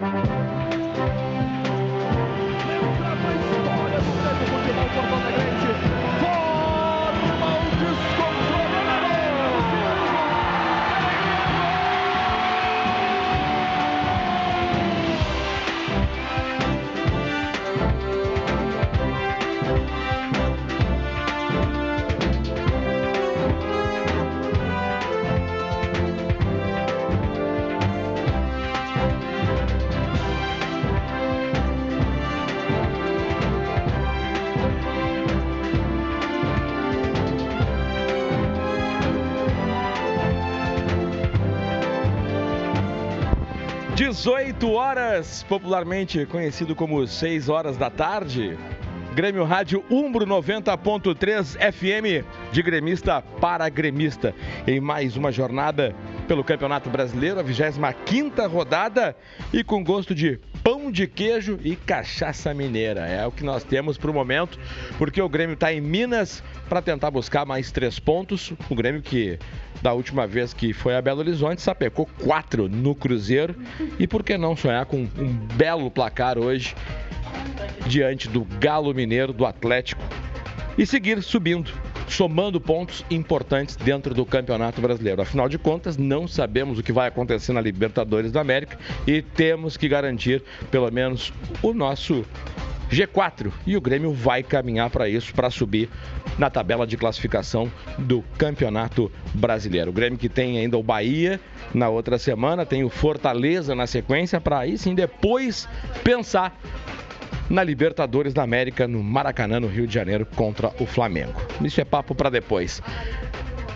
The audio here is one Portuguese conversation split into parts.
18 horas, popularmente conhecido como 6 horas da tarde. Grêmio Rádio Umbro 90.3 FM, de gremista para gremista, em mais uma jornada pelo Campeonato Brasileiro, a 25 rodada, e com gosto de pão de queijo e cachaça mineira. É o que nós temos para o momento, porque o Grêmio está em Minas para tentar buscar mais três pontos. O Grêmio que da última vez que foi a Belo Horizonte, sapecou quatro no Cruzeiro. E por que não sonhar com um belo placar hoje diante do Galo Mineiro, do Atlético, e seguir subindo, somando pontos importantes dentro do Campeonato Brasileiro. Afinal de contas, não sabemos o que vai acontecer na Libertadores da América e temos que garantir pelo menos o nosso G4 e o Grêmio vai caminhar para isso, para subir na tabela de classificação do Campeonato Brasileiro. O Grêmio que tem ainda o Bahia na outra semana, tem o Fortaleza na sequência, para aí sim depois pensar na Libertadores da América no Maracanã, no Rio de Janeiro, contra o Flamengo. Isso é papo para depois.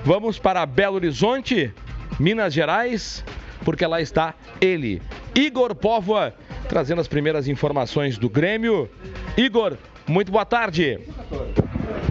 Vamos para Belo Horizonte, Minas Gerais, porque lá está ele, Igor Póvoa trazendo as primeiras informações do Grêmio. Igor, muito boa tarde.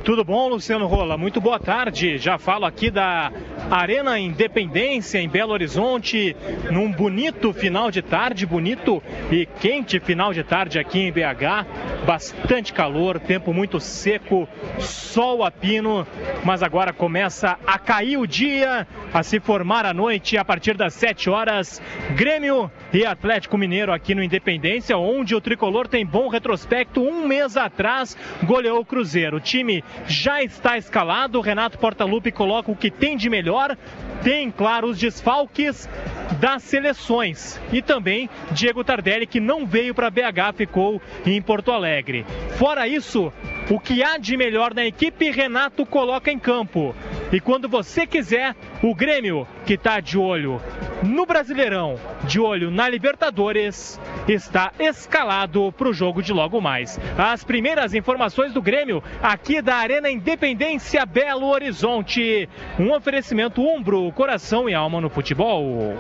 Tudo bom, Luciano Rola? Muito boa tarde. Já falo aqui da Arena Independência em Belo Horizonte, num bonito final de tarde, bonito e quente final de tarde aqui em BH. Bastante calor, tempo muito seco, sol a pino, mas agora começa a cair o dia, a se formar a noite a partir das 7 horas. Grêmio e Atlético Mineiro aqui no Independência, onde o tricolor tem bom retrospecto. Um mês atrás goleou o Cruzeiro. O time já está escalado. Renato Portaluppi coloca o que tem de melhor. Tem, claro, os desfalques das seleções. E também Diego Tardelli, que não veio para BH, ficou em Porto Alegre. Fora isso, o que há de melhor na equipe, Renato coloca em campo. E quando você quiser, o Grêmio, que está de olho no Brasileirão, de olho na Libertadores, está escalado para o jogo de logo mais. As primeiras informações do Grêmio aqui da Arena Independência Belo Horizonte. Um oferecimento Umbro, coração e alma no futebol.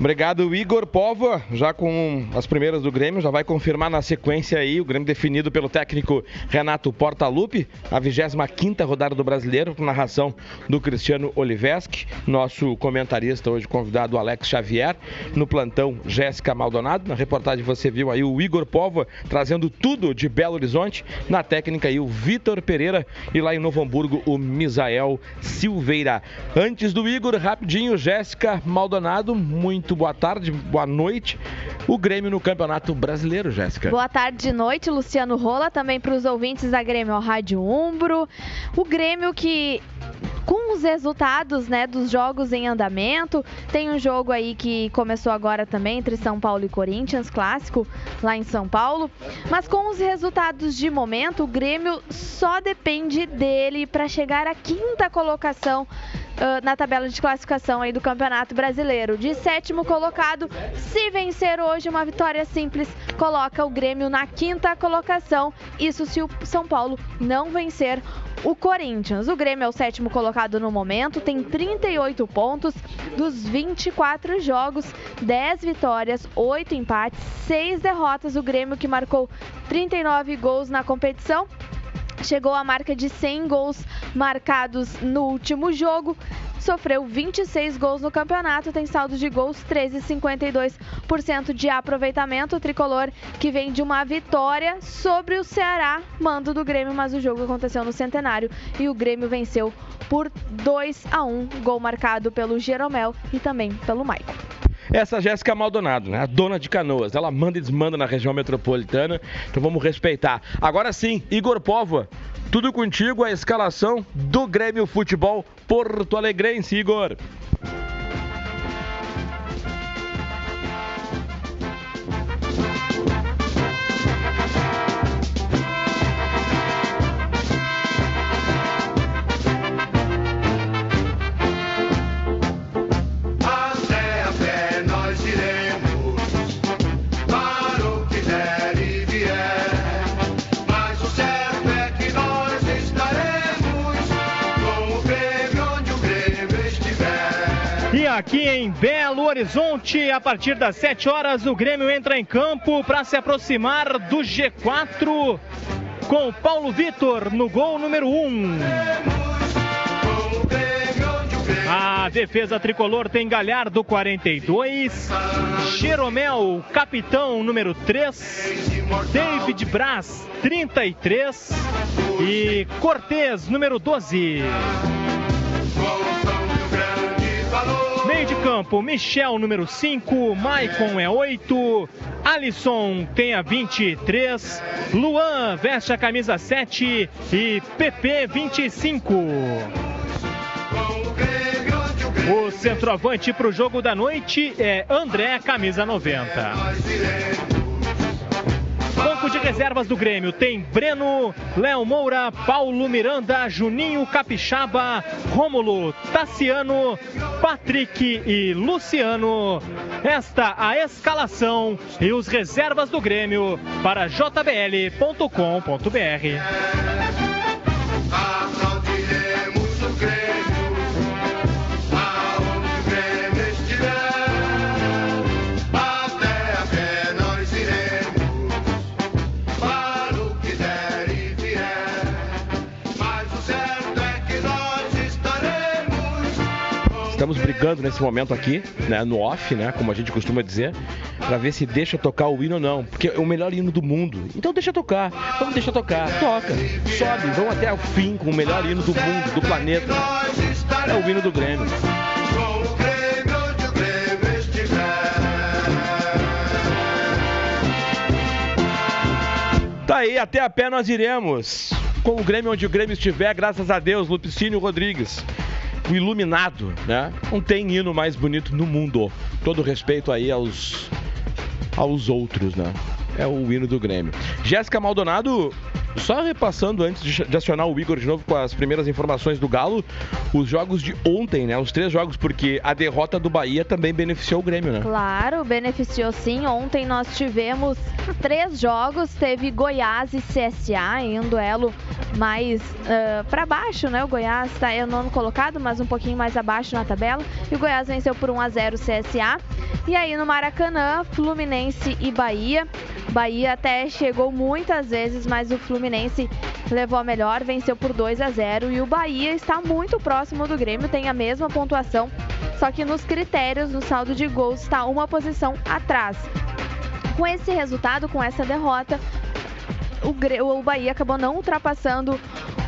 Obrigado, Igor Povo. Já com as primeiras do Grêmio, já vai confirmar na sequência aí o Grêmio definido pelo técnico Renato Portaluppi, a 25 rodada do Brasileiro, com narração do Cristiano Oliveski, nosso comentarista hoje convidado Alex Xavier, no plantão Jéssica Maldonado. Na reportagem você viu aí o Igor Povo trazendo tudo de Belo Horizonte, na técnica aí o Vitor Pereira e lá em Novo Hamburgo o Misael Silveira. Antes do Igor, rapidinho, Jéssica Maldonado, muito muito boa tarde, boa noite. O Grêmio no Campeonato Brasileiro, Jéssica. Boa tarde de noite, Luciano Rola, também para os ouvintes da Grêmio Rádio Umbro. O Grêmio que com os resultados né, dos jogos em andamento. Tem um jogo aí que começou agora também entre São Paulo e Corinthians, clássico lá em São Paulo. Mas com os resultados de momento, o Grêmio só depende dele para chegar à quinta colocação na tabela de classificação aí do Campeonato Brasileiro. De sétimo colocado, se vencer hoje uma vitória simples, coloca o Grêmio na quinta colocação. Isso se o São Paulo não vencer o Corinthians. O Grêmio é o sétimo colocado no momento, tem 38 pontos dos 24 jogos, 10 vitórias, 8 empates, 6 derrotas. O Grêmio que marcou 39 gols na competição chegou à marca de 100 gols marcados no último jogo. Sofreu 26 gols no campeonato, tem saldo de gols 13,52% de aproveitamento. O tricolor que vem de uma vitória sobre o Ceará, mando do Grêmio, mas o jogo aconteceu no Centenário e o Grêmio venceu por 2 a 1, gol marcado pelo Jeromel e também pelo Maicon. Essa Jéssica Maldonado, né? A dona de canoas. Ela manda e desmanda na região metropolitana. Então vamos respeitar. Agora sim, Igor Povo, tudo contigo, a escalação do Grêmio Futebol Porto Alegrense, Igor. Aqui em Belo Horizonte. A partir das 7 horas, o Grêmio entra em campo para se aproximar do G4 com Paulo Vitor no gol número 1. A defesa tricolor tem Galhardo 42, Jeromel, capitão número 3, David Braz 33 e Cortez número 12. Meio de campo, Michel, número 5, Maicon é 8, Alisson tem a 23, Luan veste a camisa 7 e PP 25. O centroavante para o jogo da noite é André, camisa 90. Banco de reservas do Grêmio tem Breno, Léo Moura, Paulo Miranda, Juninho Capixaba, Rômulo, Tassiano, Patrick e Luciano. Esta a escalação e os reservas do Grêmio para jbl.com.br. Estamos brigando nesse momento aqui, né, no off, né, como a gente costuma dizer, para ver se deixa tocar o hino ou não, porque é o melhor hino do mundo. Então deixa tocar, vamos deixar tocar, toca, sobe, vamos até o fim com o melhor hino do mundo, do planeta. É o hino do Grêmio. Tá aí, até a pé nós iremos. Com o Grêmio onde o Grêmio estiver, graças a Deus, Lupicínio Rodrigues o iluminado, né? Não tem hino mais bonito no mundo. Todo respeito aí aos aos outros, né? É o hino do Grêmio. Jéssica Maldonado só repassando antes de acionar o Igor de novo com as primeiras informações do Galo, os jogos de ontem, né? Os três jogos, porque a derrota do Bahia também beneficiou o Grêmio, né? Claro, beneficiou sim. Ontem nós tivemos três jogos, teve Goiás e CSA em um duelo mais uh, para baixo, né? O Goiás está é o nono colocado, mas um pouquinho mais abaixo na tabela. E o Goiás venceu por 1 a 0 o CSA. E aí no Maracanã, Fluminense e Bahia. Bahia até chegou muitas vezes, mas o Fluminense levou a melhor, venceu por 2 a 0 e o Bahia está muito próximo do Grêmio, tem a mesma pontuação, só que nos critérios, no saldo de gols, está uma posição atrás. Com esse resultado, com essa derrota, o, Bahia acabou não ultrapassando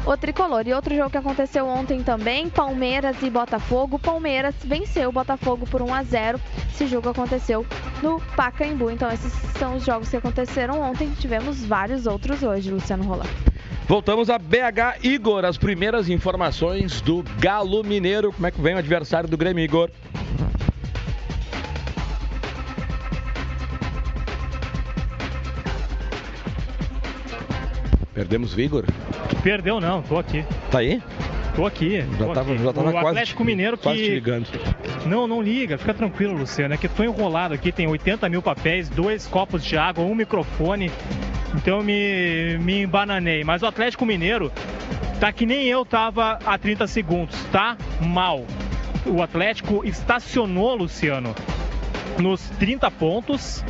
o tricolor. E outro jogo que aconteceu ontem também, Palmeiras e Botafogo. Palmeiras venceu o Botafogo por 1 a 0. Esse jogo aconteceu no Pacaembu. Então esses são os jogos que aconteceram ontem. Tivemos vários outros hoje, Luciano Roland. Voltamos a BH Igor, as primeiras informações do Galo Mineiro. Como é que vem o adversário do Grêmio, Igor? Perdemos o Igor? Perdeu não, tô aqui. Tá aí? Tô aqui. Já tô tava, aqui. Já tava o quase, Atlético Mineiro que. Quase te ligando. Não, não liga, fica tranquilo, Luciano. É que tô enrolado aqui, tem 80 mil papéis, dois copos de água, um microfone. Então eu me, me embananei. Mas o Atlético Mineiro tá que nem eu tava há 30 segundos, tá mal. O Atlético estacionou, Luciano, nos 30 pontos.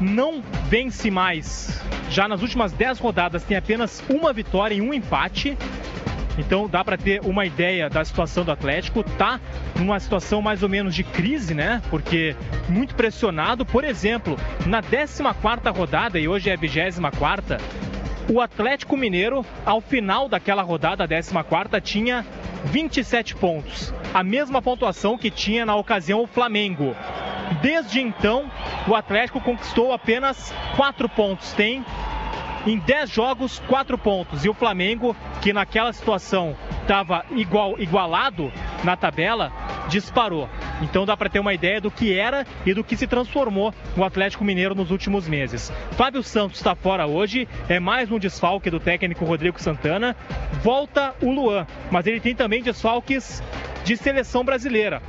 Não vence mais já nas últimas 10 rodadas tem apenas uma vitória e um empate. Então dá para ter uma ideia da situação do Atlético. Tá numa situação mais ou menos de crise, né? Porque muito pressionado. Por exemplo, na 14ª rodada e hoje é a 24ª, o Atlético Mineiro, ao final daquela rodada, a 14ª, tinha 27 pontos. A mesma pontuação que tinha na ocasião o Flamengo. Desde então, o Atlético conquistou apenas quatro pontos. Tem em 10 jogos, 4 pontos. E o Flamengo, que naquela situação estava igual, igualado na tabela, disparou. Então dá para ter uma ideia do que era e do que se transformou o Atlético Mineiro nos últimos meses. Fábio Santos está fora hoje, é mais um desfalque do técnico Rodrigo Santana. Volta o Luan, mas ele tem também desfalques de seleção brasileira.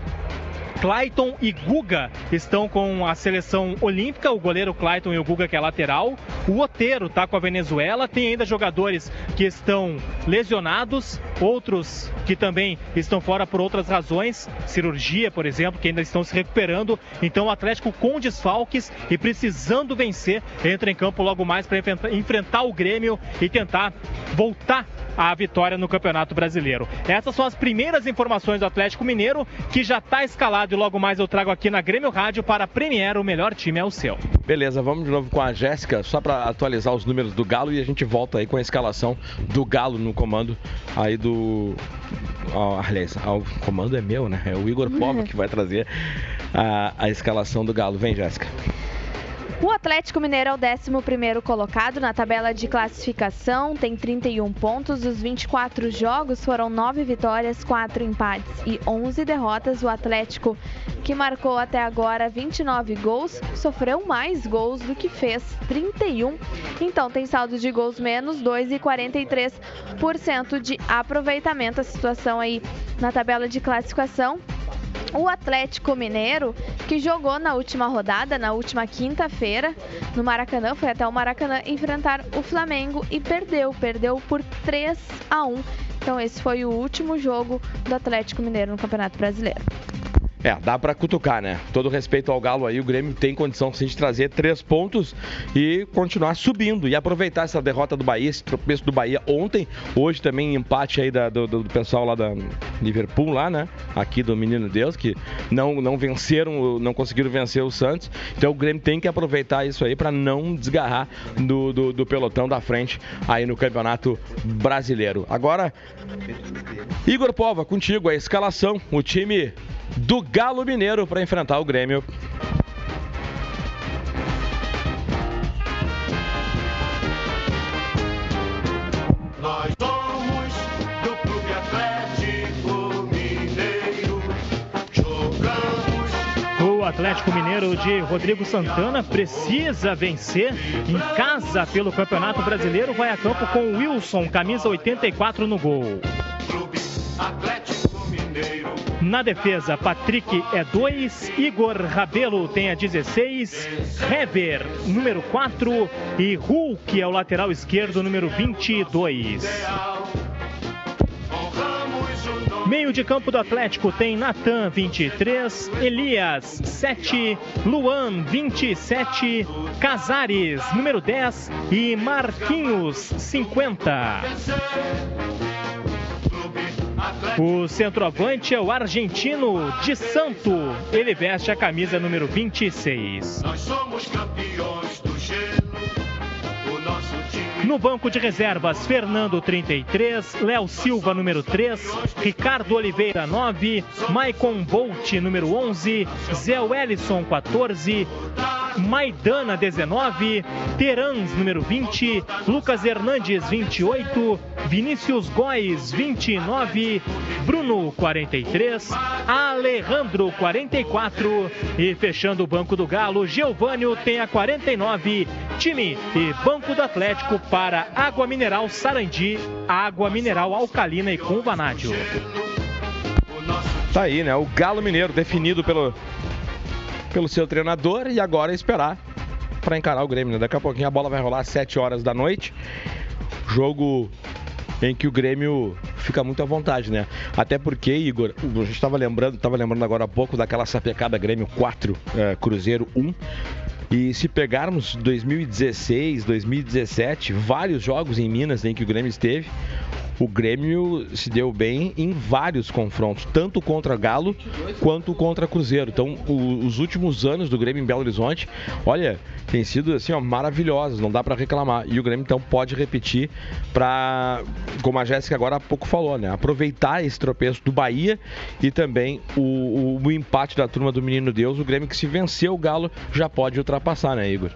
Clayton e Guga estão com a seleção olímpica, o goleiro Clayton e o Guga que é lateral. O Oteiro está com a Venezuela, tem ainda jogadores que estão lesionados, outros que também estão fora por outras razões, cirurgia, por exemplo, que ainda estão se recuperando. Então o Atlético com desfalques e precisando vencer, entra em campo logo mais para enfrentar o Grêmio e tentar voltar à vitória no Campeonato Brasileiro. Essas são as primeiras informações do Atlético Mineiro, que já está escalado e logo mais eu trago aqui na Grêmio Rádio para a Premier, o melhor time é o seu. Beleza, vamos de novo com a Jéssica, só para atualizar os números do Galo e a gente volta aí com a escalação do Galo no comando aí do. Oh, aliás, o comando é meu, né? É o Igor Pova que vai trazer a, a escalação do Galo. Vem, Jéssica. O Atlético Mineiro é o 11 colocado na tabela de classificação, tem 31 pontos. Os 24 jogos foram 9 vitórias, 4 empates e 11 derrotas. O Atlético, que marcou até agora 29 gols, sofreu mais gols do que fez, 31. Então tem saldo de gols menos, 2 e 43% de aproveitamento. A situação aí na tabela de classificação o Atlético Mineiro, que jogou na última rodada, na última quinta-feira, no Maracanã, foi até o Maracanã enfrentar o Flamengo e perdeu, perdeu por 3 a 1. Então esse foi o último jogo do Atlético Mineiro no Campeonato Brasileiro. É, dá para cutucar, né? Todo respeito ao Galo aí, o Grêmio tem condição sim de trazer três pontos e continuar subindo e aproveitar essa derrota do Bahia, esse tropeço do Bahia ontem, hoje também empate aí da, do, do, pessoal lá da Liverpool lá, né? Aqui do Menino Deus, que não, não venceram, não conseguiram vencer o Santos. Então o Grêmio tem que aproveitar isso aí para não desgarrar do, do, do pelotão da frente aí no Campeonato Brasileiro. Agora, Igor Pova, contigo, a escalação, o time do Galo Mineiro para enfrentar o Grêmio. Nós somos do Clube Atlético Mineiro. Jogamos. O Atlético Mineiro de Rodrigo Santana precisa vencer em casa pelo Campeonato Brasileiro. Vai a campo com Wilson, camisa 84 no gol. Clube Atlético. Na defesa, Patrick é 2, Igor Rabelo tem a 16, Hever, número 4 e Hulk é o lateral esquerdo, número 22. Meio de campo do Atlético tem Natan 23, Elias 7, Luan 27, Casares número 10 e Marquinhos 50. O centroavante é o argentino de Santo. Ele veste a camisa número 26. Nós somos campeões do gelo. No banco de reservas, Fernando 33, Léo Silva número 3, Ricardo Oliveira 9, Maicon Bolt número 11, Zé Wellison 14, Maidana 19, Terans número 20, Lucas Hernandes 28, Vinícius Góes 29, Bruno 43, Alejandro 44 e fechando o banco do Galo, Geovânio tem a 49, time e banco do Atlético para água mineral Sarandi, água mineral alcalina e com vanádio. Tá aí, né? O Galo Mineiro definido pelo pelo seu treinador e agora esperar para encarar o Grêmio. Né? Daqui a pouquinho a bola vai rolar às 7 horas da noite. Jogo em que o Grêmio fica muito à vontade, né? Até porque, Igor, a gente estava lembrando, estava lembrando agora há pouco daquela sapecada Grêmio 4, é, Cruzeiro 1. E se pegarmos 2016, 2017, vários jogos em Minas em que o Grêmio esteve, o Grêmio se deu bem em vários confrontos, tanto contra Galo quanto contra Cruzeiro. Então, o, os últimos anos do Grêmio em Belo Horizonte, olha, tem sido assim, ó, maravilhosos, não dá para reclamar. E o Grêmio então pode repetir para, como a Jéssica agora há pouco falou, né, aproveitar esse tropeço do Bahia e também o, o, o empate da turma do Menino Deus, o Grêmio que se vencer o Galo já pode ultrapassar, né, Igor?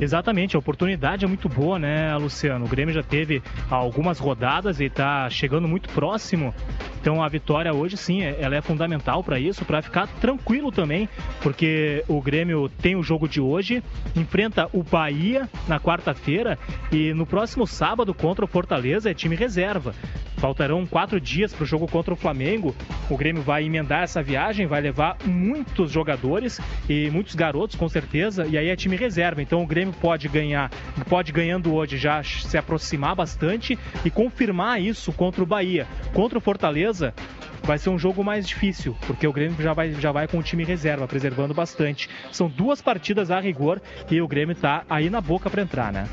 Exatamente, a oportunidade é muito boa, né, Luciano? O Grêmio já teve algumas rodadas e está chegando muito próximo. Então a vitória hoje, sim, é, ela é fundamental para isso, para ficar tranquilo também, porque o Grêmio tem o jogo de hoje, enfrenta o Bahia na quarta-feira e no próximo sábado contra o Fortaleza é time reserva. Faltarão quatro dias para o jogo contra o Flamengo. O Grêmio vai emendar essa viagem, vai levar muitos jogadores e muitos garotos, com certeza, e aí é time reserva. Então o Grêmio pode ganhar, pode ganhando hoje já se aproximar bastante e confirmar isso contra o Bahia. Contra o Fortaleza, vai ser um jogo mais difícil, porque o Grêmio já vai, já vai com o time reserva, preservando bastante. São duas partidas a rigor e o Grêmio está aí na boca para entrar, né?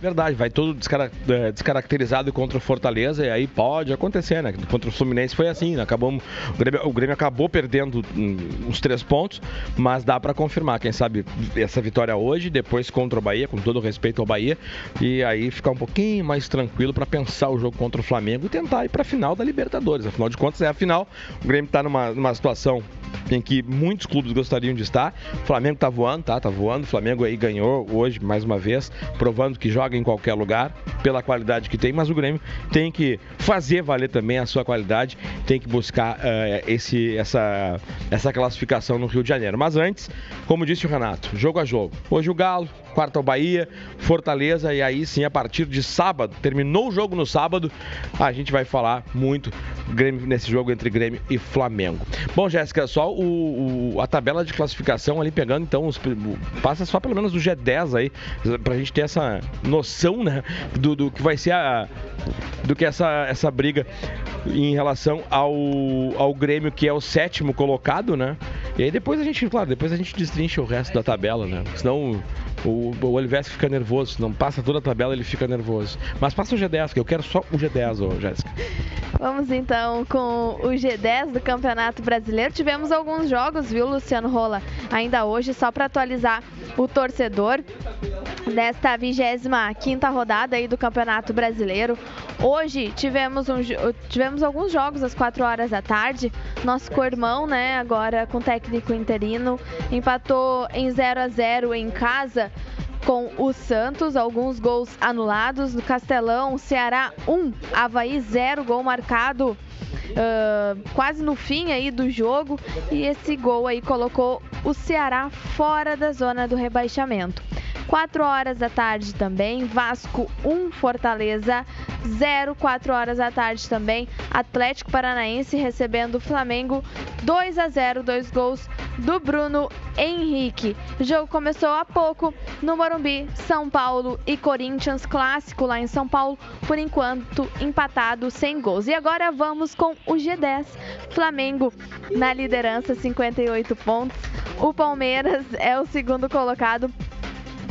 Verdade, vai todo é, descaracterizado contra o Fortaleza e aí pode acontecer, né? Contra o Fluminense foi assim, né? Acabamos, o, Grêmio, o Grêmio acabou perdendo uns três pontos, mas dá para confirmar, quem sabe, essa vitória hoje, depois contra o Bahia, com todo respeito ao Bahia, e aí ficar um pouquinho mais tranquilo para pensar o jogo contra o Flamengo e tentar ir para a final da Libertadores. Afinal de contas, é a final. O Grêmio está numa, numa situação em que muitos clubes gostariam de estar. O Flamengo está voando, tá? Tá voando. O Flamengo aí ganhou hoje mais uma vez, provando que joga joga em qualquer lugar, pela qualidade que tem, mas o Grêmio tem que fazer valer também a sua qualidade, tem que buscar uh, esse, essa, essa classificação no Rio de Janeiro. Mas antes, como disse o Renato, jogo a jogo. Hoje o Galo, quarta o Bahia, Fortaleza e aí sim a partir de sábado, terminou o jogo no sábado, a gente vai falar muito Grêmio nesse jogo entre Grêmio e Flamengo. Bom, Jéssica, só o, o, a tabela de classificação ali pegando então os, passa só pelo menos do G10 aí pra gente ter essa noção, né, do, do que vai ser a do que essa essa briga em relação ao, ao Grêmio que é o sétimo colocado, né? E aí depois a gente, claro, depois a gente destrincha o resto da tabela, né? Senão o, o Olivesque fica nervoso, não passa toda a tabela, ele fica nervoso. Mas passa o G10, que eu quero só o G10, ô Jéssica. Vamos então com o G10 do Campeonato Brasileiro. Tivemos alguns jogos, viu, Luciano Rola? Ainda hoje, só para atualizar o torcedor desta 25 rodada aí do Campeonato Brasileiro. Hoje tivemos, um, tivemos alguns jogos às 4 horas da tarde. Nosso co-irmão, né, agora com técnico interino, empatou em 0 a 0 em casa com o Santos, alguns gols anulados. No Castelão, Ceará 1, Havaí 0, gol marcado uh, quase no fim aí do jogo. E esse gol aí colocou o Ceará fora da zona do rebaixamento. 4 horas da tarde também, Vasco 1, Fortaleza 0, 4 horas da tarde também, Atlético Paranaense recebendo o Flamengo 2 a 0, dois gols do Bruno Henrique. O jogo começou há pouco no Morumbi, São Paulo e Corinthians, clássico lá em São Paulo, por enquanto empatado sem gols. E agora vamos com o G10. Flamengo na liderança, 58 pontos. O Palmeiras é o segundo colocado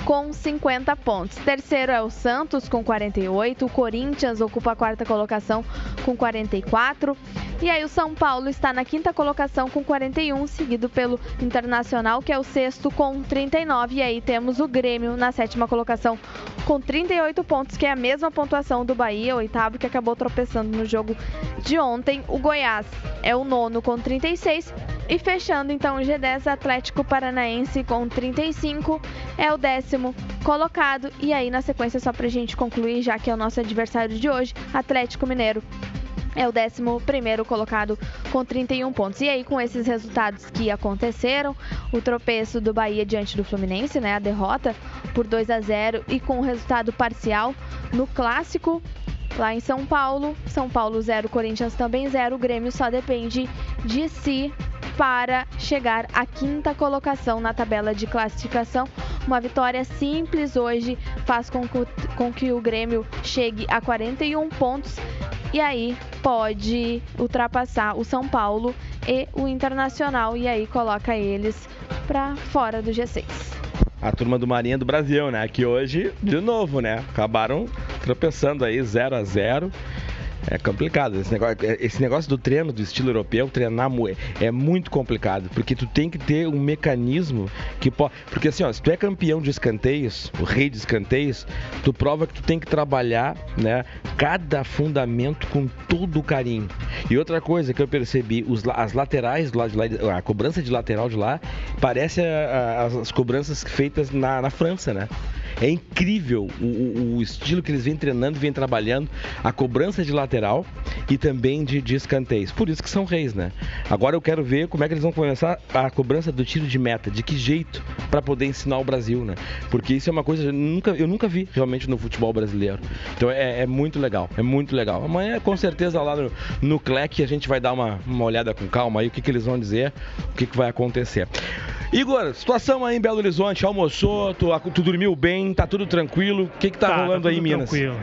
com 50 pontos. Terceiro é o Santos com 48, o Corinthians ocupa a quarta colocação com 44. E aí o São Paulo está na quinta colocação com 41, seguido pelo Internacional, que é o sexto com 39. E aí temos o Grêmio na sétima colocação com 38 pontos, que é a mesma pontuação do Bahia, oitavo, que acabou tropeçando no jogo de ontem. O Goiás é o nono com 36 e fechando então o G10 Atlético Paranaense com 35 é o décimo colocado. E aí na sequência, só pra gente concluir, já que é o nosso adversário de hoje, Atlético Mineiro é o 11 colocado com 31 pontos. E aí, com esses resultados que aconteceram, o tropeço do Bahia diante do Fluminense, né, a derrota por 2 a 0 e com o resultado parcial no clássico lá em São Paulo, São Paulo 0, Corinthians também 0, o Grêmio só depende de si para chegar à quinta colocação na tabela de classificação. Uma vitória simples hoje faz com que, com que o Grêmio chegue a 41 pontos e aí pode ultrapassar o São Paulo e o Internacional e aí coloca eles para fora do G6. A turma do Marinha do Brasil, né? Que hoje, de novo, né? Acabaram tropeçando aí 0 a 0 é complicado. Esse negócio, é, esse negócio do treino do estilo europeu, treinar é muito complicado, porque tu tem que ter um mecanismo que pode. Porque assim, ó, se tu é campeão de escanteios, o rei de escanteios, tu prova que tu tem que trabalhar, né, cada fundamento com todo o carinho. E outra coisa que eu percebi, os, as laterais do lado de lá, a cobrança de lateral de lá, parece a, a, as cobranças feitas na, na França, né? É incrível o, o, o, estilo que eles vêm treinando, vêm trabalhando, a cobrança de lateral e também de, de escanteios. Por isso que são reis, né? Agora eu quero ver como é que eles vão começar a cobrança do tiro de meta, de que jeito para poder ensinar o Brasil, né? Porque isso é uma coisa que eu nunca, eu nunca vi realmente no futebol brasileiro. Então é, é muito legal, é muito legal. Amanhã, com certeza, lá no, no CLEC a gente vai dar uma, uma olhada com calma aí, o que, que eles vão dizer, o que, que vai acontecer. Igor, situação aí em Belo Horizonte, almoçou, tu, tu dormiu bem, tá tudo tranquilo. O que que tá, tá rolando tá aí Minas? Tranquilo.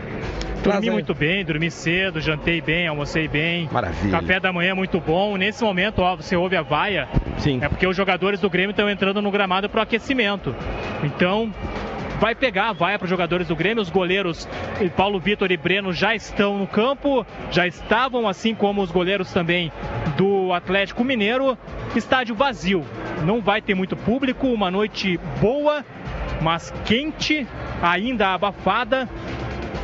Dormi muito bem, dormi cedo, jantei bem, almocei bem. Maravilha. Café da manhã muito bom. Nesse momento, ó, você ouve a vaia. Sim. É porque os jogadores do Grêmio estão entrando no gramado para o aquecimento. Então, vai pegar a vaia para os jogadores do Grêmio. Os goleiros Paulo Vitor e Breno já estão no campo, já estavam, assim como os goleiros também do Atlético Mineiro. Estádio vazio, não vai ter muito público, uma noite boa, mas quente, ainda abafada.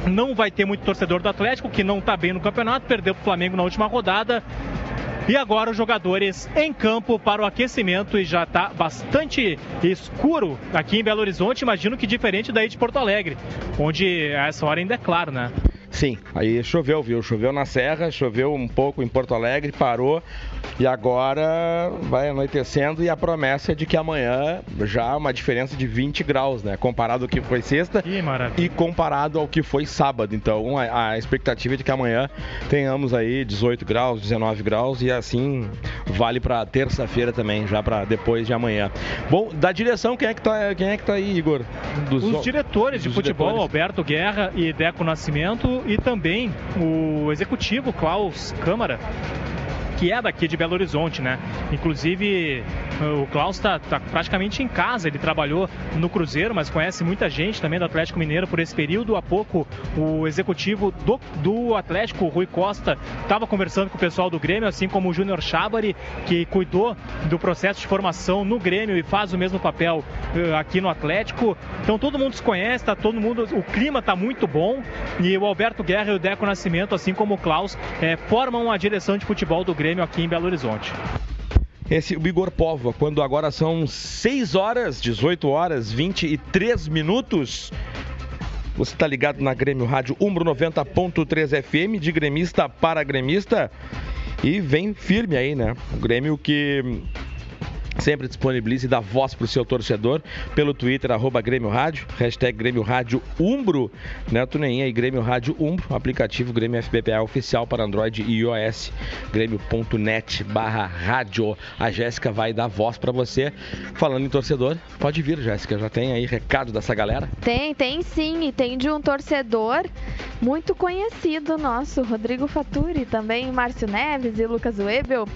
Não vai ter muito torcedor do Atlético, que não está bem no campeonato, perdeu para o Flamengo na última rodada. E agora os jogadores em campo para o aquecimento e já está bastante escuro aqui em Belo Horizonte. Imagino que diferente daí de Porto Alegre, onde a essa hora ainda é claro, né? Sim, aí choveu, viu? Choveu na Serra, choveu um pouco em Porto Alegre, parou e agora vai anoitecendo e a promessa é de que amanhã já uma diferença de 20 graus, né? Comparado ao que foi sexta e comparado ao que foi sábado. Então a, a, expectativa é de que amanhã tenhamos aí 18 graus, 19 graus e assim vale para terça-feira também, já para depois de amanhã. Bom, da direção, quem é que tá, quem é que tá aí, Igor? Dos, Os diretores de futebol, diretores. Alberto Guerra e Deco Nascimento e também o executivo Klaus Câmara que é daqui de Belo Horizonte, né? Inclusive, o Klaus está tá praticamente em casa, ele trabalhou no Cruzeiro, mas conhece muita gente também do Atlético Mineiro por esse período. Há pouco, o executivo do, do Atlético, Rui Costa, estava conversando com o pessoal do Grêmio, assim como o Júnior Chabari, que cuidou do processo de formação no Grêmio e faz o mesmo papel uh, aqui no Atlético. Então todo mundo se conhece, tá todo mundo, o clima está muito bom e o Alberto Guerra e o Deco Nascimento, assim como o Klaus, é, formam a direção de futebol do Grêmio Grêmio aqui em Belo Horizonte. Esse o Igor Povo, quando agora são 6 horas, 18 horas, 23 minutos. Você está ligado na Grêmio Rádio Umbro 90.3 FM, de gremista para gremista. E vem firme aí, né? O Grêmio que sempre disponibilize e dá voz para o seu torcedor pelo Twitter, arroba Grêmio Rádio, hashtag Grêmio Rádio Umbro, né, Tuneinha e Grêmio Rádio Umbro, aplicativo Grêmio FBPA oficial para Android e iOS, grêmio.net barra rádio. A Jéssica vai dar voz para você. Falando em torcedor, pode vir, Jéssica, já tem aí recado dessa galera? Tem, tem sim, e tem de um torcedor muito conhecido nosso, Rodrigo Faturi, também Márcio Neves e Lucas Webel,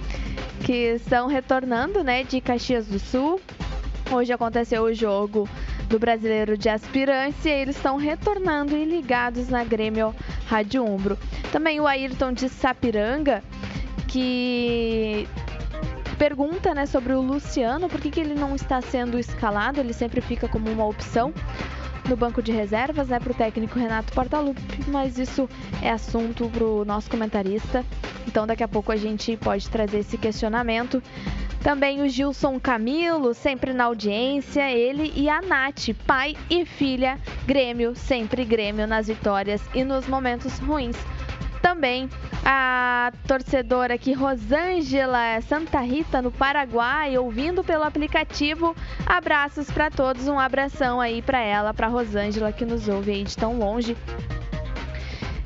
que estão retornando, né, de Caxias do Sul. Hoje aconteceu o jogo do Brasileiro de Aspirância e eles estão retornando e ligados na Grêmio Rádio Umbro. Também o Ayrton de Sapiranga, que pergunta né, sobre o Luciano, por que, que ele não está sendo escalado, ele sempre fica como uma opção no banco de reservas, né, para o técnico Renato Portaluppi, mas isso é assunto para o nosso comentarista, então daqui a pouco a gente pode trazer esse questionamento. Também o Gilson Camilo, sempre na audiência, ele e a Nath, pai e filha, Grêmio, sempre Grêmio nas vitórias e nos momentos ruins. Também a torcedora aqui, Rosângela Santa Rita, no Paraguai, ouvindo pelo aplicativo. Abraços para todos, um abração aí para ela, para Rosângela, que nos ouve aí de tão longe.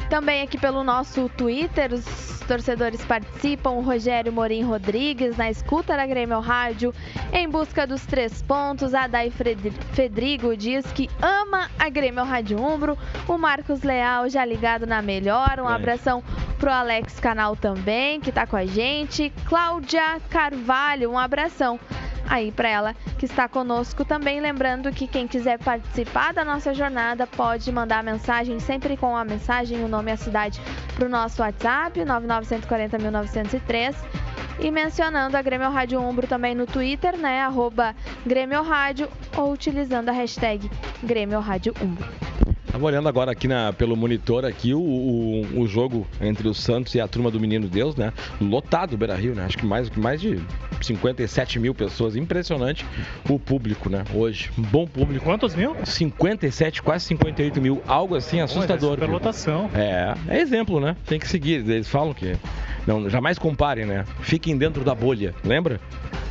Também aqui pelo nosso Twitter, os torcedores participam. O Rogério Morim Rodrigues, na escuta da Grêmio Rádio, em busca dos três pontos. A Dai Fedrigo diz que ama a Grêmio Rádio Umbro. O Marcos Leal já ligado na melhor. Um abração pro Alex Canal também, que tá com a gente. Cláudia Carvalho, um abração. Aí para ela que está conosco também. Lembrando que quem quiser participar da nossa jornada pode mandar mensagem, sempre com a mensagem, o nome e a cidade, para o nosso WhatsApp, 991401903 e mencionando a Grêmio Rádio Umbro também no Twitter, né? Arroba Grêmio Rádio ou utilizando a hashtag Grêmio Rádio Umbro. Estava olhando agora aqui na, pelo monitor aqui o, o, o, jogo entre o Santos e a turma do Menino Deus, né? Lotado o Beira Rio, né? Acho que mais, mais de 57 mil pessoas. Impressionante o público, né? Hoje. Um bom público. Quantos mil? 57, quase 58 mil. Algo assim assustador. Pô, é lotação. É, é exemplo, né? Tem que seguir. Eles falam que. Não, jamais comparem, né? Fiquem dentro da bolha. Lembra?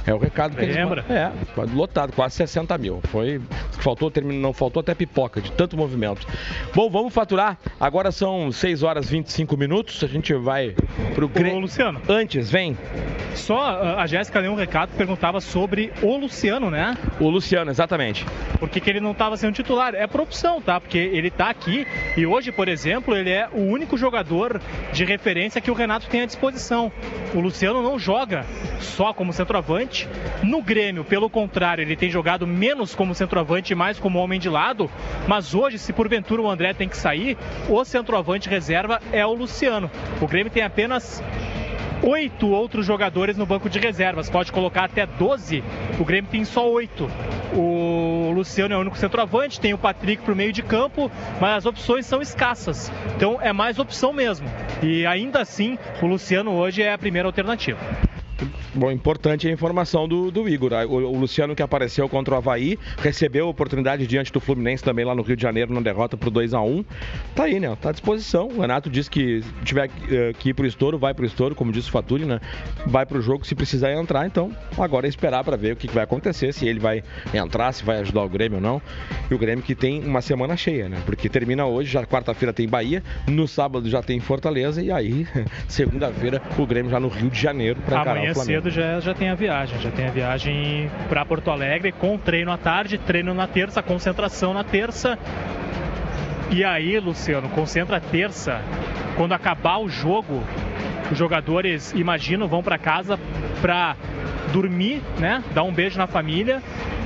É o recado que Lembra? eles É, lotado, quase 60 mil. Foi. Faltou, não faltou até pipoca de tanto movimento. Bom, vamos faturar. Agora são 6 horas 25 minutos. A gente vai pro Grêmio. Ô, Luciano. Antes, vem. Só a Jéssica leu um recado perguntava sobre o Luciano, né? O Luciano, exatamente. Por que, que ele não estava sendo titular? É por opção, tá? Porque ele tá aqui e hoje, por exemplo, ele é o único jogador de referência que o Renato tem à disposição. O Luciano não joga só como centroavante. No Grêmio, pelo contrário, ele tem jogado menos como centroavante e mais como homem de lado. Mas hoje, se porventura o André tem que sair, o centroavante reserva é o Luciano. O Grêmio tem apenas oito outros jogadores no banco de reservas. Pode colocar até 12. O Grêmio tem só oito. O Luciano é o único centroavante, tem o Patrick para o meio de campo, mas as opções são escassas. Então é mais opção mesmo. E ainda assim, o Luciano hoje é a primeira alternativa. Bom, importante a informação do, do Igor. O, o, Luciano que apareceu contra o Havaí, recebeu a oportunidade diante do Fluminense também lá no Rio de Janeiro, na derrota por 2 a 1 Tá aí, né? Tá à disposição. O Renato disse que se tiver uh, que ir pro estouro, vai pro estouro, como disse o Faturi, né? Vai pro jogo se precisar entrar. Então, agora é esperar para ver o que, que vai acontecer, se ele vai entrar, se vai ajudar o Grêmio ou não. E o Grêmio que tem uma semana cheia, né? Porque termina hoje, já quarta-feira tem Bahia, no sábado já tem Fortaleza e aí, segunda-feira, o Grêmio já no Rio de Janeiro para encarar Flamengo. cedo já, já tem a viagem, já tem a viagem para Porto Alegre com treino à tarde, treino na terça, concentração na terça. E aí, Luciano, concentra terça. Quando acabar o jogo, os jogadores, imagino, vão para casa para dormir, né? Dar um beijo na família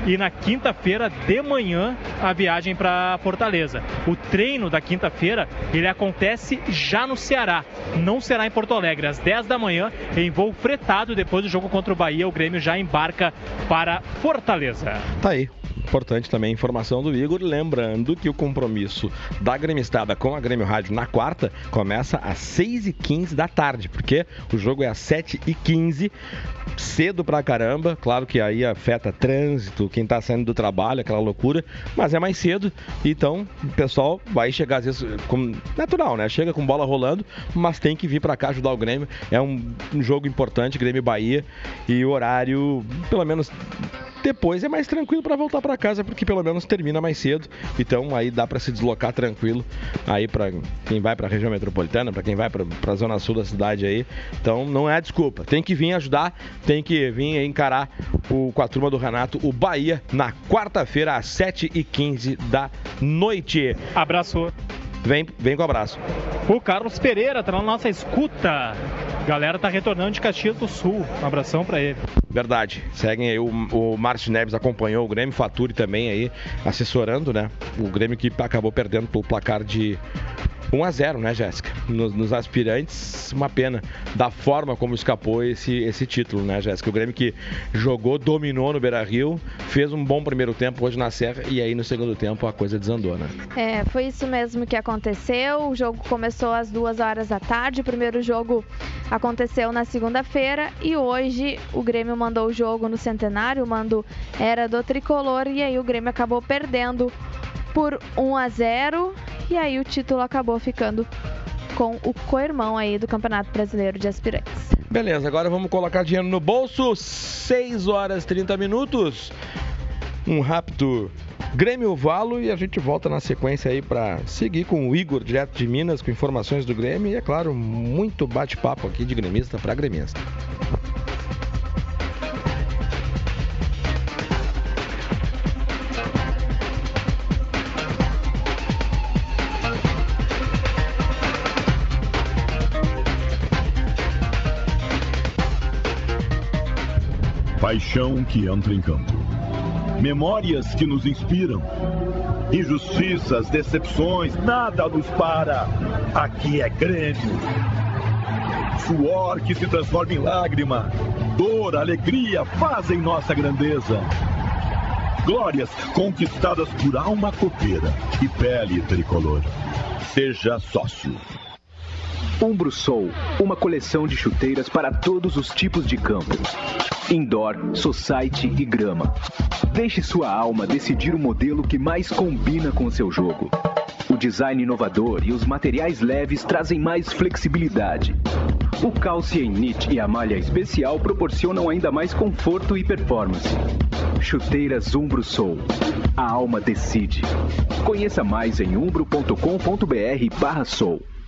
e na quinta-feira de manhã a viagem para Fortaleza. O treino da quinta-feira ele acontece já no Ceará, não será em Porto Alegre. Às 10 da manhã, em voo fretado, depois do jogo contra o Bahia, o Grêmio já embarca para Fortaleza. Tá aí. Importante também a informação do Igor, lembrando que o compromisso da Gremistada com a Grêmio Rádio na quarta começa às 6h15 da tarde, porque o jogo é às 7h15, cedo pra caramba, claro que aí afeta trânsito, quem tá saindo do trabalho, aquela loucura, mas é mais cedo, então o pessoal vai chegar às vezes com natural, né? Chega com bola rolando, mas tem que vir para cá ajudar o Grêmio. É um jogo importante, Grêmio Bahia, e o horário, pelo menos depois é mais tranquilo para voltar para casa, porque pelo menos termina mais cedo. Então aí dá para se deslocar tranquilo aí para quem vai para a região metropolitana, para quem vai para a zona sul da cidade aí. Então não é desculpa. Tem que vir ajudar, tem que vir encarar o, com a turma do Renato o Bahia na quarta-feira às 7h15 da noite. Abraço. Vem, vem com abraço. O Carlos Pereira tá na nossa escuta. Galera tá retornando de Caxias do Sul. Um abração para ele. Verdade. Seguem aí, o, o Márcio Neves acompanhou o Grêmio, Faturi também aí, assessorando, né? O Grêmio que acabou perdendo pelo placar de 1 a 0 né, Jéssica? Nos, nos, aspirantes, uma pena da forma como escapou esse, esse título, né, Jéssica? O Grêmio que jogou, dominou no Beira Rio, fez um bom primeiro tempo hoje na Serra e aí no segundo tempo a coisa desandou, né? É, foi isso mesmo que aconteceu. O jogo começou às duas horas da tarde. O primeiro jogo aconteceu na segunda-feira e hoje o Grêmio mandou o jogo no centenário. O mando era do tricolor e aí o Grêmio acabou perdendo por 1 a 0 e aí o título acabou ficando com o co-irmão aí do Campeonato Brasileiro de Aspirantes. Beleza, agora vamos colocar dinheiro no bolso. 6 horas 30 minutos. Um rápido Grêmio Valo e a gente volta na sequência aí para seguir com o Igor, direto de Minas, com informações do Grêmio e, é claro, muito bate-papo aqui de gremista para gremista. Paixão que entra em campo. Memórias que nos inspiram. Injustiças, decepções, nada nos para. Aqui é Grêmio. Suor que se transforma em lágrima. Dor, alegria fazem nossa grandeza. Glórias conquistadas por alma copeira e pele tricolor. Seja sócio. Umbro Soul, uma coleção de chuteiras para todos os tipos de campo. Indoor, society e grama. Deixe sua alma decidir o modelo que mais combina com seu jogo. O design inovador e os materiais leves trazem mais flexibilidade. O Calcium Knit e a malha especial proporcionam ainda mais conforto e performance. Chuteiras Umbro Soul. A alma decide. Conheça mais em umbro.com.br/soul.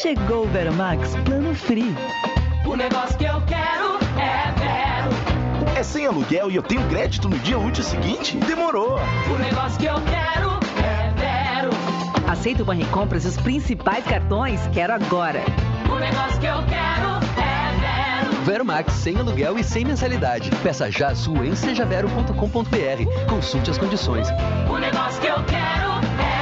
Chegou o Veromax Plano Free. O negócio que eu quero é Vero. É sem aluguel e eu tenho crédito no dia útil seguinte? Demorou. O negócio que eu quero é Vero. Aceito Banri Compras e os principais cartões? Quero agora. O negócio que eu quero é Vero. Veromax sem aluguel e sem mensalidade. Peça já a sua em sejavero.com.br. Consulte as condições. O negócio que eu quero é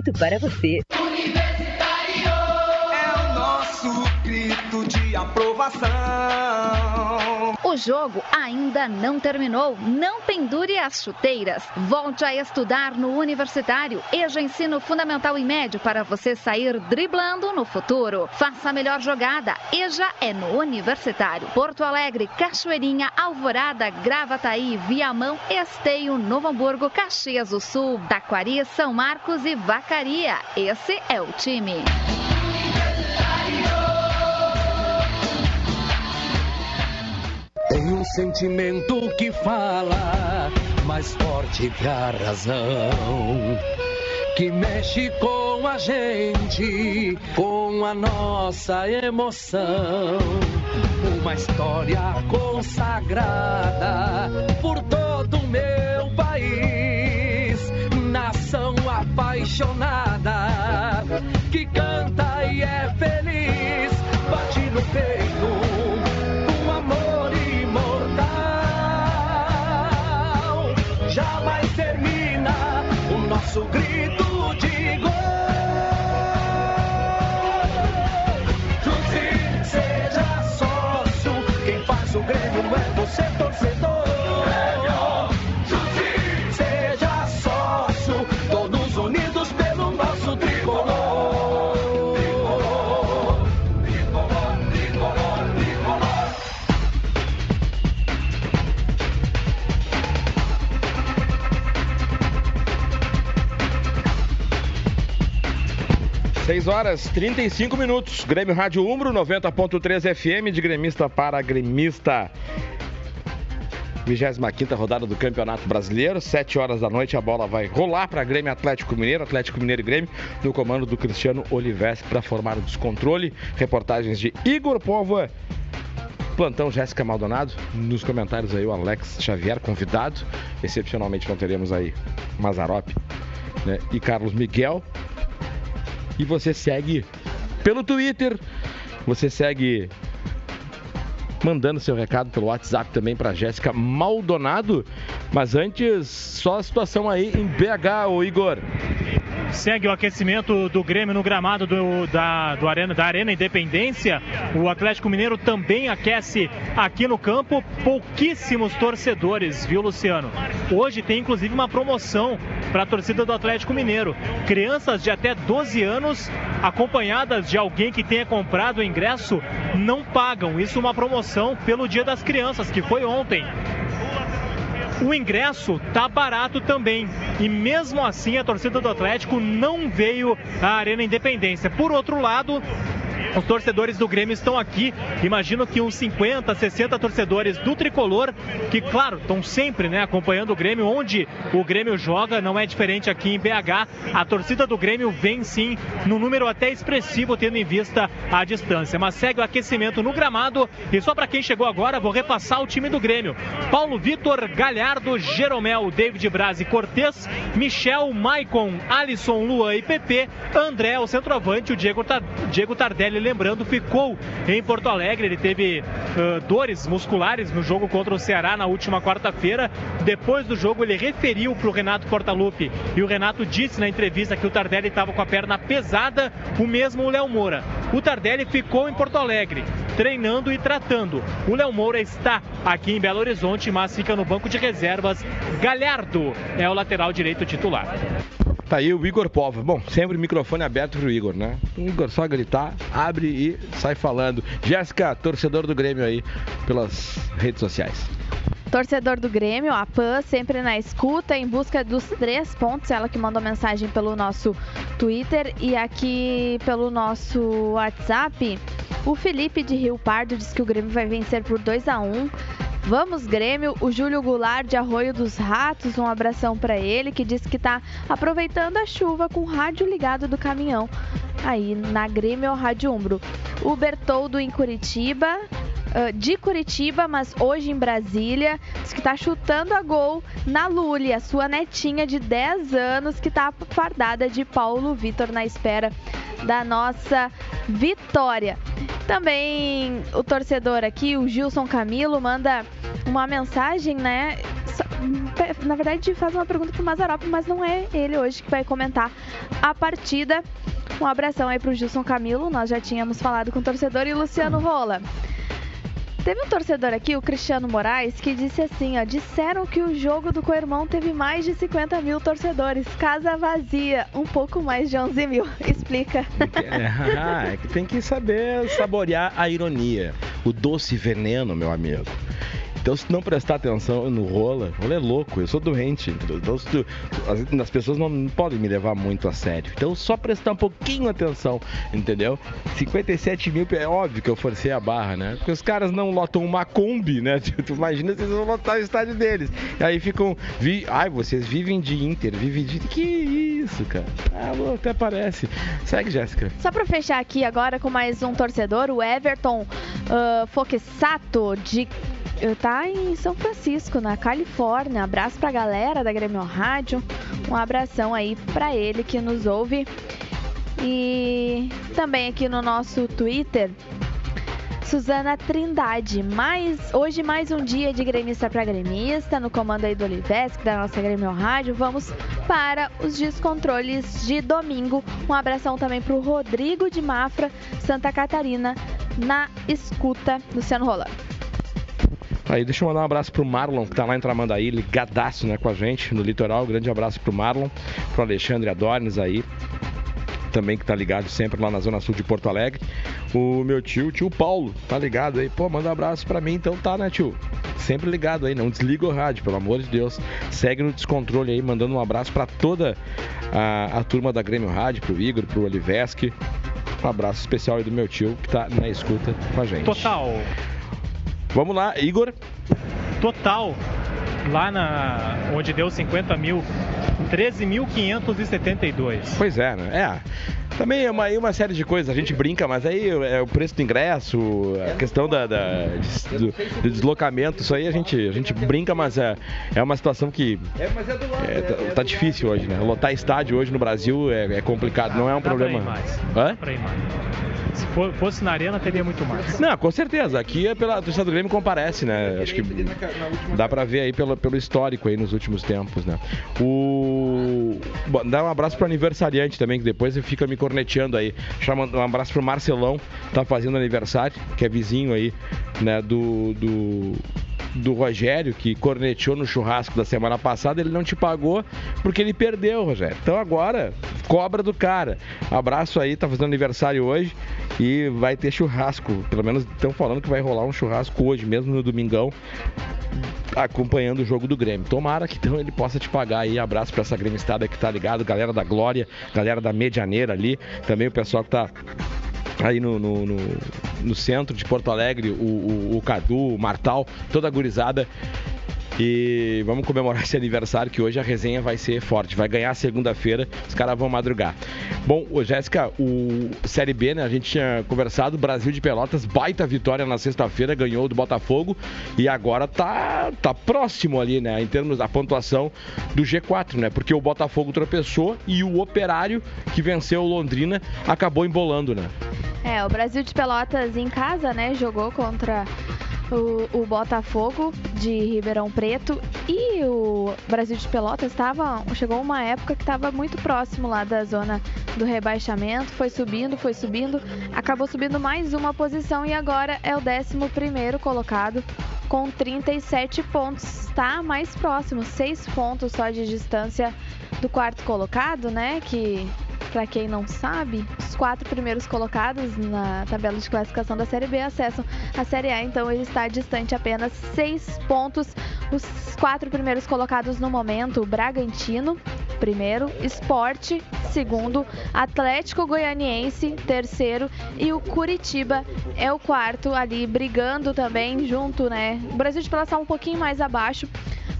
para você. Universitário é o nosso grito de aprovação. O jogo ainda não terminou. Não pendure as chuteiras. Volte a estudar no Universitário. EJA Ensino Fundamental e Médio para você sair driblando no futuro. Faça a melhor jogada. EJA é no Universitário. Porto Alegre, Cachoeirinha, Alvorada, Gravataí, Viamão, Esteio, Novo Hamburgo, Caxias do Sul, Taquari, São Marcos e Vacaria. Esse é o time. Tem um sentimento que fala mais forte que a razão. Que mexe com a gente, com a nossa emoção. Uma história consagrada por todo o meu país. Nação apaixonada, que canta e é feliz. Bate no peito 6 horas 35 minutos. Grêmio Rádio Umbro 90.3 FM de gremista para gremista. 25 rodada do Campeonato Brasileiro, 7 horas da noite a bola vai rolar para Grêmio Atlético Mineiro, Atlético Mineiro e Grêmio, no comando do Cristiano Oliveski para formar o descontrole. Reportagens de Igor Povoa, plantão Jéssica Maldonado, nos comentários aí o Alex Xavier, convidado. Excepcionalmente não teremos aí Mazarop né? e Carlos Miguel. E você segue pelo Twitter, você segue mandando seu recado pelo WhatsApp também para Jéssica Maldonado. Mas antes, só a situação aí em BH, o Igor. Segue o aquecimento do Grêmio no gramado do, da, do arena, da Arena Independência. O Atlético Mineiro também aquece aqui no campo. Pouquíssimos torcedores, viu, Luciano? Hoje tem inclusive uma promoção para a torcida do Atlético Mineiro. Crianças de até 12 anos, acompanhadas de alguém que tenha comprado o ingresso, não pagam. Isso é uma promoção pelo Dia das Crianças, que foi ontem o ingresso tá barato também. E mesmo assim a torcida do Atlético não veio à Arena Independência. Por outro lado, os torcedores do Grêmio estão aqui. Imagino que uns 50, 60 torcedores do tricolor, que, claro, estão sempre né, acompanhando o Grêmio, onde o Grêmio joga, não é diferente aqui em BH. A torcida do Grêmio vem sim num número até expressivo, tendo em vista a distância. Mas segue o aquecimento no gramado. E só para quem chegou agora, vou repassar o time do Grêmio: Paulo Vitor, Galhardo, Jeromel, David Braz e Cortez, Michel, Maicon, Alisson, Luan e PP, André, o centroavante, o Diego, Diego Tardelli lembrando, ficou em Porto Alegre. Ele teve uh, dores musculares no jogo contra o Ceará na última quarta-feira. Depois do jogo, ele referiu para o Renato Portaluppi e o Renato disse na entrevista que o Tardelli estava com a perna pesada, o mesmo o Léo Moura. O Tardelli ficou em Porto Alegre, treinando e tratando. O Léo Moura está aqui em Belo Horizonte, mas fica no banco de reservas. Galhardo é o lateral direito titular. Tá aí o Igor Povo. Bom, sempre microfone aberto pro Igor, né? O Igor só gritar, abre e sai falando. Jéssica, torcedor do Grêmio aí pelas redes sociais. Torcedor do Grêmio, a PAN, sempre na escuta, em busca dos três pontos. Ela que mandou mensagem pelo nosso Twitter e aqui pelo nosso WhatsApp. O Felipe de Rio Pardo diz que o Grêmio vai vencer por 2 a 1 Vamos Grêmio, o Júlio Goulart de Arroio dos Ratos, um abração para ele, que disse que está aproveitando a chuva com o rádio ligado do caminhão aí na Grêmio Rádio Umbro. O Bertoldo em Curitiba, uh, de Curitiba, mas hoje em Brasília, diz que está chutando a gol na Lully, a sua netinha de 10 anos, que está fardada de Paulo Vitor na espera da nossa vitória. Também o torcedor aqui, o Gilson Camilo, manda uma mensagem, né? Na verdade, faz uma pergunta pro Mazarop, mas não é ele hoje que vai comentar a partida. Um abração aí pro Gilson Camilo, nós já tínhamos falado com o torcedor e Luciano Rola. Teve um torcedor aqui, o Cristiano Moraes, que disse assim, ó, disseram que o jogo do Coirmão teve mais de 50 mil torcedores, casa vazia, um pouco mais de 11 mil. Explica. É, é que tem que saber saborear a ironia, o doce veneno, meu amigo. Então, se não prestar atenção no rola, rola é louco, eu sou doente. Então, tu, as, as, pessoas não podem me levar muito a sério. Então, só prestar um pouquinho atenção, entendeu? 57 mil, é óbvio que eu forcei a barra, né? Porque os caras não lotam uma Kombi, né? Tu imagina se eles vão lotar o estádio deles. E aí ficam. Vi, ai, vocês vivem de Inter, vivem de. Que isso, cara? Ah, até parece. Segue, Jéssica. Só pra fechar aqui agora com mais um torcedor, o Everton uh, Foquesato, de tá em São Francisco, na Califórnia. Abraço pra galera da Grêmio Rádio. Um abração aí pra ele que nos ouve. E também aqui no nosso Twitter, Suzana Trindade. Mais, hoje mais um dia de gremista para gremista, no comando aí do Olivesc, da nossa Grêmio Rádio. Vamos para os descontroles de domingo. Um abração também para o Rodrigo de Mafra, Santa Catarina, na escuta. Luciano Rolando. Aí, deixa eu mandar um abraço pro Marlon, que tá lá em Tramandaí, ligadaço né, com a gente no litoral. Grande abraço pro Marlon, pro Alexandre Adornes aí, também que tá ligado sempre lá na Zona Sul de Porto Alegre. o meu tio, tio Paulo, tá ligado aí? Pô, manda um abraço pra mim, então tá, né, tio? Sempre ligado aí, não desliga o rádio, pelo amor de Deus. Segue no descontrole aí, mandando um abraço pra toda a, a turma da Grêmio Rádio, pro Igor, pro Oliveski. Um abraço especial aí do meu tio que tá na escuta com a gente. Total. Vamos lá, Igor. Total. Lá na onde deu 50 mil, 13.572. Pois é, né? É. Também é uma, aí uma série de coisas, a gente brinca, mas aí é o preço do ingresso, a questão da, da- do, do deslocamento, isso aí a gente, a gente brinca, mas é, é uma situação que é, tá, tá difícil hoje, né? Lotar estádio hoje no Brasil é, é complicado, não é um problema. Hã? Se for- fosse na arena, teria muito mais. Não, com certeza. Aqui é pela torcida do Grêmio comparece, né? Acho que dá pra ver aí pelo, pelo histórico aí nos últimos tempos, né? O Bom, dá um abraço pro aniversariante também, que depois fica me corneteando aí. Chamando um abraço pro Marcelão, tá fazendo aniversário, que é vizinho aí, né, do do do Rogério, que corneteou no churrasco da semana passada, ele não te pagou porque ele perdeu, Rogério. Então agora, cobra do cara. Abraço aí, tá fazendo aniversário hoje e vai ter churrasco. Pelo menos estão falando que vai rolar um churrasco hoje, mesmo no domingão, acompanhando o jogo do Grêmio. Tomara que então ele possa te pagar aí. Abraço pra essa gremistada que tá ligado, galera da Glória, galera da Medianeira ali, também o pessoal que tá aí no, no, no- no centro de Porto Alegre, o, o, o Cadu, o Martal, toda a gurizada. E vamos comemorar esse aniversário que hoje a resenha vai ser forte. Vai ganhar segunda-feira, os caras vão madrugar. Bom, Jéssica, o Série B, né? A gente tinha conversado, Brasil de Pelotas, baita vitória na sexta-feira, ganhou do Botafogo e agora tá, tá próximo ali, né? Em termos da pontuação do G4, né? Porque o Botafogo tropeçou e o Operário, que venceu o Londrina, acabou embolando, né? É, o Brasil de Pelotas em casa, né, jogou contra o, Botafogo de Ribeirão Preto e o Brasil de Pelotas estava chegou uma época que estava muito próximo lá da zona do rebaixamento, foi subindo, foi subindo, acabou subindo mais uma posição e agora é o 11 primeiro colocado com 37 pontos, está mais próximo, 6 pontos só de distância do quarto colocado, né, que para quem não sabe, os quatro primeiros colocados na tabela de classificação da Série B acessam a Série A, então ele está distante apenas seis pontos. Os quatro primeiros colocados no momento: Bragantino, primeiro, Esporte, segundo, Atlético Goianiense, terceiro e o Curitiba é o quarto ali brigando também junto, né? O Brasil de Pelotas está um pouquinho mais abaixo.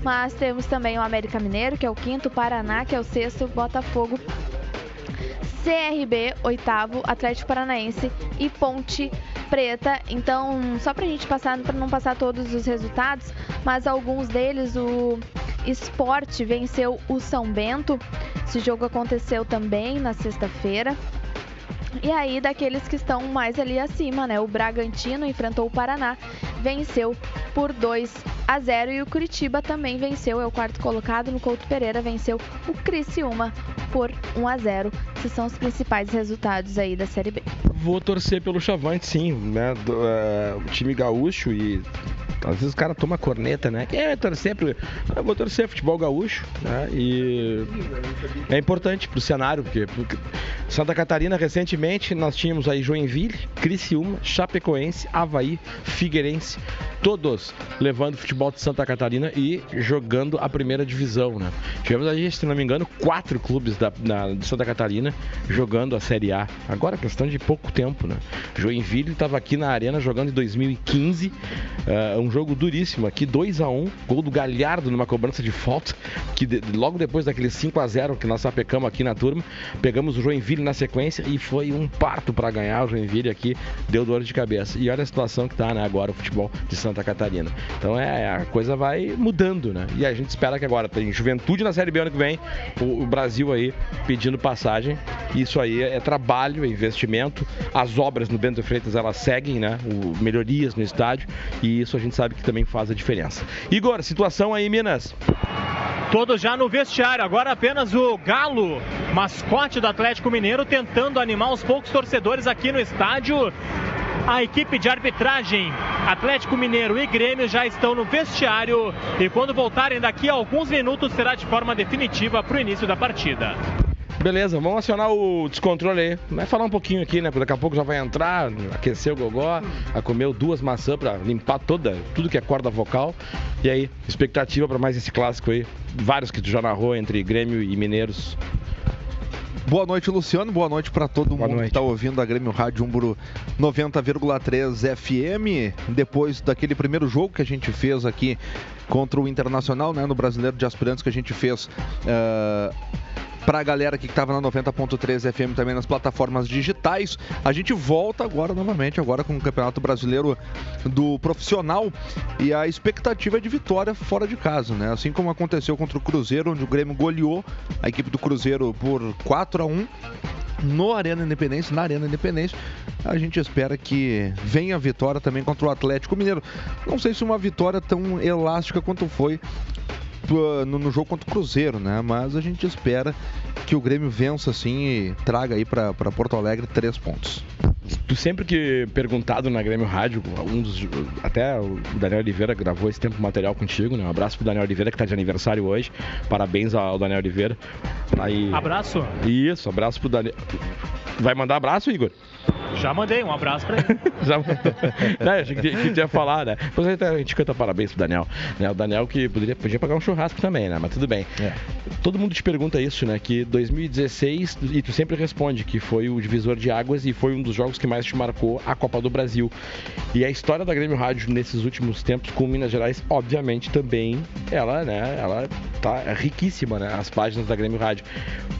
Mas temos também o América Mineiro, que é o quinto, Paraná, que é o sexto, Botafogo CRB, oitavo, Atlético Paranaense e Ponte Preta. Então, só pra gente passar, para não passar todos os resultados, mas alguns deles, o Esporte venceu o São Bento. Esse jogo aconteceu também na sexta-feira. E aí, daqueles que estão mais ali acima, né? O Bragantino enfrentou o Paraná, venceu por 2 a 0 e o Curitiba também venceu, é o quarto colocado. No Couto Pereira venceu o Criciúma por 1 a 0. Esses são os principais resultados aí da Série B. Vou torcer pelo Chavante, sim, né? Do, eh, o time gaúcho e às vezes o cara toma corneta, né? Vai torcer pro... Eu vou torcer futebol gaúcho, né? E é importante pro cenário, porque, porque Santa Catarina recentemente nós tínhamos aí Joinville, Criciúma, Chapecoense, Havaí, Figueirense, todos levando futebol de Santa Catarina e jogando a primeira divisão, né? Tivemos aí, se não me engano, quatro clubes da, na- de Santa Catarina jogando a Série A. Agora, questão de pouco tempo, né? Joinville estava aqui na arena jogando em 2015, eh, um jogo duríssimo aqui, 2 a 1 gol do Galhardo numa cobrança de falta, que de- logo depois daquele 5 a 0 que nós sapecamos aqui na turma, pegamos o Joinville na sequência e foi um parto para ganhar o Joinville aqui, deu dor de cabeça. E olha a situação que tá, né, agora o futebol de Santa Catarina. Então é, a coisa vai mudando, né? E a gente espera que agora tem Juventude na Série B ano que vem, o, o Brasil aí pedindo passagem. Isso aí é trabalho, é investimento. As obras no Bento Freitas elas seguem, né? O, melhorias no estádio e isso a gente sabe que também faz a diferença. Igor, situação aí Minas. Todos já no vestiário, agora apenas o Galo, mascote do Atlético Mineiro, tentando animar os poucos torcedores aqui no estádio. A equipe de arbitragem, Atlético Mineiro e Grêmio já estão no vestiário e quando voltarem daqui a alguns minutos será de forma definitiva para o início da partida. Beleza, vamos acionar o descontrole aí. Vai falar um pouquinho aqui, né? Porque daqui a pouco já vai entrar, aquecer o gogó, a comer duas maçãs pra limpar toda, tudo que é corda vocal. E aí, expectativa pra mais esse clássico aí. Vários que tu já narrou entre Grêmio e Mineiros. Boa noite, Luciano. Boa noite para todo mundo que está ouvindo a Grêmio Rádio Umbro 90,3 FM. Depois daquele primeiro jogo que a gente fez aqui contra o Internacional, né, no Brasileiro de Aspirantes que a gente fez. Uh para a galera que estava na 90.3 FM também nas plataformas digitais. A gente volta agora novamente, agora com o Campeonato Brasileiro do Profissional e a expectativa é de vitória fora de casa, né? Assim como aconteceu contra o Cruzeiro, onde o Grêmio goleou a equipe do Cruzeiro por 4 a 1 no Arena Independência, na Arena Independência. A gente espera que venha a vitória também contra o Atlético Mineiro. Não sei se uma vitória tão elástica quanto foi no, no, jogo contra o Cruzeiro, né? Mas a gente espera que o Grêmio vença assim e traga aí para Porto Alegre três pontos. Tu sempre que perguntado na Grêmio Rádio, um dos, até o Daniel Oliveira gravou esse tempo material contigo, né? Um abraço pro Daniel Oliveira que tá de aniversário hoje. Parabéns ao Daniel Oliveira. Aí... Abraço. Isso, abraço pro Daniel. Vai mandar abraço, Igor? Já mandei, um abraço pra ele. Já mandou. Não, achei que, que ia falar, né? Depois a gente canta parabéns pro Daniel. Né? O Daniel que poderia, podia pagar um churrasco também, né? Mas tudo bem. É. Todo mundo te pergunta isso, né? Que 2016, e tu sempre responde que foi o divisor de águas e foi um dos jogos que mais te marcou a Copa do Brasil. E a história da Grêmio Rádio nesses últimos tempos com Minas Gerais, obviamente, também ela, né? Ela tá riquíssima, né? As páginas da Grêmio Rádio.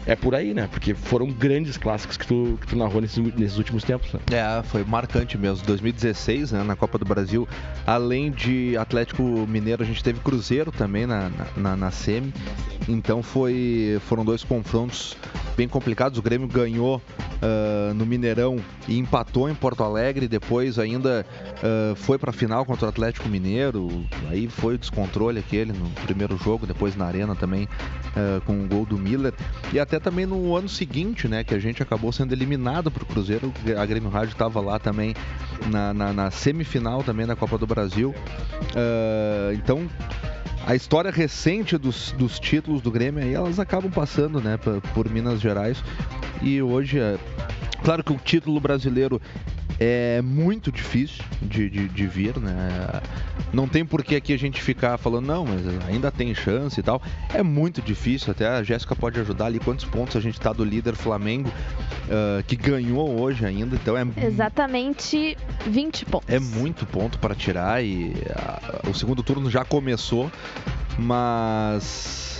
É por aí, né? Porque foram grandes clássicos que tu, que tu narrou nesses, nesses últimos tempos. Né? É, foi marcante mesmo. 2016, né, na Copa do Brasil, além de Atlético Mineiro, a gente teve Cruzeiro também na, na, na Semi. Então foi, foram dois confrontos bem complicados. O Grêmio ganhou uh, no Mineirão e empatou em Porto Alegre. Depois ainda uh, foi para a final contra o Atlético Mineiro. Aí foi o descontrole aquele no primeiro jogo, depois na Arena também uh, com o gol do Miller. E até também no ano seguinte, né, que a gente acabou sendo eliminado para o Cruzeiro. A Grêmio Rádio estava lá também na, na, na, semifinal também da Copa do Brasil. então a história recente dos, dos títulos do Grêmio aí, elas acabam passando, né, por, Minas Gerais. E hoje, é, claro que o título brasileiro é muito difícil de, de, de, vir, né? Não tem por que aqui a gente ficar falando, não, mas ainda tem chance e tal. É muito difícil, até a Jéssica pode ajudar ali quantos pontos a gente tá do líder Flamengo, uh, que ganhou hoje ainda, então é... Exatamente 20 pontos. É muito ponto para tirar e uh, o segundo turno já começou, mas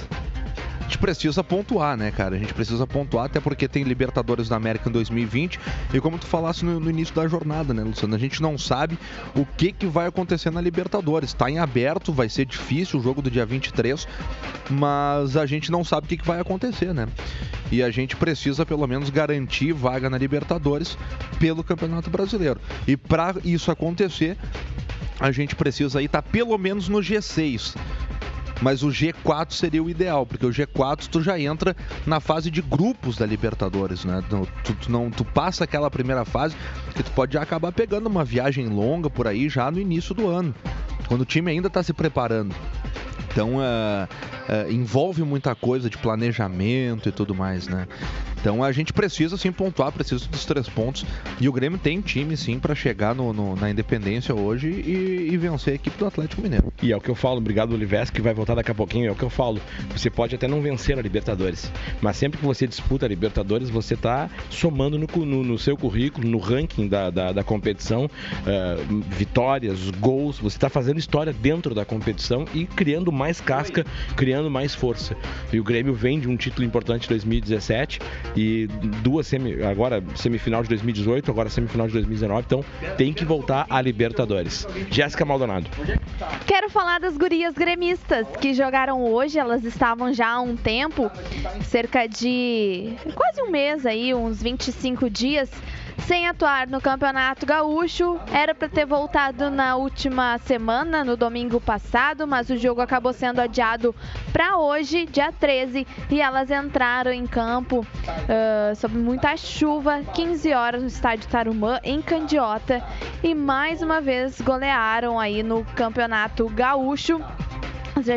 gente precisa pontuar, né, cara? A gente precisa pontuar, até porque tem Libertadores da América em 2020. E como tu falasse no, no início da jornada, né, Luciano? A gente não sabe o que, que vai acontecer na Libertadores. Tá em aberto, vai ser difícil o jogo do dia 23, mas a gente não sabe o que, que vai acontecer, né? E a gente precisa pelo menos garantir vaga na Libertadores pelo Campeonato Brasileiro. E para isso acontecer, a gente precisa aí estar tá pelo menos no G6 mas o G4 seria o ideal, porque o G4 tu já entra na fase de grupos da Libertadores, né? Tu, tu, não, tu passa aquela primeira fase que tu pode acabar pegando uma viagem longa por aí já no início do ano, quando o time ainda está se preparando. Então uh, uh, envolve muita coisa de planejamento e tudo mais, né? Então a gente precisa sim pontuar, precisa dos três pontos. E o Grêmio tem time sim para chegar no, no, na independência hoje e, e, vencer a equipe do Atlético Mineiro. E é o que eu falo, obrigado Olives, que vai voltar daqui a pouquinho, é o que eu falo. Você pode até não vencer a Libertadores, mas sempre que você disputa a Libertadores, você está somando no, no, no, seu currículo, no ranking da, da, da competição, uh, vitórias, gols, você está fazendo história dentro da competição e criando mais casca, criando mais força. E o Grêmio vem de um título importante em 2017 e duas semi, agora semifinal de 2018, agora semifinal de 2019, então tem que voltar à Libertadores. Jéssica Maldonado. Quero falar das gurias gremistas que jogaram hoje, elas estavam já há um tempo, cerca de quase um mês aí, uns 25 dias sem atuar no Campeonato Gaúcho. Era para ter voltado na última semana, no domingo passado, mas o jogo acabou sendo adiado para hoje, dia 13, e elas entraram em campo uh, sob muita chuva, 15 horas no estádio Tarumã, em Candiota, e mais uma vez golearam aí no Campeonato Gaúcho.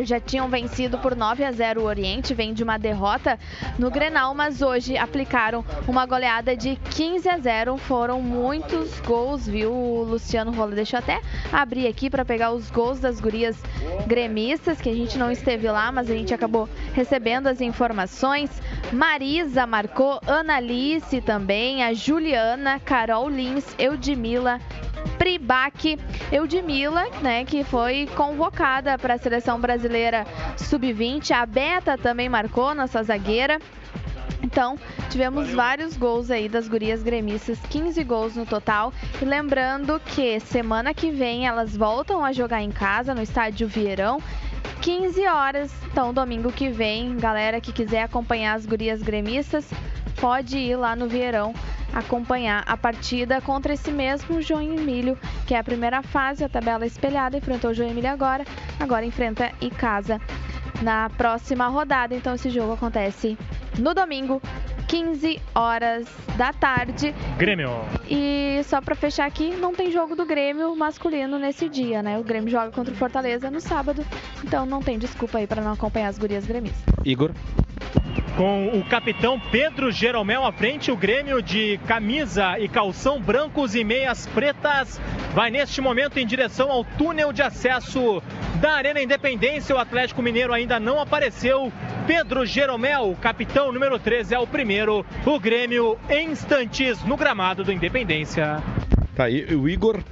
Já tinham vencido por 9 a 0 o Oriente, vem de uma derrota no Grenal, mas hoje aplicaram uma goleada de 15 a 0. Foram muitos gols, viu, Luciano Rola? Deixa eu até abrir aqui para pegar os gols das gurias gremistas, que a gente não esteve lá, mas a gente acabou recebendo as informações. Marisa marcou, Annalice também, a Juliana, Carol Lins, Eudmila, Pribac Eudmila, né, que foi convocada para a seleção brasileira sub-20. A Beta também marcou, nossa zagueira. Então, tivemos vários gols aí das gurias gremistas, 15 gols no total. E lembrando que semana que vem elas voltam a jogar em casa no estádio Vieirão. 15 horas, então domingo que vem, galera que quiser acompanhar as gurias gremistas, pode ir lá no Vieirão acompanhar a partida contra esse mesmo João Emílio, que é a primeira fase, a tabela espelhada, enfrentou Emílio agora, agora enfrenta Icasa na próxima rodada. Então esse jogo acontece no domingo, 15 horas da tarde. Grêmio. E só para fechar aqui, não tem jogo do Grêmio masculino nesse dia, né? O Grêmio joga contra o Fortaleza no sábado, então não tem desculpa aí para não acompanhar as gurias gremistas. Igor. Com o capitão Pedro Jeromel à frente, o Grêmio de camisa e calção brancos e meias pretas vai neste momento em direção ao túnel de acesso da Arena Independência. O Atlético Mineiro ainda não apareceu. Pedro Jeromel, capitão número 13, é o primeiro. O Grêmio em instantes no gramado do Independência. Tá aí o Igor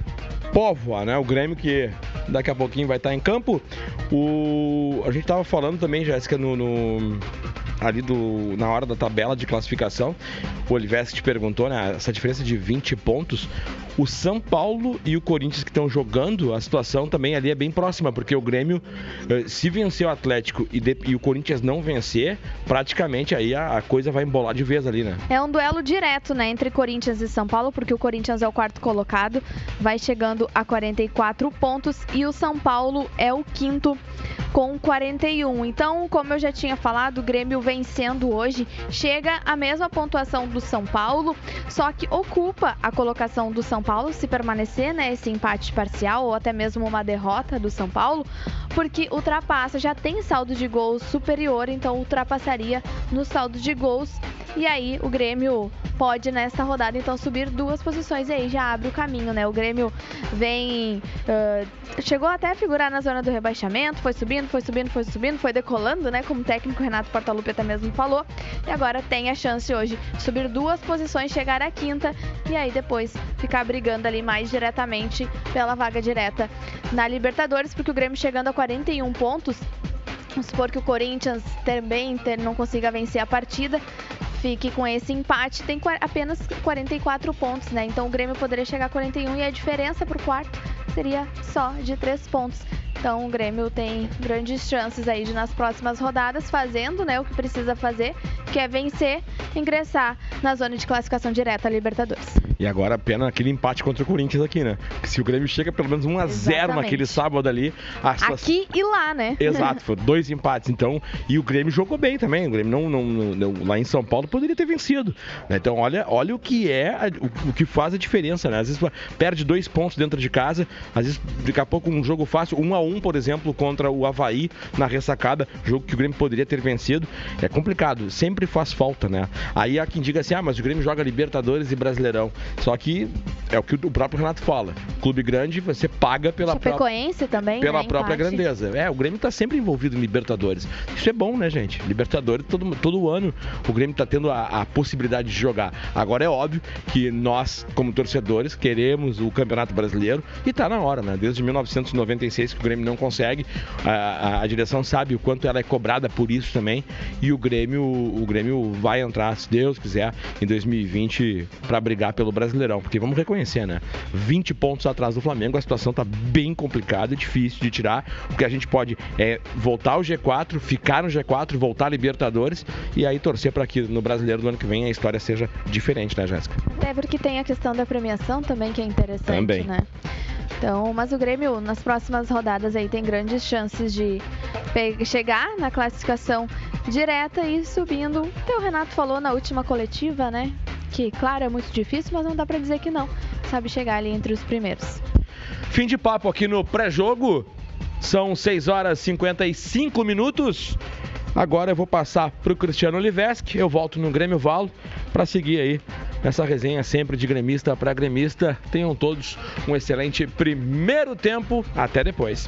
Póvoa, né? O Grêmio que daqui a pouquinho vai estar em campo. O... A gente tava falando também, Jéssica, no, no, ali do, na hora da tabela de classificação. O Olivesque te perguntou, né? Essa diferença de 20 pontos. O São Paulo e o Corinthians que estão jogando, a situação também ali é bem próxima, porque o Grêmio, eh, se vencer o Atlético e, de, e o Corinthians não vencer, praticamente aí a, a, coisa vai embolar de vez ali, né? É um duelo direto, né, entre Corinthians e São Paulo, porque o Corinthians é o quarto colocado, vai chegando a 44 pontos e o São Paulo é o quinto com 41. Então, como eu já tinha falado, o Grêmio vencendo hoje chega à mesma pontuação do São Paulo, só que ocupa a colocação do São Paulo se permanecer né, empate parcial ou até mesmo uma derrota do São Paulo, porque ultrapassa, já tem saldo de gols superior, então ultrapassaria no saldo de gols. E aí o Grêmio pode nesta rodada então subir duas posições e aí já abre o caminho, né? O Grêmio vem. Uh, chegou até a figurar na zona do rebaixamento, foi subindo, foi subindo, foi subindo, foi decolando, né? Como o técnico Renato Portaluppi até mesmo falou. E agora tem a chance hoje de subir duas posições, chegar à quinta e aí depois ficar brigando ali mais diretamente pela vaga direta na Libertadores, porque o Grêmio chegando a 41 pontos. Vamos supor que o Corinthians também não consiga vencer a partida, fique com esse empate, tem apenas 44 pontos, né? Então o Grêmio poderia chegar a 41 e a diferença para o quarto seria só de 3 pontos. Então o Grêmio tem grandes chances aí de nas próximas rodadas fazendo, né, o que precisa fazer, que é vencer, ingressar na zona de classificação direta à Libertadores. E agora pena aquele empate contra o Corinthians aqui, né? Porque se o Grêmio chega pelo menos 1 a 0 naquele sábado ali, aqui e lá, né? Exato, foram dois empates, então, e o Grêmio jogou bem também. O Grêmio não, não, não lá em São Paulo poderia ter vencido. Né? Então, olha, olha o que é, o, o, que faz a diferença, né? Às vezes perde dois pontos dentro de casa, às vezes daqui a pouco um jogo fácil, 1 a 1 por exemplo, contra o Havaí na ressacada, jogo que o Grêmio poderia ter vencido. É complicado, sempre faz falta, né? Aí há quem diga assim: ah, mas o Grêmio joga Libertadores e Brasileirão. Só que é o que o próprio Renato fala. Clube grande, você paga pela própria. também. Pela né, própria grandeza. É, o Grêmio está sempre envolvido em Libertadores. Isso é bom, né, gente? Libertadores, todo, todo ano o Grêmio está tendo a, a possibilidade de jogar. Agora é óbvio que nós, como torcedores, queremos o Campeonato Brasileiro e está na hora, né? Desde 1996 que o Grêmio não consegue. A, a, a, direção sabe o quanto ela é cobrada por isso também. E o Grêmio, o Grêmio vai entrar, se Deus quiser, em 2020 para brigar pelo Brasileirão. Porque vamos reconhecer, né? 20 pontos atrás do Flamengo, a situação está bem complicada e difícil de tirar. O que a gente pode é voltar ao G4, ficar no G4, voltar a Libertadores e aí torcer para que no Brasileiro do ano que vem a história seja diferente, né, Jéssica? É porque tem a questão da premiação também que é interessante, também. né? Então, mas o Grêmio nas próximas rodadas aí tem grandes chances de chegar na classificação direta e subindo. Então, o Renato falou na última coletiva, né? Que, claro, é muito difícil, mas não dá para dizer que não. Sabe chegar ali entre os primeiros. Fim de papo aqui no pré-jogo. São 6 horas e 55 minutos. Agora eu vou passar para o Cristiano Oliveski. Eu volto no Grêmio Valo para seguir aí essa resenha sempre de gremista para gremista. Tenham todos um excelente primeiro tempo. Até depois.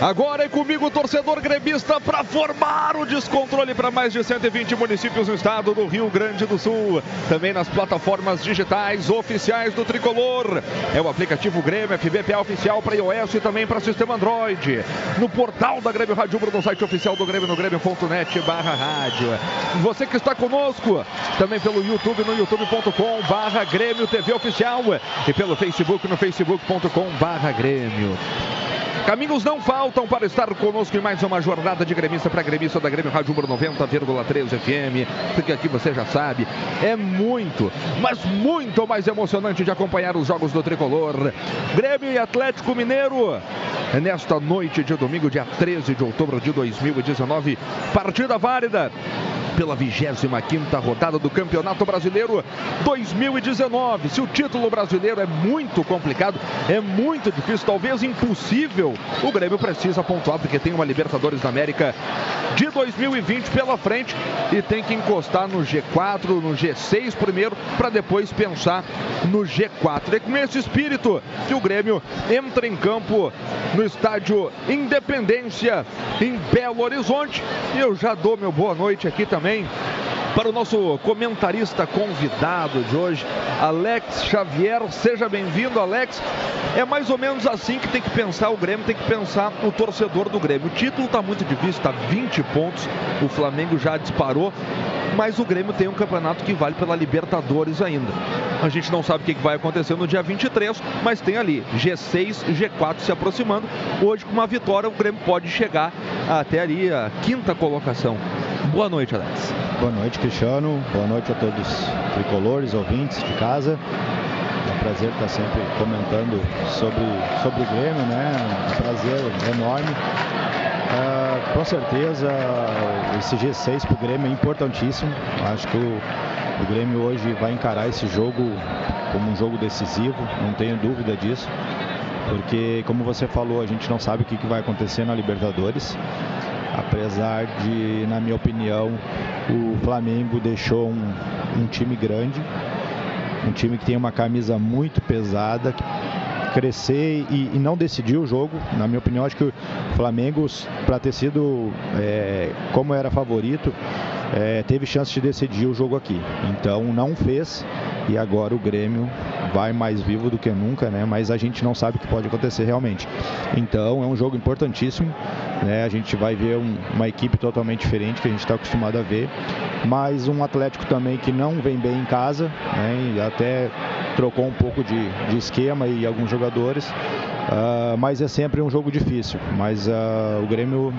Agora é comigo, torcedor gremista, para formar o descontrole para mais de 120 municípios no estado do Rio Grande do Sul. Também nas plataformas digitais oficiais do Tricolor. É o aplicativo Grêmio FBPA oficial para iOS e também para sistema Android. No portal da Grêmio Rádio no site oficial do Grêmio, no grêmio.net barra rádio. Você que está conosco, também pelo YouTube, no youtube.com barra Grêmio TV Oficial e pelo Facebook, no facebook.com barra Grêmio. Caminhos não faltam para estar conosco em mais uma jornada de gremista para gremista da Grêmio Rádio 90,3 FM, porque aqui você já sabe, é muito, mas muito mais emocionante de acompanhar os jogos do Tricolor. Grêmio e Atlético Mineiro, nesta noite de domingo, dia 13 de outubro de 2019, partida válida pela 25ª rodada do Campeonato Brasileiro 2019. Se o título brasileiro é muito complicado, é muito difícil, talvez impossível o Grêmio precisa pontuar porque tem uma Libertadores da América de 2020 pela frente e tem que encostar no G4, no G6 primeiro, para depois pensar no G4. É com esse espírito que o Grêmio entra em campo no estádio Independência, em Belo Horizonte. E eu já dou meu boa noite aqui também para o nosso comentarista convidado de hoje, Alex Xavier. Seja bem-vindo, Alex. É mais ou menos assim que tem que pensar o Grêmio, tem que pensar o torcedor do Grêmio. O título está muito difícil, está 20 pontos, o Flamengo já disparou, mas o Grêmio tem um campeonato que vale pela Libertadores ainda. A gente não sabe o que vai acontecer no dia 23, mas tem ali G6 e G4 se aproximando. Hoje, com uma vitória, o Grêmio pode chegar até ali a quinta colocação. Boa noite, Alex. Boa noite, Cristiano. Boa noite a todos os tricolores, ouvintes de casa. É um prazer estar sempre comentando sobre, sobre o Grêmio, né? Um prazer enorme. Uh, com certeza, esse G6 para o Grêmio é importantíssimo. Acho que o, o Grêmio hoje vai encarar esse jogo como um jogo decisivo, não tenho dúvida disso. Porque, como você falou, a gente não sabe o que, que vai acontecer na Libertadores apesar de, na minha opinião, o Flamengo deixou um, um time grande, um time que tem uma camisa muito pesada, crescer e, e, não decidir o jogo. Na minha opinião, acho que o Flamengo, para ter sido é, como era favorito, é, teve chance de decidir o jogo aqui. Então não fez e agora o Grêmio vai mais vivo do que nunca, né? Mas a gente não sabe o que pode acontecer realmente. Então é um jogo importantíssimo, né? A gente vai ver um, uma equipe totalmente diferente que a gente está acostumado a ver, mas um Atlético também que não vem bem em casa, né? E até trocou um pouco de, de esquema e alguns jogadores. Uh, mas é sempre um jogo difícil. Mas uh, o Grêmio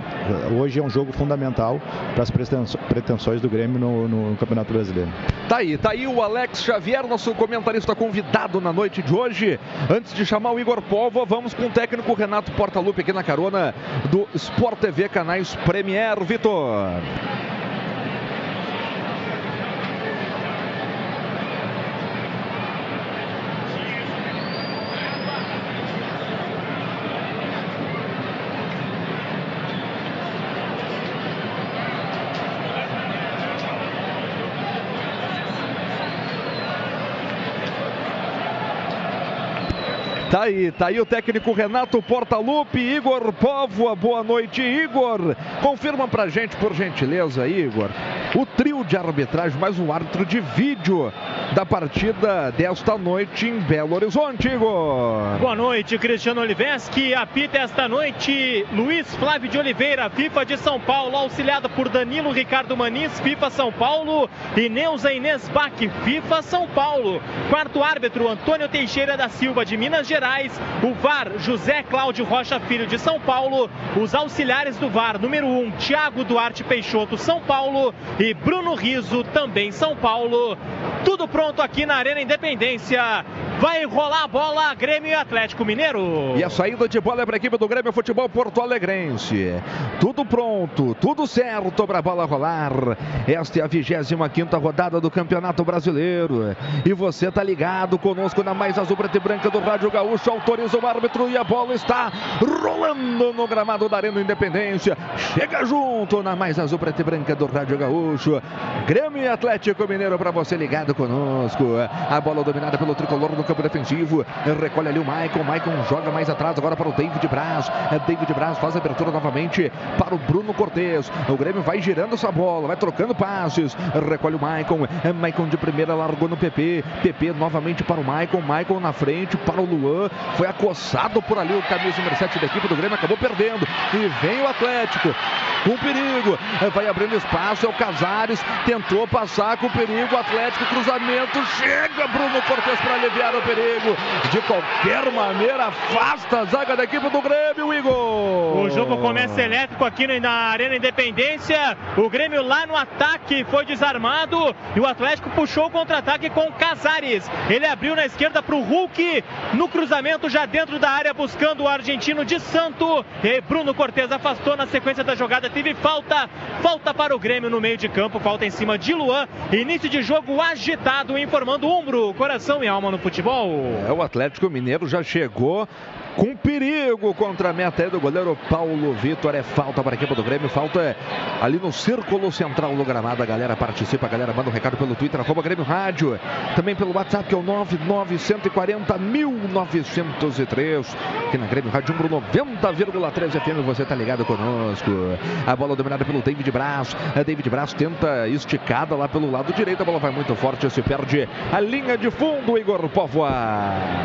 hoje é um jogo fundamental para as pretensões do Grêmio no, no, Campeonato Brasileiro. Tá aí, tá aí o Alex Xavier, nosso comentarista convidado na noite de hoje. Antes de chamar o Igor Povo, vamos com o técnico Renato Portaluppi aqui na carona do Sport TV Canais Premier. Vitor. Aí, tá aí o técnico Renato Portaluppi, Igor Póvoa, boa noite, Igor. Confirma pra gente, por gentileza, Igor, o trio de arbitragem, mais um árbitro de vídeo da partida desta noite em Belo Horizonte, Igor. Boa noite, Cristiano Oliveski. Apita esta noite Luiz Flávio de Oliveira, FIFA de São Paulo, auxiliado por Danilo Ricardo Maniz, FIFA São Paulo, e Neuza Inês Bach, FIFA São Paulo. Quarto árbitro, Antônio Teixeira da Silva, de Minas Gerais. O VAR, José Cláudio Rocha Filho, de São Paulo. Os auxiliares do VAR, número 1, um, Tiago Duarte Peixoto, São Paulo. E Bruno Riso, também São Paulo. Tudo pronto aqui na Arena Independência. Vai rolar a bola, Grêmio e Atlético Mineiro. E a saída de bola é para a equipe do Grêmio Futebol Porto Alegrense. Tudo pronto, tudo certo para a bola rolar. Esta é a 25 rodada do Campeonato Brasileiro. E você tá ligado conosco na mais azul preta e branca do Rádio Gaúcho. Autoriza o árbitro e a bola está rolando no gramado da Arena Independência. Chega junto na mais azul preta e branca do Rádio Gaúcho. Grêmio e Atlético Mineiro para você ligado conosco. A bola dominada pelo tricolor no campo defensivo. Recolhe ali o Maicon. Maicon joga mais atrás agora para o David Braz. David Braz faz a abertura novamente para o Bruno Cortes. O Grêmio vai girando essa bola, vai trocando passes. Recolhe o Maicon. Maicon de primeira largou no PP. PP novamente para o Maicon. Maicon na frente para o Luan. Foi acossado por ali o camisa número 7 da equipe do Grêmio. Acabou perdendo. E vem o Atlético com perigo. Vai abrindo espaço. É o Casares. Tentou passar com perigo. O Atlético cruzamento. Chega Bruno Cortes para aliviar o perigo. De qualquer maneira, afasta a zaga da equipe do Grêmio, Igor. O jogo começa elétrico aqui na Arena Independência. O Grêmio lá no ataque foi desarmado e o Atlético puxou o contra-ataque com Casares. Ele abriu na esquerda para o Hulk no cruzamento já dentro da área buscando o argentino de Santo. E Bruno Cortes afastou na sequência da jogada. Teve falta, falta para o Grêmio no meio de campo, falta em cima de Luan. Início de jogo agitado, informando Umbro, coração e alma no futebol. É, o Atlético Mineiro já chegou com perigo contra a meta do goleiro Paulo Vitor. É falta para a equipe do Grêmio, falta ali no círculo central do gramado. A galera participa, a galera manda um recado pelo Twitter, arroba Grêmio Rádio. Também pelo WhatsApp, que é o 99140 1903. Aqui na Grêmio Rádio 90,3 FM, você tá ligado conosco. A bola dominada pelo David Braz. A David Braz tenta esticada lá pelo lado direito. A bola vai muito forte, se perde a linha de fundo, Igor Povoa.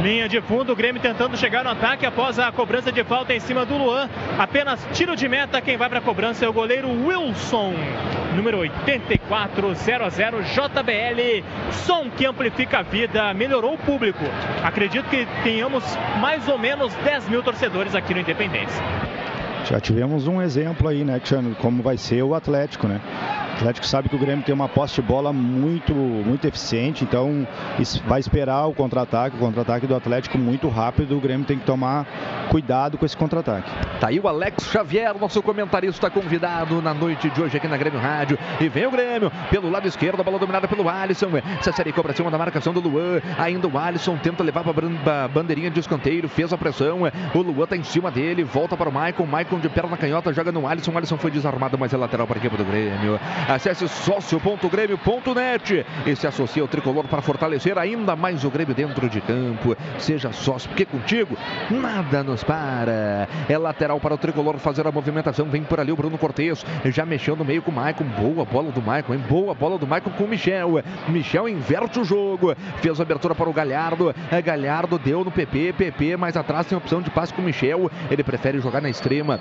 Linha de fundo, o Grêmio tentando chegar no ataque após a cobrança de falta em cima do Luan. Apenas tiro de meta, quem vai para a cobrança é o goleiro Wilson. Número 8400 JBL. Som que amplifica a vida, melhorou o público. Acredito que tenhamos mais ou menos 10 mil torcedores aqui no Independência. Já tivemos um exemplo aí, né, Tiano, como vai ser o Atlético, né? Atlético sabe que o Grêmio tem uma posse de bola muito, muito eficiente, então vai esperar o contra-ataque, o contra-ataque do Atlético muito rápido, o Grêmio tem que tomar cuidado com esse contra-ataque. Tá aí o Alex Xavier, nosso comentarista convidado na noite de hoje aqui na Grêmio Rádio. E vem o Grêmio pelo lado esquerdo, a bola dominada pelo Alisson. Cessari cobra cima da marcação do Luan. Ainda o Alisson tenta levar para a bandeirinha de escanteio, fez a pressão. O Luan tá em cima dele, volta para o Maicon. Maicon de perna canhota joga no Alisson. O Alisson foi desarmado, mas é lateral para a equipe do Grêmio. Acesse sócio.grêmio.net e se associe ao tricolor para fortalecer ainda mais o Grêmio dentro de campo. Seja sócio, porque contigo nada nos para. É lateral para o tricolor fazer a movimentação. Vem por ali o Bruno Cortes. Já mexeu no meio com o Maicon. Boa bola do Maicon, hein? Boa bola do Maicon com o Michel. Michel inverte o jogo. Fez a abertura para o Galhardo. Galhardo deu no PP. PP mais atrás tem opção de passe com o Michel. Ele prefere jogar na extrema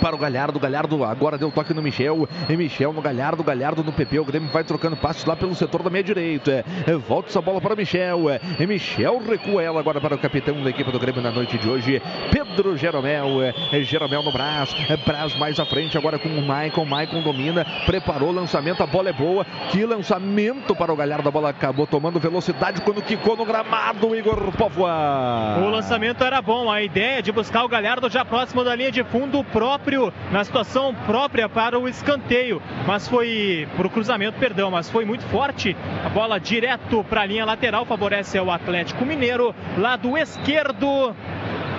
para o Galhardo. Galhardo agora deu toque no Michel. E Michel no Galhardo. Galhardo no PP. O Grêmio vai trocando passos lá pelo setor da meia direita. Volta essa bola para Michel. E Michel recua ela agora para o capitão da equipe do Grêmio na noite de hoje. Pedro Jeromel. Jeromel no Brás. Brás mais à frente agora com o Maicon. Maicon domina. Preparou o lançamento. A bola é boa. Que lançamento para o Galhardo. A bola acabou tomando velocidade quando quicou no gramado. Igor Povoa. O lançamento era bom. A ideia de buscar o Galhardo já próximo da linha de fundo próprio. Na situação própria para o escanteio. Mas foi para o cruzamento, perdão. Mas foi muito forte. A bola direto para a linha lateral. Favorece o Atlético Mineiro. Lado esquerdo.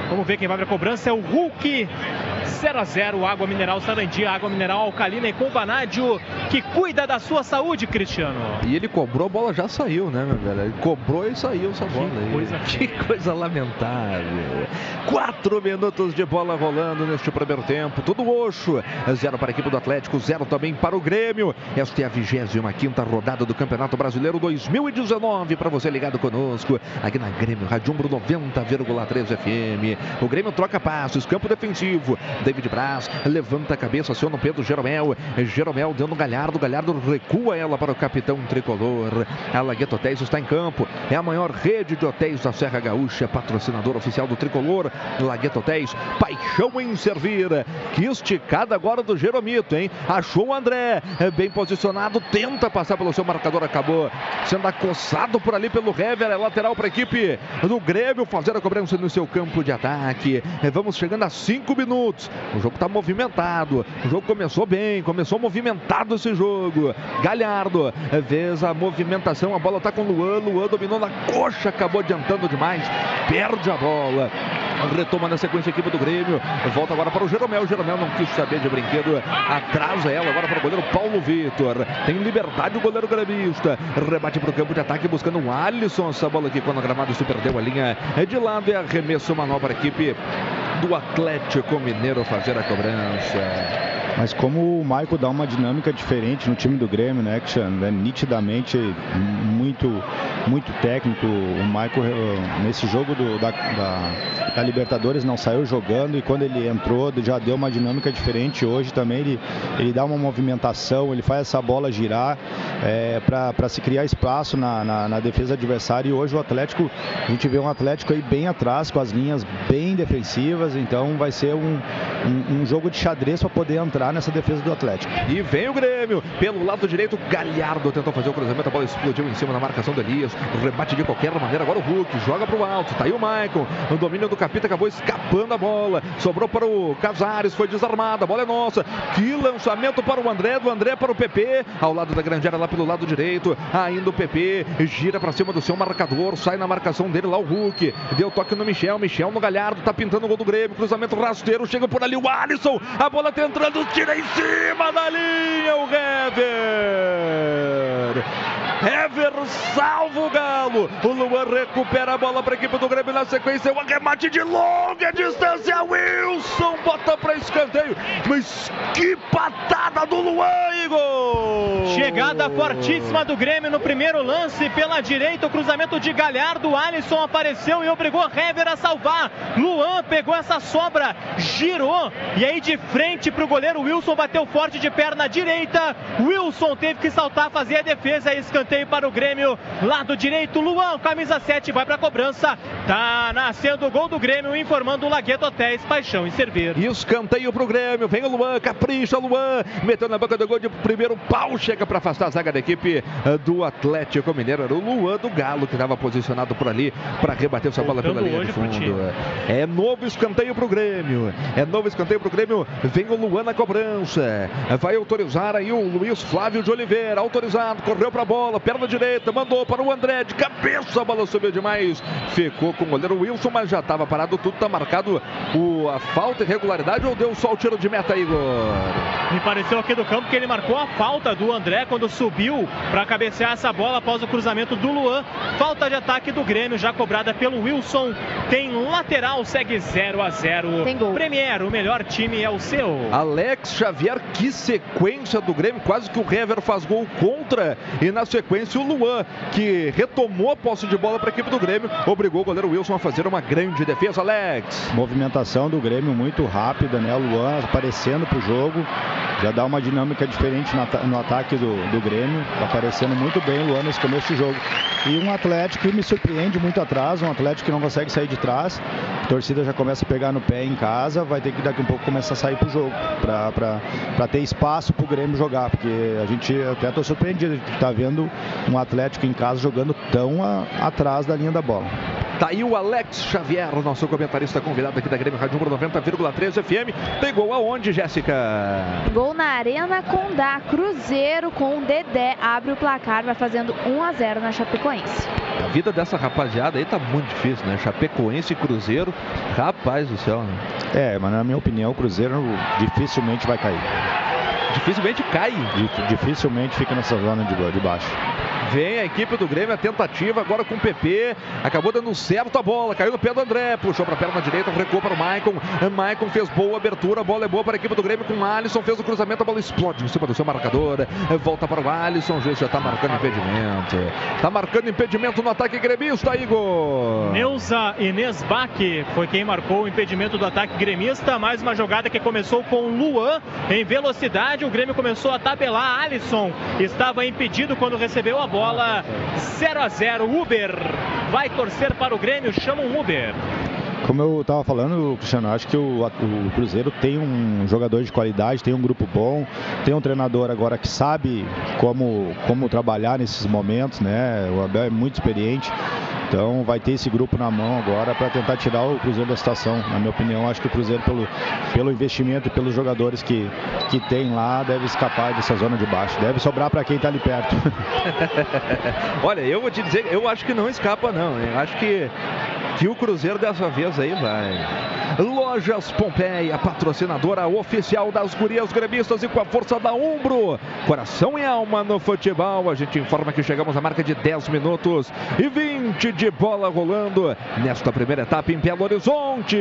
Vamos ver quem vai para a cobrança. É o Hulk. 0 a 0 Água mineral Sarandia, água mineral alcalina e com vanádio que cuida da sua saúde, Cristiano. E ele cobrou, a bola já saiu, né, meu velho? Ele cobrou e saiu essa bola aí. coisa que coisa lamentável. Quatro minutos de bola rolando neste primeiro tempo. Tudo oxo. Zero para a equipe do Atlético, zero também para o Grêmio. Esta é a 25 quinta rodada do Campeonato Brasileiro 2019. Para você ligado conosco aqui na Grêmio Rádio Umbro 90,3 FM. O Grêmio troca passos, campo defensivo. David Braz levanta a cabeça, aciona o Pedro Jeromel. Jeromel dando Galhardo. Galhardo recua ela para o capitão tricolor. A Lagueto Hotéis está em campo. É a maior rede de hotéis da Serra Gaúcha, patrocinador oficial do tricolor. Lagueto Hotéis, paixão em servir. Que esticada agora do Jeromito, hein? Achou o André, é bem posicionado, tenta passar pelo seu marcador, acabou sendo acossado por ali pelo Hever. É lateral para a equipe do Grêmio fazer a cobrança no seu campo de ataque. É, vamos chegando a cinco minutos. O jogo está movimentado. O jogo começou bem, começou movimentado esse jogo. Galhardo vês a movimentação, a bola está com o Luan. Luan dominou na coxa, acabou adiantando demais, perde a bola. Retoma na sequência a equipe do Grêmio. Volta agora para o Jeromel. Jeromel não quis saber de brinquedo. Atrasa ela agora para o goleiro Paulo Vitor. Tem liberdade o goleiro gremista. Rebate para o campo de ataque buscando um Alisson. Essa bola aqui quando o gramado se perdeu a linha é de lado e arremesso manual para a equipe do Atlético Mineiro fazer a cobrança. Mas como o Michael dá uma dinâmica diferente no time do Grêmio, né, Cristiano? É nitidamente muito, muito técnico. O Michael, eh, nesse jogo do, da, da, da, Libertadores, não saiu jogando e quando ele entrou já deu uma dinâmica diferente. Hoje também ele, ele dá uma movimentação, ele faz essa bola girar é, para se criar espaço na, na, na, defesa adversária. E hoje o Atlético, a gente vê um Atlético aí bem atrás, com as linhas bem defensivas. Então vai ser um, um, um jogo de xadrez para poder entrar entrar nessa defesa do Atlético. E vem o Grêmio, pelo lado direito, Galhardo tentou fazer o cruzamento, a bola explodiu em cima da marcação do Elias, rebate de qualquer maneira, agora o Hulk, joga para o alto, tá aí o Maicon, o domínio do Capita acabou escapando a bola, sobrou para o Casares, foi desarmado, a bola é nossa, que lançamento para o André, do André para o PP, ao lado da grande área lá pelo lado direito, ainda o PP, gira para cima do seu marcador, sai na marcação dele lá o Hulk, deu toque no Michel, Michel no Galhardo, tá pintando o gol do Grêmio, cruzamento rasteiro, chega por ali o Alisson, a bola tá entrando, tira em cima da linha o Hever. Hever salva o Galo. O Luan recupera a bola para a equipe do Grêmio na sequência. O arremate de longa distância. Wilson bota para escanteio. Mas que patada do Luan, Igor! Chegada fortíssima do Grêmio no primeiro lance pela direita. O cruzamento de Galhardo. Alisson apareceu e obrigou Hever a salvar. Luan pegou essa sobra, girou e aí de frente para o goleiro Wilson bateu forte de perna direita. Wilson teve que saltar, fazer a defesa e escanteio para o Grêmio. Lado direito, Luan, camisa 7, vai para a cobrança. Tá nascendo o gol do Grêmio, informando o Lagueto Hotéis, paixão em servir. E escanteio para o Grêmio. Vem o Luan, capricha Luan. Meteu na boca do gol de primeiro pau. Chega para afastar a zaga da equipe eh, do Atlético Mineiro. Era o Luan do Galo que estava posicionado por ali para rebater essa bola pela linha de fundo. É novo escanteio para o Grêmio. É novo escanteio para o Grêmio. Vem o Luan na cobrança. Vai autorizar aí o Luiz Flávio de Oliveira. Autorizado, correu para a bola perna direita, mandou para o André, de cabeça, a bola subiu demais, ficou com o goleiro Wilson, mas já estava parado, tudo está marcado o, a falta, irregularidade ou deu só o tiro de meta, Igor? Me pareceu aqui do campo que ele marcou a falta do André quando subiu para cabecear essa bola após o cruzamento do Luan. Falta de ataque do Grêmio, já cobrada pelo Wilson. Tem lateral, segue 0 a 0 Tem gol. Premier, o melhor time é o seu. Alex Xavier, que sequência do Grêmio, quase que o Hever faz gol contra e na sequência o Luan, que retomou a posse de bola para a equipe do Grêmio, obrigou o goleiro Wilson a fazer uma grande defesa, Alex. Movimentação do Grêmio muito rápida, né? O Luan aparecendo para o jogo, já dá uma dinâmica diferente no, ataque do, do Grêmio, tá aparecendo muito bem o Luan nesse começo de jogo. E um Atlético que me surpreende muito atrás, um Atlético que não consegue sair de trás, a torcida já começa a pegar no pé em casa, vai ter que daqui um pouco começar a sair para o jogo, para ter espaço para o Grêmio jogar, porque a gente até estou surpreendido de estar tá vendo um Atlético em casa jogando tão a, atrás da linha da bola. Tá aí o Alex Xavier, nosso comentarista convidado aqui da Grêmio Rádio 90,3 FM. Tem gol aonde, Jéssica? Gol na Arena Condá. Cruzeiro com Dedé abre o placar, vai fazendo 1 a 0 na Chapecoense. A vida dessa rapaziada aí tá muito difícil, né? Chapecoense e Cruzeiro, rapaz do céu, né? É, mas na minha opinião o Cruzeiro dificilmente vai cair. Dificilmente cai? Dificilmente fica nessa zona de, de baixo. Vem a equipe do Grêmio, a tentativa agora com o PP. Acabou dando certo a bola, caiu no pé do André, puxou para a perna direita, recuou para o Maicon. Maicon fez boa abertura, a bola é boa para a equipe do Grêmio com o Alisson. Fez o cruzamento, a bola explode em cima do seu marcador. Volta para o Alisson, o juiz já está marcando impedimento. Está marcando impedimento no ataque gremista, Igor. Neuza Inês Bach foi quem marcou o impedimento do ataque gremista. Mais uma jogada que começou com Luan em velocidade. O Grêmio começou a tabelar. Alisson estava impedido quando recebeu a bola bola 0 a 0 Uber vai torcer para o Grêmio, chama um Uber. Como eu estava falando, Cristiano, acho que o, o, Cruzeiro tem um jogador de qualidade, tem um grupo bom, tem um treinador agora que sabe como, como trabalhar nesses momentos, né? O Abel é muito experiente. Então vai ter esse grupo na mão agora para tentar tirar o Cruzeiro da situação. Na minha opinião, acho que o Cruzeiro, pelo, pelo investimento e pelos jogadores que, que tem lá, deve escapar dessa zona de baixo. Deve sobrar para quem está ali perto. Olha, eu vou te dizer, eu acho que não escapa não. Eu acho que que o Cruzeiro dessa vez aí vai. Lojas Pompeia, patrocinadora oficial das gurias gremistas e com a força da Umbro. Coração e alma no futebol. A gente informa que chegamos à marca de 10 minutos e 20 de bola rolando nesta primeira etapa em Belo Horizonte.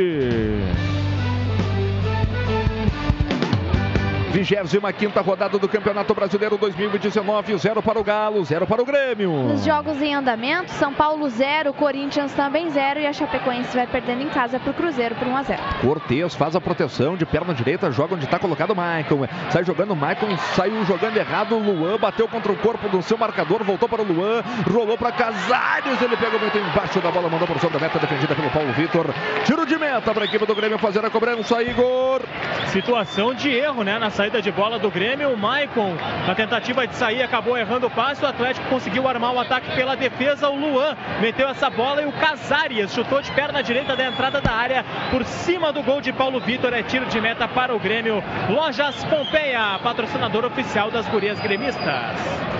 25 rodada do Campeonato Brasileiro 2019, 0 para o Galo, 0 para o Grêmio. Nos jogos em andamento, São Paulo 0, Corinthians também 0 e a Chapecoense vai perdendo em casa para o Cruzeiro por 1 a 0. Cortez faz a proteção de perna direita, joga onde está colocado o Maicon. Sai jogando o Maicon, saiu jogando errado. O Luan bateu contra o corpo do seu marcador, voltou para o Luan, rolou para Casares. Ele pegou muito embaixo da bola, mandou por sobre a meta, defendida pelo Paulo Vitor. Tiro de meta para a equipe do Grêmio fazer a cobrança, Igor. Situação de erro, né? Na saída de bola do Grêmio. O Maicon, na tentativa de sair, acabou errando o passe. O Atlético conseguiu armar o ataque pela defesa. O Luan meteu essa bola e o Casares chutou de perna direita da entrada da área por cima do gol de Paulo Vitor. É tiro de meta para o Grêmio. Lojas Pompeia, patrocinador oficial das gurias gremistas.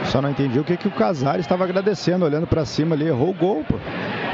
Só não entendi o que, que o Casares estava agradecendo, olhando para cima ali. Errou o gol, pô.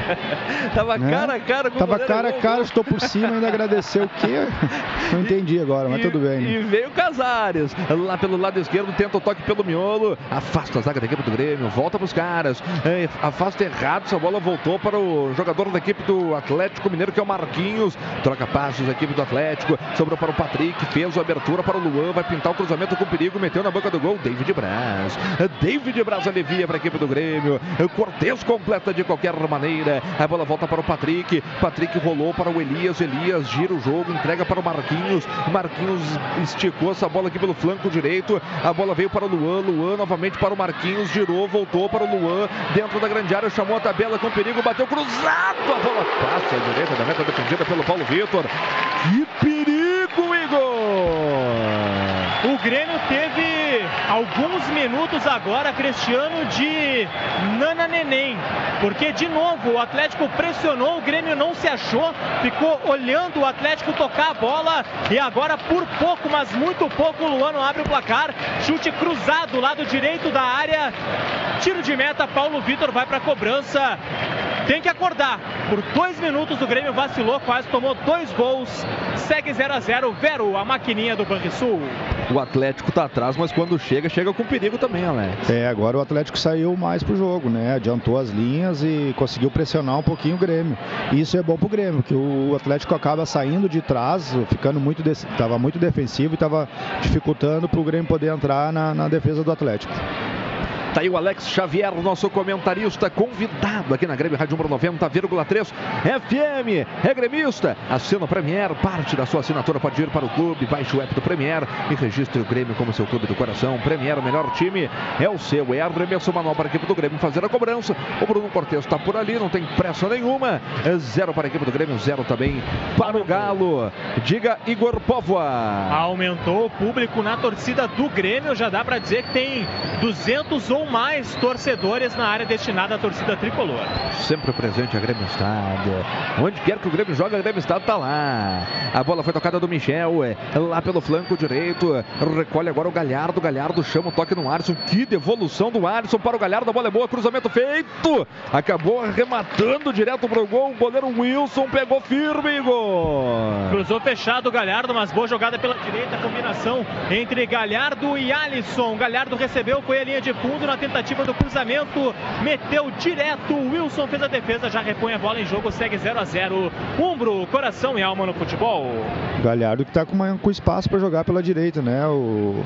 Tava né? cara a cara com Tava cara a cara, estou por cima, ainda agradeceu o quê? Não entendi agora, mas e, tudo bem. Né? E veio Casares, lá pelo lado esquerdo, tenta o toque pelo miolo, afasta a zaga da equipe do Grêmio, volta para os caras, é, afasta errado, essa bola voltou para o jogador da equipe do Atlético Mineiro, que é o Marquinhos, troca passos a equipe do Atlético, sobrou para o Patrick, fez a abertura para o Luan, vai pintar o cruzamento com perigo, meteu na boca do gol, David Braz. David Braz alivia para a equipe do Grêmio, Cortez completa de qualquer maneira, a bola volta para o Patrick. Patrick rolou para o Elias. Elias gira o jogo, entrega para o Marquinhos. Marquinhos esticou essa bola aqui pelo flanco direito. A bola veio para o Luan. Luan novamente para o Marquinhos. Girou, voltou para o Luan. Dentro da grande área, chamou a tabela com perigo. Bateu cruzado. A bola passa à direita da meta defendida pelo Paulo Vitor. Que perigo, Igor! O Grêmio teve alguns minutos agora, Cristiano, de Nana Neném. Porque, de novo, o Atlético pressionou, o Grêmio não se achou, ficou olhando o Atlético tocar a bola. E agora, por pouco, mas muito pouco, o Luano abre o placar. Chute cruzado, lado direito da área. Tiro de meta, Paulo Vitor vai para a cobrança. Tem que acordar. Por dois minutos o Grêmio vacilou, quase tomou dois gols. Segue 0 a 0 Vero, a maquininha do Banrisul. O Atlético tá atrás, mas quando chega, chega com perigo também, Alex. É, agora o Atlético saiu mais pro jogo, né? Adiantou as linhas e conseguiu pressionar um pouquinho o Grêmio. Isso é bom pro Grêmio, que o Atlético acaba saindo de trás, ficando muito, de... muito defensivo e estava dificultando pro Grêmio poder entrar na, na defesa do Atlético. Tá aí o Alex Xavier, nosso comentarista convidado aqui na Grêmio Rádio 90,3 FM. É gremista. Assina o Premier, parte da sua assinatura pode ir para o clube. Baixe o app do Premier e registre o Grêmio como seu clube do coração. Premier, o melhor time é o seu. É arremesso manual para a equipe do Grêmio fazer a cobrança. O Bruno Cortes está por ali, não tem pressa nenhuma. É zero para a equipe do Grêmio, zero também para o Galo. Diga Igor Povoa. Aumentou o público na torcida do Grêmio, já dá para dizer que tem 200 ou mais torcedores na área destinada à torcida tricolor. Sempre presente a Grêmio Estado. Onde quer que o Grêmio joga, a Grêmio Estado tá lá. A bola foi tocada do Michel, é, lá pelo flanco direito. Recolhe agora o Galhardo. Galhardo chama o toque no Alisson. Que devolução do Alisson para o Galhardo. A bola é boa, cruzamento feito. Acabou arrematando direto pro gol. O goleiro Wilson pegou firme, gol. Cruzou fechado o Galhardo, mas boa jogada pela direita. Combinação entre Galhardo e Alisson. Galhardo recebeu, foi a linha de fundo na tentativa do cruzamento. Meteu direto. O Wilson fez a defesa, já repõe a bola em jogo, segue 0 a 0 Umbro, coração e alma no futebol. Galhardo que está com, uma- com espaço para jogar pela direita, né? O,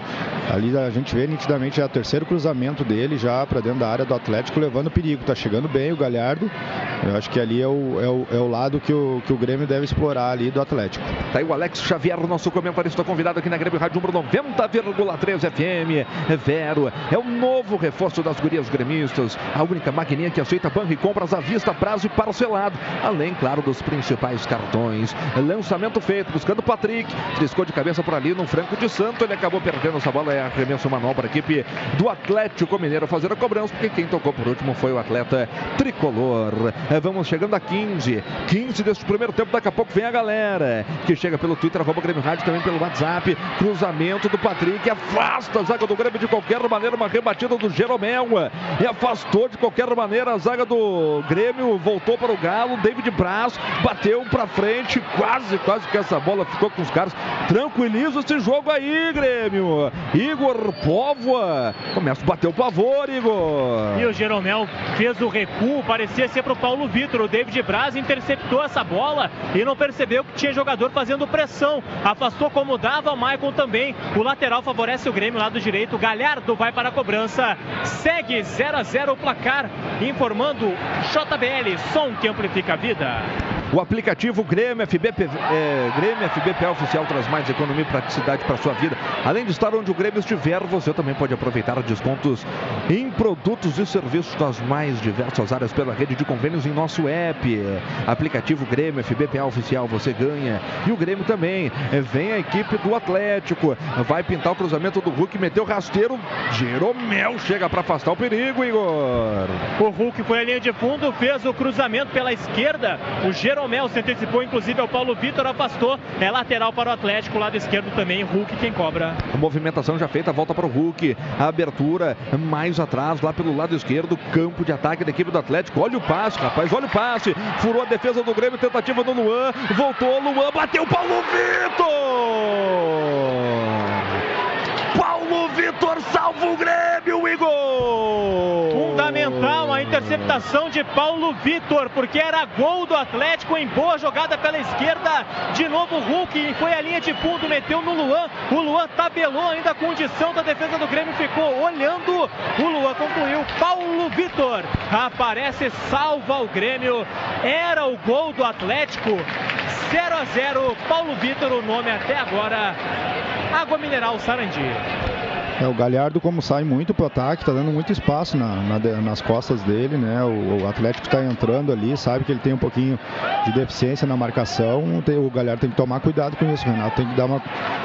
ali a gente vê nitidamente já o terceiro cruzamento dele já para dentro da área do Atlético, levando perigo. Tá chegando bem o Galhardo. Eu acho que ali é o, é o, é o lado que o, que o Grêmio deve explorar ali do Atlético. Tá aí o Alex Xavier, nosso comentarista convidado aqui na Grêmio Rádio Umbro 90,3 FM. É Vero, é o novo reforço das gurias gremistas. A única maquininha que aceita banco e compras à vista, prazo e parcelado. Além, claro, dos principais cartões. Lançamento feito, buscando Patrick. Triscou de cabeça por ali no Franco de Santo. Ele acabou perdendo essa bola. É arremesso manual para equipe do Atlético Mineiro fazer a cobrança, porque quem tocou por último foi o atleta tricolor. É, Vamos chegando a 15. 15 desse primeiro tempo. Daqui a pouco vem a galera que chega pelo Twitter, arroba Grêmio Rádio, também pelo WhatsApp. Cruzamento do Patrick. Afasta a zaga do Grêmio de qualquer maneira. Uma rebatida do Jeromel. E afastou de qualquer maneira a zaga do Grêmio. Voltou para o Galo. David Braz bateu para frente. Quase, quase que essa bola ficou com os caras. Tranquiliza esse jogo aí, Grêmio. Igor Póvoa. Começa a bater o pavor, Igor. E o Jeromel fez o recuo, parecia ser para o Paulo Vitor. O David Braz interceptou essa bola e não percebeu que tinha jogador fazendo pressão. Afastou como dava, o Michael também. O lateral favorece o Grêmio, lado direito. Galhardo vai para a cobrança. Segue 0 a 0 o placar, informando JBL, som que amplifica a vida. O aplicativo Grêmio FBP, é, Grêmio FBPA oficial traz mais economia e praticidade para sua vida. Além de estar onde o Grêmio estiver, você também pode aproveitar descontos em produtos e serviços das mais diversas áreas pela rede de convênios em nosso app. Aplicativo Grêmio FBPA oficial, você ganha. E o Grêmio também. É, Vem a equipe do Atlético. Vai pintar o cruzamento do Hulk, meteu rasteiro. Jeromel chega para afastar o perigo, Igor. O Hulk foi a linha de fundo, fez o cruzamento pela esquerda. O Jeromel se antecipou, inclusive, ao Paulo Vitor, afastou. É lateral para o Atlético, lado esquerdo também. Hulk quem cobra. Movimentação já feita, volta para o Hulk. A abertura mais atrás, lá pelo lado esquerdo, campo de ataque da equipe do Atlético. Olha o passe, rapaz, olha o passe. Furou a defesa do Grêmio, tentativa do Luan. Voltou, Luan, bateu Paulo Vitor! Vitor salva o Grêmio, Igor! Fundamental a interceptação de Paulo Vitor, porque era gol do Atlético em boa jogada pela esquerda. De novo o Hulk foi a linha de fundo, meteu no Luan. O Luan tabelou ainda a condição da defesa do Grêmio, ficou olhando. O Luan concluiu. Paulo Vitor aparece, salva o Grêmio. Era o gol do Atlético. 0 a 0. Paulo Vitor, o nome até agora. Água Mineral Sarandi. É, o Galhardo, como sai muito pro ataque, tá dando muito espaço na- na nas costas dele, né? O, o Atlético tá entrando ali, sabe que ele tem um pouquinho de deficiência na marcação. tem- o Galhardo tem que tomar cuidado com isso, Renato tem que dar uma,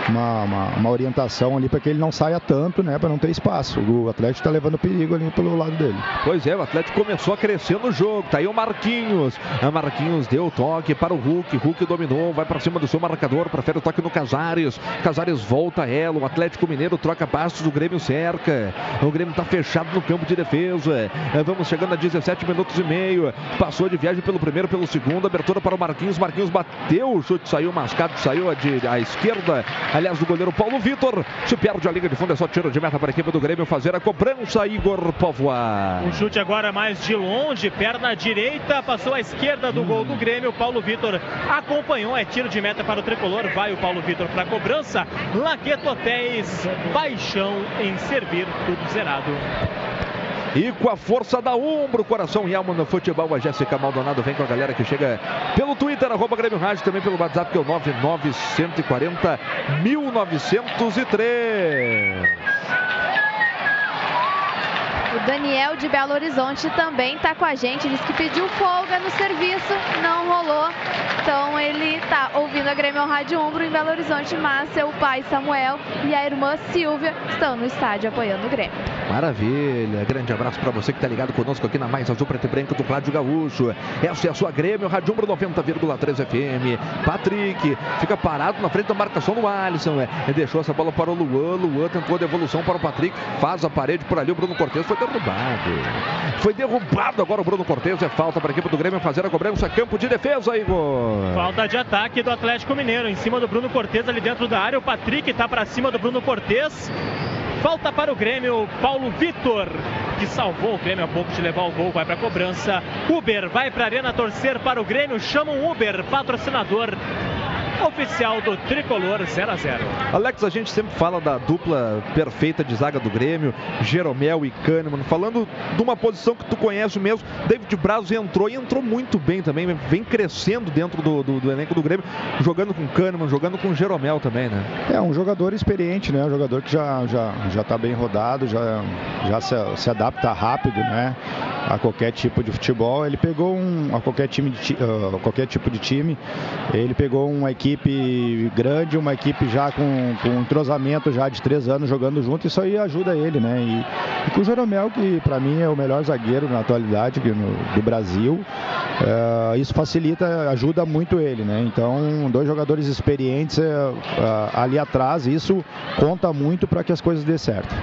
uma, uma- uma orientação ali para que ele não saia tanto, né? Para não ter espaço. O Atlético tá levando perigo ali pelo lado dele. Pois é, o Atlético começou a crescer no jogo. Tá aí o Marquinhos. A Marquinhos deu toque para o Hulk. Hulk dominou, vai para cima do seu marcador. Prefere o toque no Casares. Casares volta ela. O Atlético Mineiro troca passos. O Grêmio cerca. O Grêmio tá fechado no campo de defesa. É, Vamos chegando a 17 minutos e meio. Passou de viagem pelo primeiro, pelo segundo. Abertura para o Marquinhos. Marquinhos bateu. O chute saiu mascado. Saiu de, à esquerda. Aliás, do goleiro Paulo Vitor. Se perde a linha de fundo, é só tiro de meta para a equipe do Grêmio fazer a cobrança. Igor Povoa. Um chute agora mais de longe, perna direita, passou à esquerda do gol do Grêmio. Paulo Vitor acompanhou, é tiro de meta para o tricolor. Vai o Paulo Vitor para a cobrança. Laqueto Hotéis, paixão em servir, tudo zerado. E com a força da Umbro, coração e alma no futebol, a Jéssica Maldonado vem com a galera que chega pelo Twitter, arroba Grêmio Rádio, também pelo WhatsApp, que é o 99140 1903. O Daniel de Belo Horizonte também tá com a gente. Diz que pediu folga no serviço, não rolou. Então ele tá ouvindo a Grêmio Rádio Umbro em Belo Horizonte, mas seu pai Samuel e a irmã Silvia estão no estádio apoiando o Grêmio. Maravilha. Grande abraço para você que tá ligado conosco aqui na Mais Azul Preto e Branco do Rádio Gaúcho. Essa é a sua Grêmio, Rádio Umbro 90,3 FM. Patrick fica parado na frente da marcação do Alisson. É, deixou essa bola para o Luan. Luan tentou a devolução para o Patrick. Faz a parede por ali. O Bruno Cortes foi derrubado. Foi derrubado agora o Bruno Cortes. É falta para a equipe do Grêmio fazer a cobrança. Campo de defesa, Igor. Falta de ataque do Atlético Mineiro em cima do Bruno Cortes ali dentro da área. O Patrick está para cima do Bruno Cortes. Falta para o Grêmio, Paulo Vitor, que salvou o Grêmio a pouco de levar o gol, vai para a cobrança. Uber vai para a arena torcer para o Grêmio, chama um Uber, patrocinador oficial do Tricolor 0 a 0 Alex, a gente sempre fala da dupla perfeita de zaga do Grêmio, Jeromel e Kahneman, falando de uma posição que tu conhece mesmo, David Braz entrou e entrou muito bem também, vem crescendo dentro do, do, do elenco do Grêmio, jogando com Kahneman, jogando com Jeromel também, né? É, um jogador experiente, né? Um jogador que já, já, já tá bem rodado, já, já se, se adapta rápido, né? A qualquer tipo de futebol. Ele pegou um, a qualquer, time de, uh, qualquer tipo de time, ele pegou uma equipe grande, uma equipe já com, com entrosamento já de três anos jogando junto, isso aí ajuda ele, né? E, e com o Jeromel, que para mim é o melhor zagueiro na atualidade no, do Brasil, uh, isso facilita, ajuda muito ele, né? Então, dois jogadores experientes uh, ali atrás, isso conta muito para que as coisas dê certo.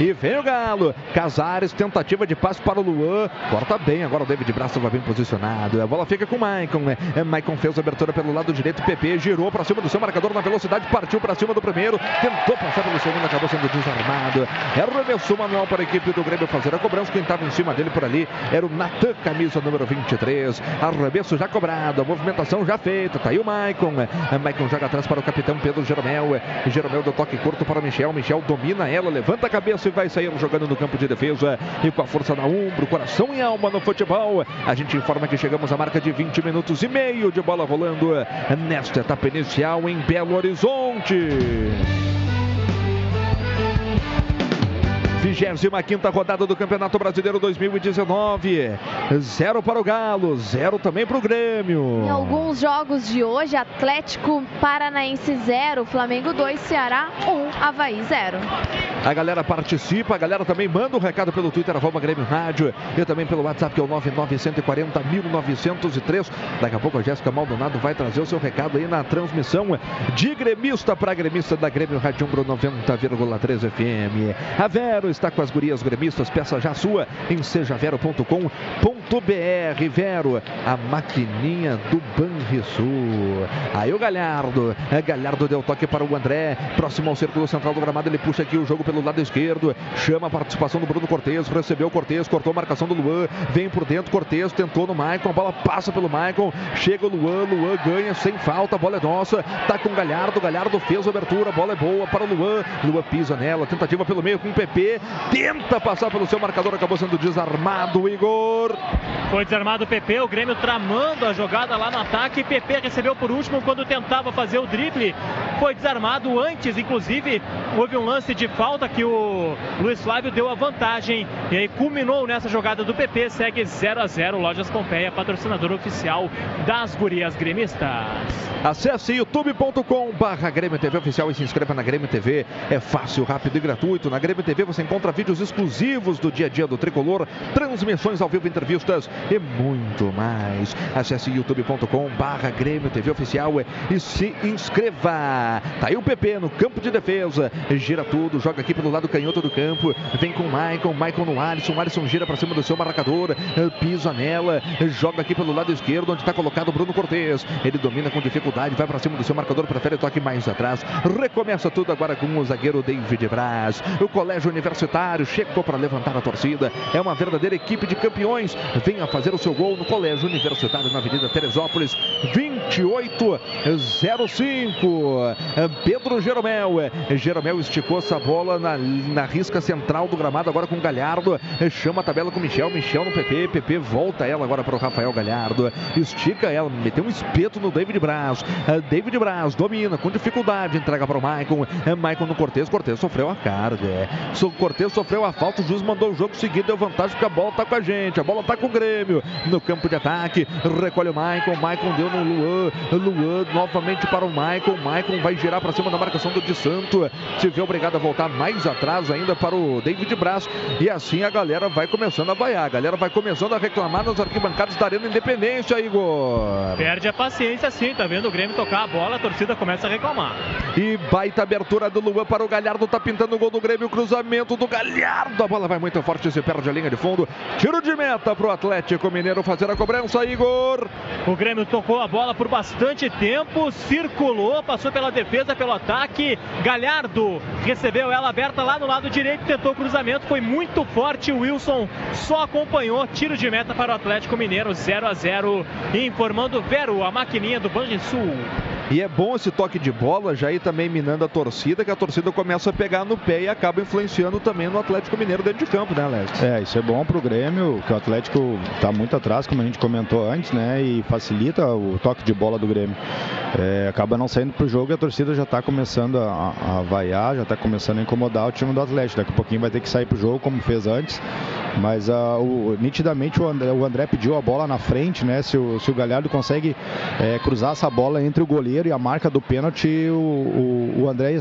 E vem o Galo. Casares, tentativa de passe para o Luan. Corta bem. Agora o David Braz estava bem posicionado. A bola fica com o Maicon. Né? Maicon fez a abertura pelo lado direito. PP girou para cima do seu marcador na velocidade. Partiu para cima do primeiro. Tentou passar pelo segundo. Acabou sendo desarmado. Arremessou manual para a equipe do Grêmio fazer a cobrança. Quem estava em cima dele por ali era o Natan, camisa número 23. Arremesso já cobrado. A movimentação já feita. Tá aí o Maicon. Maicon joga atrás para o capitão Pedro Jeromel. Jeromel deu toque curto para o Michel. Michel domina ela. Levanta a cabeça vai sair jogando no campo de defesa e com a força na ombro, coração e alma no futebol. A gente informa que chegamos à marca de 20 minutos e meio de bola rolando nesta etapa inicial em Belo Horizonte. 25 rodada do Campeonato Brasileiro 2019. Zero para o Galo, zero também para o Grêmio. Em alguns jogos de hoje, Atlético Paranaense 0, Flamengo 2, Ceará 1, Havaí 0. A galera participa, a galera também manda um recado pelo Twitter, arroba Grêmio Rádio, e também pelo WhatsApp, que é o 99140 1903. Daqui a pouco a Jéssica Maldonado vai trazer o seu recado aí na transmissão de gremista para gremista da Grêmio Rádio Umbro 90,3 FM. A Vero está com as gurias gremistas, peça já sua em sejavero.com.br. Vero, a maquininha do Banrisul. Aí o Galhardo, é, Galhardo deu toque para o André, próximo ao círculo central do gramado, ele puxa aqui o jogo pelo lado esquerdo, chama a participação do Bruno Cortes, recebeu o Cortes, cortou a marcação do Luan, vem por dentro, Cortes tentou no Maicon, a bola passa pelo Maicon, chega o Luan, Luan ganha sem falta, a bola é nossa, tá com o Galhardo, Galhardo fez a abertura, a bola é boa para o Luan, Luan pisa nela, tentativa pelo meio com o PP, tenta passar pelo seu marcador, acabou sendo desarmado, Igor. Foi desarmado o PP, o Grêmio tramando a jogada lá no ataque, PP recebeu por último quando tentava fazer o drible, foi desarmado antes, inclusive houve um lance de falta que o Luiz Flávio deu a vantagem e aí culminou nessa jogada do PP, segue 0 a 0 Lojas Pompeia, patrocinador oficial das gurias gremistas. Acesse youtube.com barra Grêmio TV Oficial e se inscreva na Grêmio TV. É fácil, rápido e gratuito. Na Grêmio TV você encontra vídeos exclusivos do dia a dia do Tricolor, transmissões ao vivo, entrevistas e muito mais. Acesse youtube.com barra Grêmio TV Oficial e se inscreva. Tá aí o PP no campo de defesa, gira tudo, joga aqui pelo lado canhoto do campo, vem com o Maicon, Maicon no Alisson, Alisson gira para cima do seu marcador, pisa nela, joga aqui pelo lado esquerdo, onde está colocado o Bruno Cortes. Ele domina com dificuldade, vai para cima do seu marcador, prefere toque mais atrás. Recomeça tudo agora com o zagueiro David Braz. O Colégio Universitário chegou para levantar a torcida. É uma verdadeira equipe de campeões. Venha fazer o seu gol no Colégio Universitário na Avenida Teresópolis, 2805. Pedro Jeromel. Jeromel esticou essa bola na, na risca central do gramado, agora com o Galhardo. Chama a tabela com o Michel. Michel no PP. PP volta ela agora para o Rafael Galhardo. Estica ela, meteu um espeto no David Braz. David Braz domina com dificuldade, entrega para o Maicon. Maicon no Cortez. Cortez sofreu a carga. O Cortez sofreu a falta. O juiz mandou o jogo seguir, deu vantagem porque a bola está com a gente. A bola está com o Grêmio no campo de ataque. Recolhe o Maicon. Maicon deu no Luan. Luan novamente para o Maicon. Maicon vai girar para cima da marcação do de Santo. Se vê obrigado a voltar mais atrás ainda para o David Braz. E assim a galera vai começando a vaiar. A galera vai começando a reclamar nas arquibancadas da Arena Independência, Igor. Perde a paciência sim, tá vendo o Grêmio tocar a bola, a torcida começa a reclamar. E baita abertura do Luan para o Galhardo, tá pintando o gol do Grêmio, cruzamento do Galhardo. A bola vai muito forte, se perde a linha de fundo. Tiro de meta para o Atlético Mineiro fazer a cobrança, Igor. O Grêmio tocou a bola por bastante tempo, circulou, passou pela defesa, pelo ataque. Galhardo recebeu ela aberta lá no lado direito, tentou o cruzamento, foi muito forte. Wilson só acompanhou. Tiro de meta para o Atlético Mineiro, 0 a 0 Informando Vero, a maquininha do Banrisul. E é bom esse toque de bola, já ir também minando a torcida, que a torcida começa a pegar no pé e acaba influenciando também no Atlético Mineiro dentro de campo, né, Alex? É, isso é bom pro Grêmio, que o Atlético tá muito atrás, como a gente comentou antes, né? E facilita o toque de bola do Grêmio. É, acaba não saindo pro jogo e a torcida já tá começando a, a vaiar, já tá começando a incomodar o time do Atlético. Daqui a pouquinho vai ter que sair pro jogo, como fez antes. Mas uh, o, nitidamente o André, o André, pediu a bola na frente, né? Se o, se o Galhardo consegue é, cruzar essa bola entre o goleiro e a marca do pênalti, o, o, o André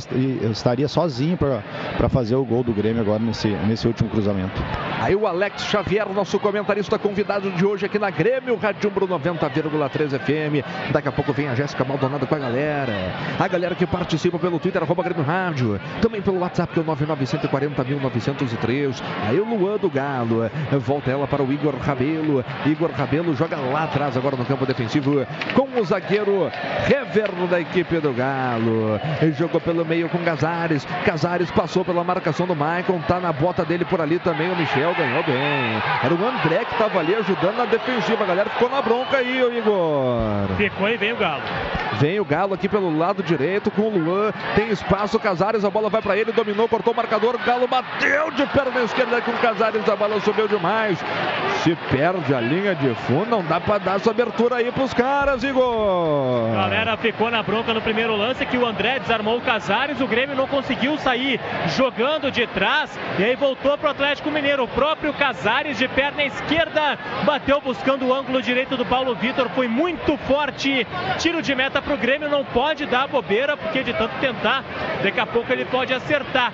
estaria sozinho para fazer o gol do Grêmio agora nesse, nesse último cruzamento. Aí o Alex Xavier, nosso comentarista convidado de hoje aqui na Grêmio, Rádio Umbro 90,3 FM. Daqui a pouco vem a Jéssica Maldonado com a galera. A galera que participa pelo Twitter, arroba Grêmio Rádio. Também pelo WhatsApp, que é o 99140.903. Aí o Luan do Galo. Volta ela para o Igor Rabelo. Igor Rabelo joga lá atrás, agora no campo defensivo, com o zagueiro Rever da equipe do Galo. Ele jogou pelo meio com Casares. Casares passou pela marcação do Maicon. Tá na bota dele por ali também. O Michel ganhou bem. Era o André que estava ali ajudando na defensiva. A galera ficou na bronca aí, Igor. Ficou e vem o Galo. Vem o Galo aqui pelo lado direito com o Luan. Tem espaço, Casares, a bola vai para ele, dominou, cortou o marcador. Galo bateu de perna esquerda com o Casares, a bola subiu demais. Se perde a linha de fundo, não dá para dar essa abertura aí pros caras, Igor. Galera ficou na bronca no primeiro lance que o André desarmou o Casares. O Grêmio não conseguiu sair jogando de trás e aí voltou pro Atlético Mineiro. O próprio Casares de perna esquerda bateu buscando o ângulo direito do Paulo Vitor. Foi muito forte. Tiro de meta para o Grêmio, não pode dar bobeira, porque de tanto tentar, daqui a pouco ele pode acertar.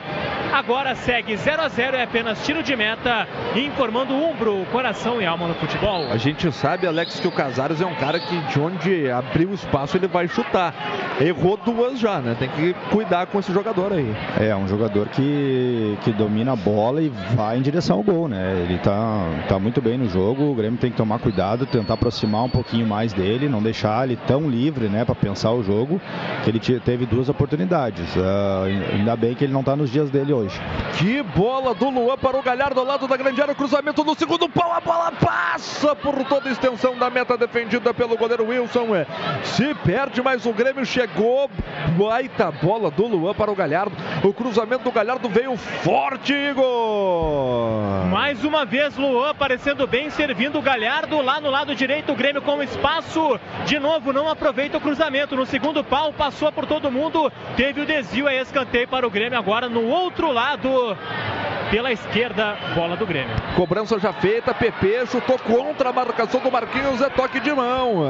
Agora segue 0 a 0 é apenas tiro de meta, informando Umbro, coração e alma no futebol. A gente sabe, Alex, que o Casares é um cara que de onde abrir o espaço ele vai chutar. Errou duas já, né? Tem que cuidar com esse jogador aí. É, um jogador que, que domina a bola e vai em direção ao gol, né? Ele tá, tá muito bem no jogo, o Grêmio tem que tomar cuidado, tentar aproximar um pouquinho mais dele, não deixar ele tão livre, né, para pensar o jogo, que ele teve duas oportunidades. Uh, ainda bem que ele não tá nos dias dele hoje. Que bola do Luan para o Galhardo ao lado da grande área, cruzamento no segundo pau, a bola passa por toda a extensão da meta defendida pelo goleiro Wilson. Se perde, o Grêmio chegou, baita bola do Luan para o Galhardo. O cruzamento do Galhardo veio forte, Igor. Mais uma vez Luan aparecendo bem, servindo o Galhardo lá no lado direito, o Grêmio com espaço. De novo, não aproveita o cruzamento. No segundo pau, passou por todo mundo, teve o desvio, é escanteio para o Grêmio agora no outro lado pela esquerda, bola do Grêmio. Cobrança já feita, PP chutou contra a marcação do Marquinhos, é toque de mão.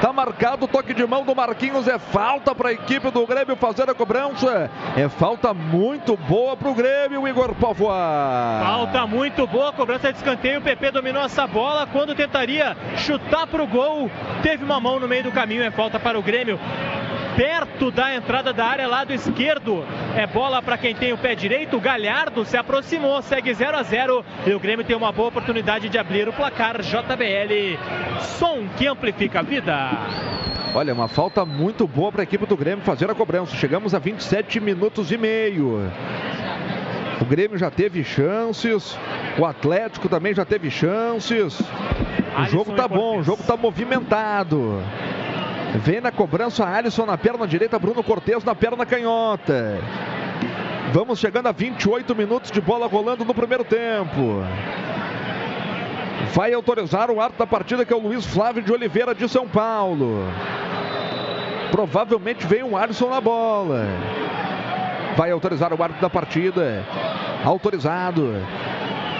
Tá marcado o toque de mão do Marquinhos, é falta para a equipe do Grêmio fazer a cobrança. É falta muito boa para o Grêmio, Igor Povoa. Falta muito boa, cobrança de escanteio, o PP dominou essa bola quando tentaria chutar para o gol. Teve uma mão no meio do caminho, é falta para o Grêmio perto da entrada da área, lado esquerdo. É bola para quem tem o pé direito. Galhardo se aproximou, segue 0 a 0 e o Grêmio tem uma boa oportunidade de abrir o placar. JBL, som que amplifica a vida. Olha, uma falta muito boa para a equipe do Grêmio fazer a cobrança. Chegamos a 27 minutos e meio. O Grêmio já teve chances, o Atlético também já teve chances. O jogo tá bom, o jogo tá movimentado. Vem na cobrança Alisson na perna direita, Bruno Cortes na perna canhota. Vamos chegando a 28 minutos de bola rolando no primeiro tempo. Vai autorizar o ato da partida que é o Luiz Flávio de Oliveira de São Paulo. Provavelmente vem um Alisson na bola. Vai autorizar o árbitro da partida. Autorizado.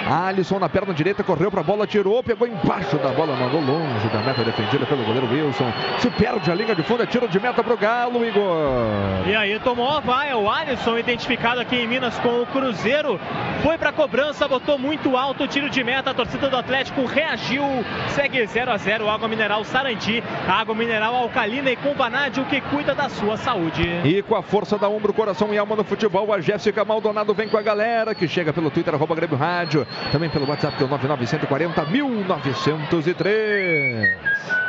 Alisson na perna direita, correu pra bola, tirou, pegou embaixo da bola, mandou longe da meta defendida pelo goleiro Wilson. Se perde a linha de fundo, é tiro de meta pro Galo, Igor. E aí tomou a vaia, o Alisson, identificado aqui em Minas com o Cruzeiro, foi pra cobrança, botou muito alto o tiro de meta, a torcida do Atlético reagiu, segue 0 a 0 água mineral Sarandi, água mineral alcalina e com vanádio que cuida da sua saúde. E com a força da ombro, coração e alma no futebol, a Jéssica Maldonado vem com a galera que chega pelo Twitter, arroba Grêmio Rádio, também pelo WhatsApp, que é o 99140 1903.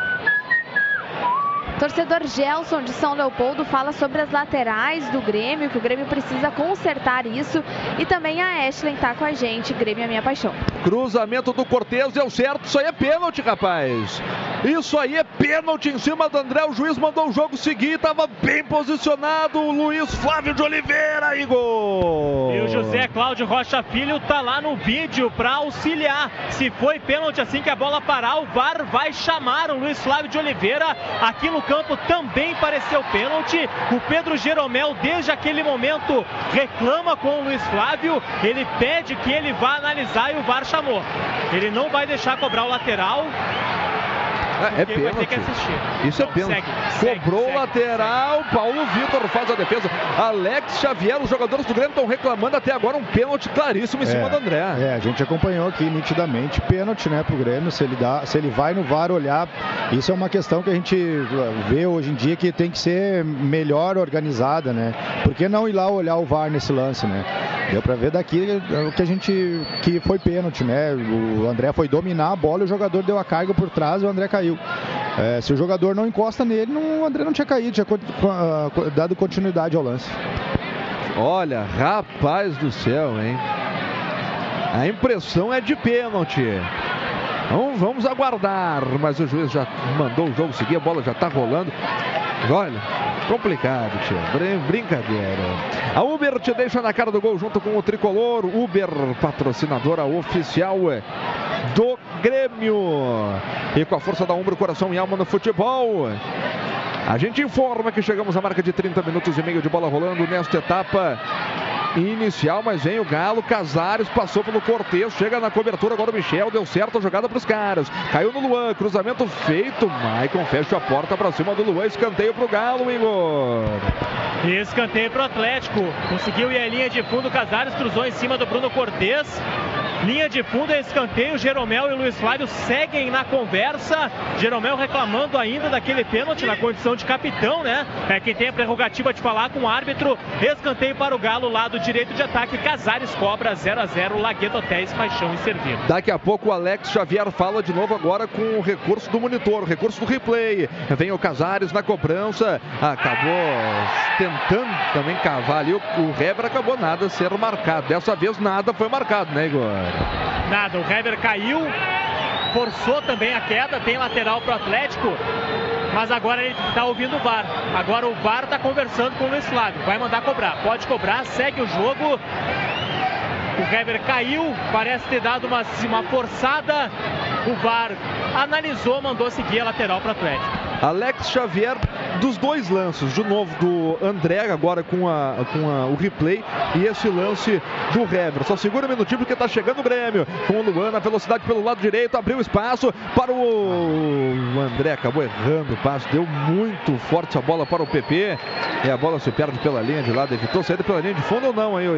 Torcedor Gelson de São Leopoldo fala sobre as laterais do Grêmio, que o Grêmio precisa consertar isso. E também a Ashley tá com a gente. Grêmio é minha paixão. Cruzamento do Cortez deu certo. Isso aí é pênalti, rapaz. Isso aí é pênalti em cima do André. O juiz mandou o jogo seguir. Tava bem posicionado. O Luiz Flávio de Oliveira, Igor. E o José Cláudio Rocha Filho tá lá no vídeo para auxiliar. Se foi pênalti assim que a bola parar, o VAR vai chamar o Luiz Flávio de Oliveira aqui no campo também pareceu pênalti. O Pedro Jeromel, desde aquele momento, reclama com o Luiz Flávio. Ele pede que ele vá analisar e o VAR chamou. Ele não vai deixar cobrar o lateral. É, é pênalti. Isso é pênalti. segue, Cobrou o segue, lateral, Paulo Vitor faz a defesa. Alex Xavier, os jogadores do Grêmio estão reclamando até agora um pênalti claríssimo em cima do André. É, a gente acompanhou aqui nitidamente pênalti, né, pro Grêmio. Se ele dá, se ele vai no VAR olhar, isso é uma questão que a gente vê hoje em dia que tem que ser melhor organizada, né? Por que não ir lá olhar o VAR nesse lance, né? Deu pra ver daqui o que a gente que foi pênalti, né? O André foi dominar a bola, e o jogador deu a carga por trás e o André caiu. É, se o jogador não encosta nele, não, o André não tinha caído, tinha co- dado continuidade ao lance. Olha, rapaz do céu, hein? A impressão é de pênalti. Então vamos aguardar, mas o juiz já mandou o jogo seguir, a bola já tá rolando. Olha, complicado, tio. Brin- Brincadeira. A Uber te deixa na cara do gol junto com o tricolor. Uber, patrocinadora oficial do Grêmio. E com a força da ombro, coração e alma no futebol. A gente informa que chegamos à marca de 30 minutos e meio de bola rolando nesta etapa inicial, mas vem o Galo, Casares passou pelo Cortez, chega na cobertura, agora o Michel, deu certo a jogada para os caras, caiu no Luan, cruzamento feito, Maicon fecha a porta para cima do Luan, escanteio para o Galo, Igor. Escanteio pro Atlético. Conseguiu ir a linha de fundo. Casares cruzou em cima do Bruno Cortes. Linha de fundo é escanteio. Jeromel e Luiz Flávio seguem na conversa. Jeromel reclamando ainda daquele pênalti na condição de capitão, né? É quem tem a prerrogativa de falar com o árbitro. Escanteio para o Galo, lado direito de ataque. Casares cobra 0 a 0 Lagueto Hotéis, Paixão e Servir. Daqui a pouco o Alex Xavier fala de novo agora com o recurso do monitor, recurso do replay. Vem o Casares na cobrança, acabou tentando também cavar ali. O, Heber acabou nada ser marcado. Dessa vez nada foi marcado, né, Igor? Nada, o Hever caiu, forçou também a queda, tem lateral pro Atlético, mas agora ele tá ouvindo o VAR. Agora o VAR tá conversando com o Luiz Flávio, vai mandar cobrar. Pode cobrar, segue o jogo. O Hever caiu, parece ter dado uma, uma forçada. O VAR analisou, mandou seguir a lateral pro Atlético. Alex Xavier dos dois lances, de novo do André, agora com, a, com a- o replay, e esse lance do Hever. Só segura um minutinho porque tá chegando o Grêmio. Com o Luan na velocidade pelo lado direito, abriu espaço para o o André, acabou errando o passo, deu muito forte a bola para o PP, e a bola se perde pela linha de lado, evitou saída pela linha de fundo ou não, aí, ô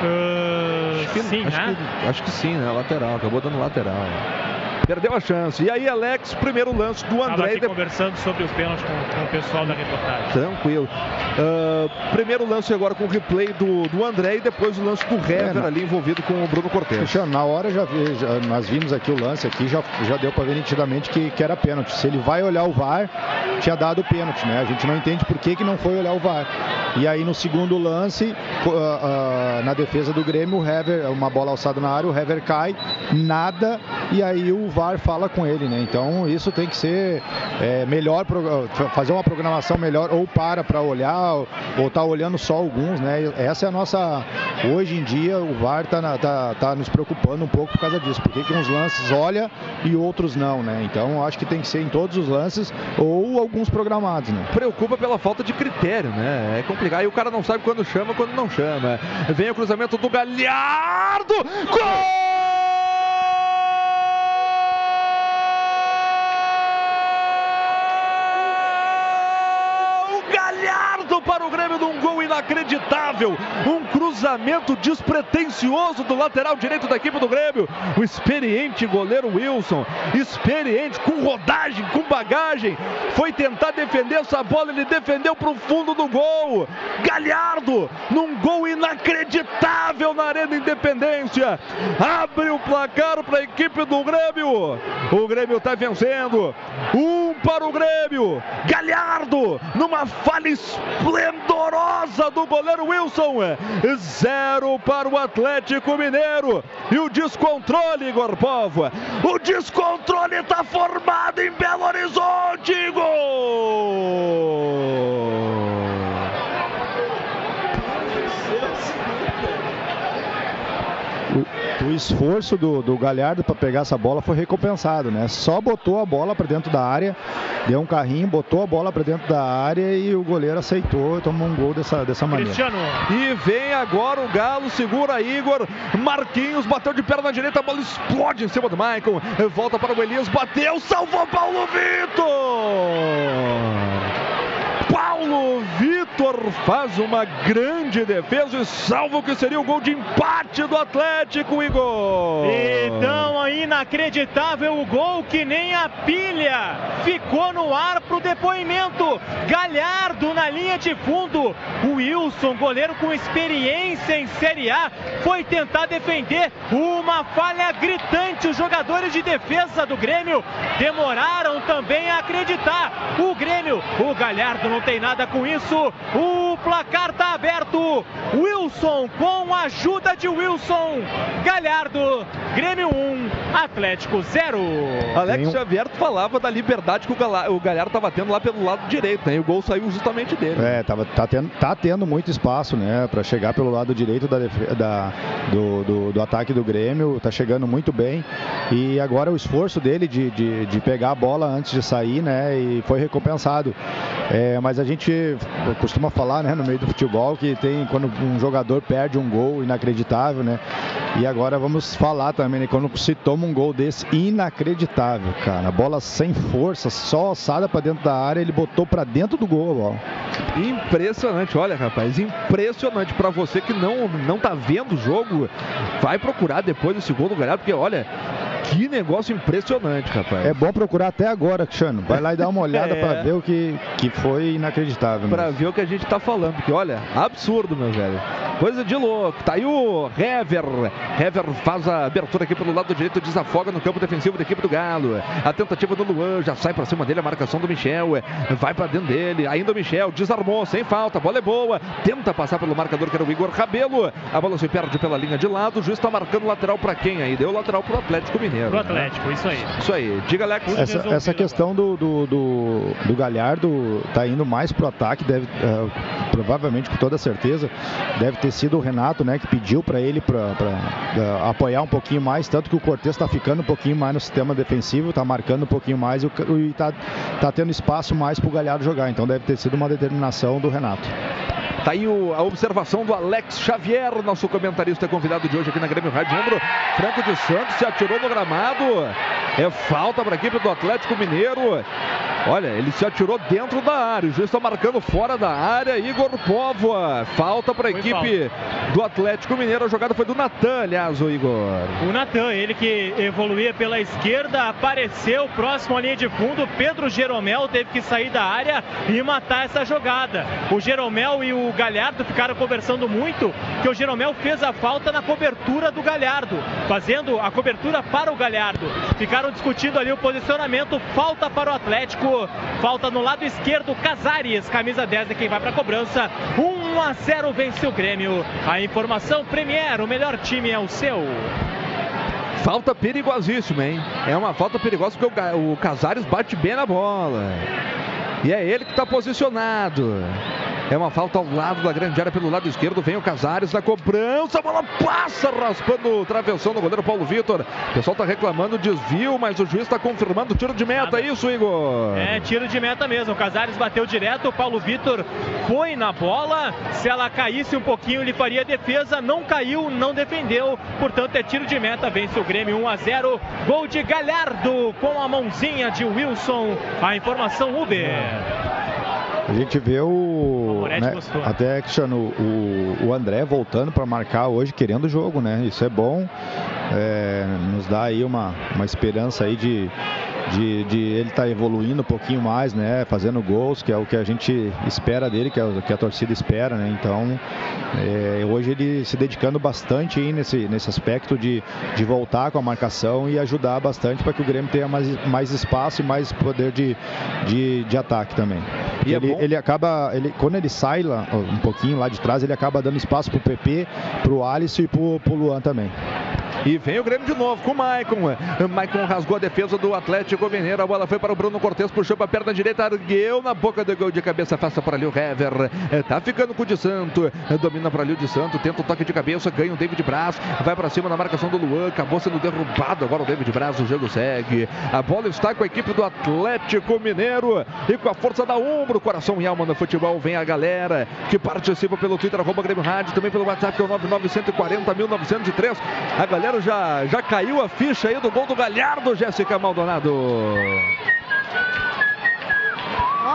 Igor? acho que, sim, acho né? que- acho que sim, né? Lateral, acabou dando lateral. Perdeu a chance. E aí, Alex, primeiro lance do Estava André. aqui e depois- conversando sobre o pênalti com, com o pessoal da reportagem. Tranquilo. Ah, primeiro lance agora com o replay do, do André e depois o lance do Hever não. ali envolvido com o Bruno Cortes. Cristiano, na hora já, vi- já- nós vimos aqui o lance aqui, já, já deu para ver nitidamente que, que era pênalti. Se ele vai olhar o VAR, tinha dado pênalti, né? A gente não entende por que, que não foi olhar o VAR. E aí no segundo lance, ah, ah, na defesa do Grêmio, o Hever, uma bola alçada na área, o Hever cai, nada, e aí o VAR fala com ele, né? Então isso tem que ser é, melhor, fazer uma programação melhor, ou para para olhar, ou, tá olhando só alguns, né? Essa é a nossa. Hoje em dia o VAR tá, tá, tá nos preocupando um pouco por causa disso. Porque que uns lances olha e outros não, né? Então acho que tem que ser em todos os lances ou alguns programados, né? Preocupa pela falta de critério, né? É complicado. E o cara não sabe quando chama, quando não chama. Vem o cruzamento do Galhardo. Gol! Galhardo para o Grêmio num gol inacreditável. Um cruzamento despretensioso do lateral direito da equipe do Grêmio. O experiente goleiro Wilson, experiente, com rodagem, com bagagem, foi tentar defender essa bola. Ele defendeu para o fundo do gol. Galhardo, num gol inacreditável na Arena Independência. Abre o placar para a equipe do Grêmio. O Grêmio está vencendo. Um para o Grêmio. Galhardo, numa falha esplendorosa do goleiro Wilson. Zero para o Atlético Mineiro. E o descontrole, Igor Povo. O descontrole está formado em Belo Horizonte. Gol! O, esforço do, do Galhardo para pegar essa bola foi recompensado, né? Só botou a bola para dentro da área, deu um carrinho, botou a bola para dentro da área e o goleiro aceitou e tomou um gol dessa, dessa maneira. Cristiano. E vem agora o Galo, segura Igor. Marquinhos bateu de perna direita, a bola explode em cima do Maicon. Volta para o Elias, bateu, salvou Paulo Vitor! Paulo Vitor faz uma grande defesa e salva o que seria o gol de empate do Atlético, Igor. Então, inacreditável o gol que nem a pilha ficou no ar pro depoimento. Galhardo na linha de fundo. O Wilson, goleiro com experiência em Série A, foi tentar defender uma falha gritante. Os jogadores de defesa do Grêmio demoraram também a acreditar. O Grêmio, o Galhardo não tem nada com isso. O placar tá aberto. Wilson com a ajuda de Wilson. Galhardo, Grêmio 1, Atlético 0. Alex Xavier falava da liberdade que o, Gala, o Galhardo estava tendo lá pelo lado direito, né? E o gol saiu justamente dele. É, tava, tá, tendo, tá tendo muito espaço, né? Para chegar pelo lado direito da, da do, do, do, ataque do Grêmio. Tá chegando muito bem. E agora o esforço dele de, de, de pegar a bola antes de sair, né? E foi recompensado. É, mas a gente costuma falar, né, no meio do futebol, que tem quando um jogador perde um gol inacreditável, né? E agora vamos falar também, né, quando se toma um gol desse inacreditável, cara. A bola sem força, só alçada para dentro da área, ele botou para dentro do gol a bola. Impressionante, olha, rapaz, impressionante para você que não não tá vendo o jogo, vai procurar depois esse gol do Galhardo, porque olha, que negócio impressionante, rapaz. É bom procurar até agora, Cristiano. Vai lá e dá uma olhada é. para ver o que, que foi inacreditável. Para ver o que a gente tá falando, porque olha, absurdo, meu velho. Coisa de louco. Tá aí o Hever. Hever faz a abertura aqui pelo lado direito, desafoga no campo defensivo da equipe do Galo. A tentativa do Luan, já sai para cima dele a marcação do Michel. Vai para dentro dele. Ainda o Michel desarmou, sem falta. A bola é boa. Tenta passar pelo marcador que era o Igor Rabelo. A bola se perde pela linha de lado. O juiz está marcando lateral para quem aí? Deu lateral pro Atlético Mineiro. Pro Atlético, né? isso aí. Isso aí. Diga, Alex. Essa, essa questão do, do, do, do, Galhardo tá indo mais pro ataque, deve, uh, provavelmente com toda certeza, deve ter sido o Renato, né, que pediu para ele para uh, apoiar um pouquinho mais, tanto que o Cortez está ficando um pouquinho mais no sistema defensivo, está marcando um pouquinho mais e está tá tendo espaço mais para o Galhardo jogar. Então deve ter sido uma determinação do Renato. Tá aí o, a observação do Alex Xavier, nosso comentarista convidado de hoje aqui na Grêmio Rádio Ombro. Franco de Santos se atirou no gramado. É falta para a equipe do Atlético Mineiro. Olha, ele se atirou dentro da área. O juiz está marcando fora da área. Igor Póvoa. Falta para a equipe falta. do Atlético Mineiro. A jogada foi do Natan, aliás, o Igor. O Natan, ele que evoluía pela esquerda, apareceu próximo à linha de fundo. Pedro Jeromel teve que sair da área e matar essa jogada. O Jeromel e o Galhardo ficaram conversando muito que o Jeromel fez a falta na cobertura do Galhardo, fazendo a cobertura para o Galhardo. Ficaram discutindo ali o posicionamento. Falta para o Atlético. Falta no lado esquerdo, Casares, camisa 10 é quem vai para a cobrança. 1 a 0 vence o Grêmio. A informação Premier, o melhor time é o seu. Falta perigosíssima, hein? É uma falta perigosa porque o Casares bate bem na bola. E é ele que está posicionado. É uma falta ao lado da grande área pelo lado esquerdo. Vem o Casares na cobrança. A bola passa raspando o travessão do goleiro Paulo Vitor. O pessoal está reclamando desvio, mas o juiz está confirmando o tiro de meta. É isso, Igor? É, tiro de meta mesmo. O Casares bateu direto. O Paulo Vitor foi na bola. Se ela caísse um pouquinho, ele faria defesa. Não caiu, não defendeu. Portanto, é tiro de meta. Vence o Grêmio 1 a 0. Gol de Galhardo com a mãozinha de Wilson. A informação Uber. A gente vê o. Né, até questiono o, o André voltando para marcar hoje, querendo o jogo, né? Isso é bom. É, nos dá aí uma, uma esperança aí de, de, de ele estar tá evoluindo um pouquinho mais, né? Fazendo gols, que é o que a gente espera dele, que é o que a torcida espera, né? Então, é, hoje ele se dedicando bastante aí nesse, nesse aspecto de, de voltar com a marcação e ajudar bastante para que o Grêmio tenha mais, mais espaço e mais poder de, de, de ataque também. E ele, é ele acaba, ele, quando ele sai lá, um pouquinho lá de trás, ele acaba dando espaço pro PP, pro Alisson e pro, pro Luan também. E vem o Grêmio de novo com o Maicon. Maicon rasgou a defesa do Atlético Mineiro. A bola foi para o Bruno Cortes, puxou para a perna direita, argueu na boca do gol de cabeça, afasta para ali o Hever. É, tá ficando com o de Santo. É, domina para ali o de Santo, tenta o toque de cabeça, ganha o David Braz. Vai para cima na marcação do Luan. Acabou sendo derrubado agora o David Braz. O jogo segue. A bola está com a equipe do Atlético Mineiro e com a força da Umbro, coração e alma no futebol. Vem a galera que participa pelo Twitter, arroba Grêmio Rádio, também pelo WhatsApp, que é o 99140 1903. A galera já, já caiu a ficha aí do gol do Galhardo, Jéssica Maldonado.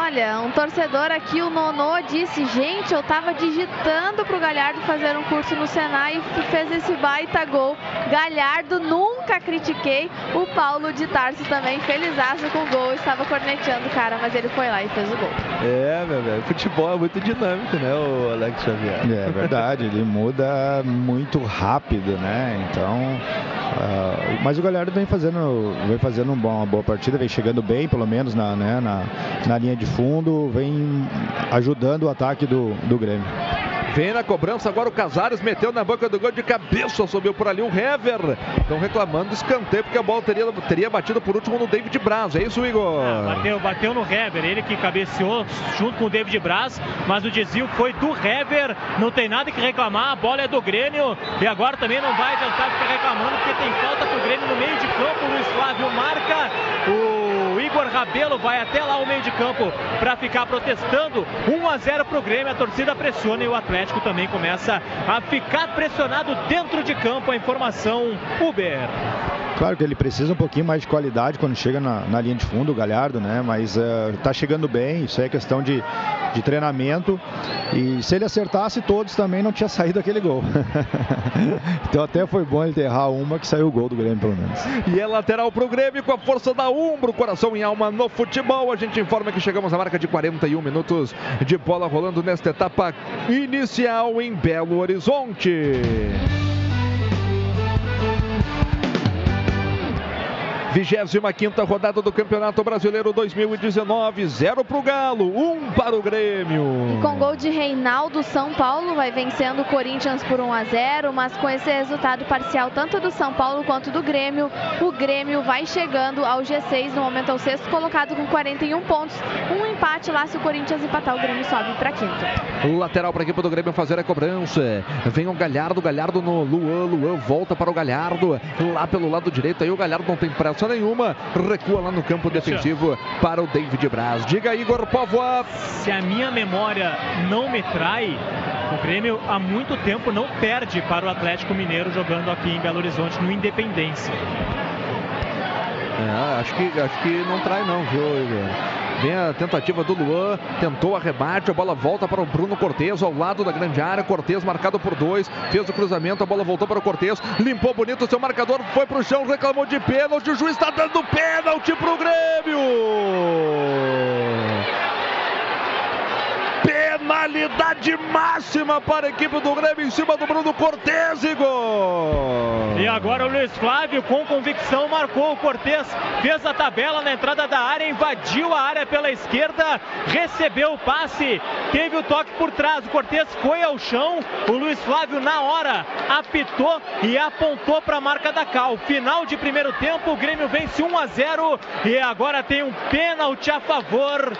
Olha, um torcedor aqui, o Nonô, disse: Gente, eu tava digitando pro Galhardo fazer um curso no Senai e fez esse baita gol. Galhardo, nunca critiquei. O Paulo de Tarso também, felizaço com o gol, estava corneteando o cara, mas ele foi lá e fez o gol. É, meu velho, futebol é muito dinâmico, né, o Alex Xavier? É verdade, ele muda muito rápido, né? Então. Uh, mas o Galhardo vem fazendo, vem fazendo uma boa partida, vem chegando bem, pelo menos na, né, na, na linha de fundo, vem ajudando o ataque do, do Grêmio. Vem na cobrança agora o Casares, meteu na boca do gol de cabeça, subiu por ali o Hever. Estão reclamando do escanteio, porque a bola teria, teria batido por último no David Braz. É isso, Igor? Ah, bateu, bateu no Hever, ele que cabeceou junto com o David Braz, mas o desvio foi do Hever. Não tem nada que reclamar, a bola é do Grêmio. E agora também não vai adiantar ficar reclamando, porque tem falta pro Grêmio no meio de campo. O Luiz Flávio marca. O Igor Rabelo vai até lá o meio de campo para ficar protestando. 1 a 0 pro Grêmio, a torcida pressiona e o Atlético Atlético também começa a ficar pressionado dentro de campo. A informação Uber. Claro que ele precisa um pouquinho mais de qualidade quando chega na, na linha de fundo, o Galhardo, né? Mas está uh, chegando bem, isso é questão de, de treinamento. E se ele acertasse todos também não tinha saído aquele gol. então até foi bom ele errar uma que saiu o gol do Grêmio, pelo menos. E é lateral pro Grêmio com a força da Umbro, coração e alma no futebol. A gente informa que chegamos à marca de 41 minutos de bola rolando nesta etapa inicial em Belo Horizonte. 25 rodada do Campeonato Brasileiro 2019, 0 para o Galo, 1 um para o Grêmio. E com gol de Reinaldo, São Paulo vai vencendo o Corinthians por 1 a 0, mas com esse resultado parcial tanto do São Paulo quanto do Grêmio, o Grêmio vai chegando ao G6, no momento ao sexto colocado com 41 pontos. Um empate lá, se o Corinthians empatar, o Grêmio sobe para quinto. Lateral para a equipe do Grêmio fazer a cobrança. Vem o Galhardo, Galhardo no Luan, Luan volta para o Galhardo, lá pelo lado direito, aí o Galhardo não tem pressa nenhuma. Recua lá no campo defensivo para o David Braz. Diga Igor Povoa. Se a minha memória não me trai, o Grêmio há muito tempo não perde para o Atlético Mineiro jogando aqui em Belo Horizonte no Independência. É, acho que, acho que não trai não, viu? Vem a tentativa do Luan, tentou arrebate, a bola volta para o Bruno Cortes ao lado da grande área. Cortes marcado por dois, fez o cruzamento, a bola voltou para o Cortes, limpou bonito o seu marcador, foi para o chão, reclamou de pênalti. O juiz está dando pênalti para o Grêmio. Penalidade máxima para a equipe do Grêmio em cima do Bruno Cortes, Igor. E agora o Luiz Flávio, com convicção, marcou o Cortes, fez a tabela na entrada da área, invadiu a área pela esquerda, recebeu o passe, teve o toque por trás. O Cortes foi ao chão, o Luiz Flávio, na hora, apitou e apontou para a marca da Cal. Final de primeiro tempo, o Grêmio vence 1 a 0 e agora tem um pênalti a favor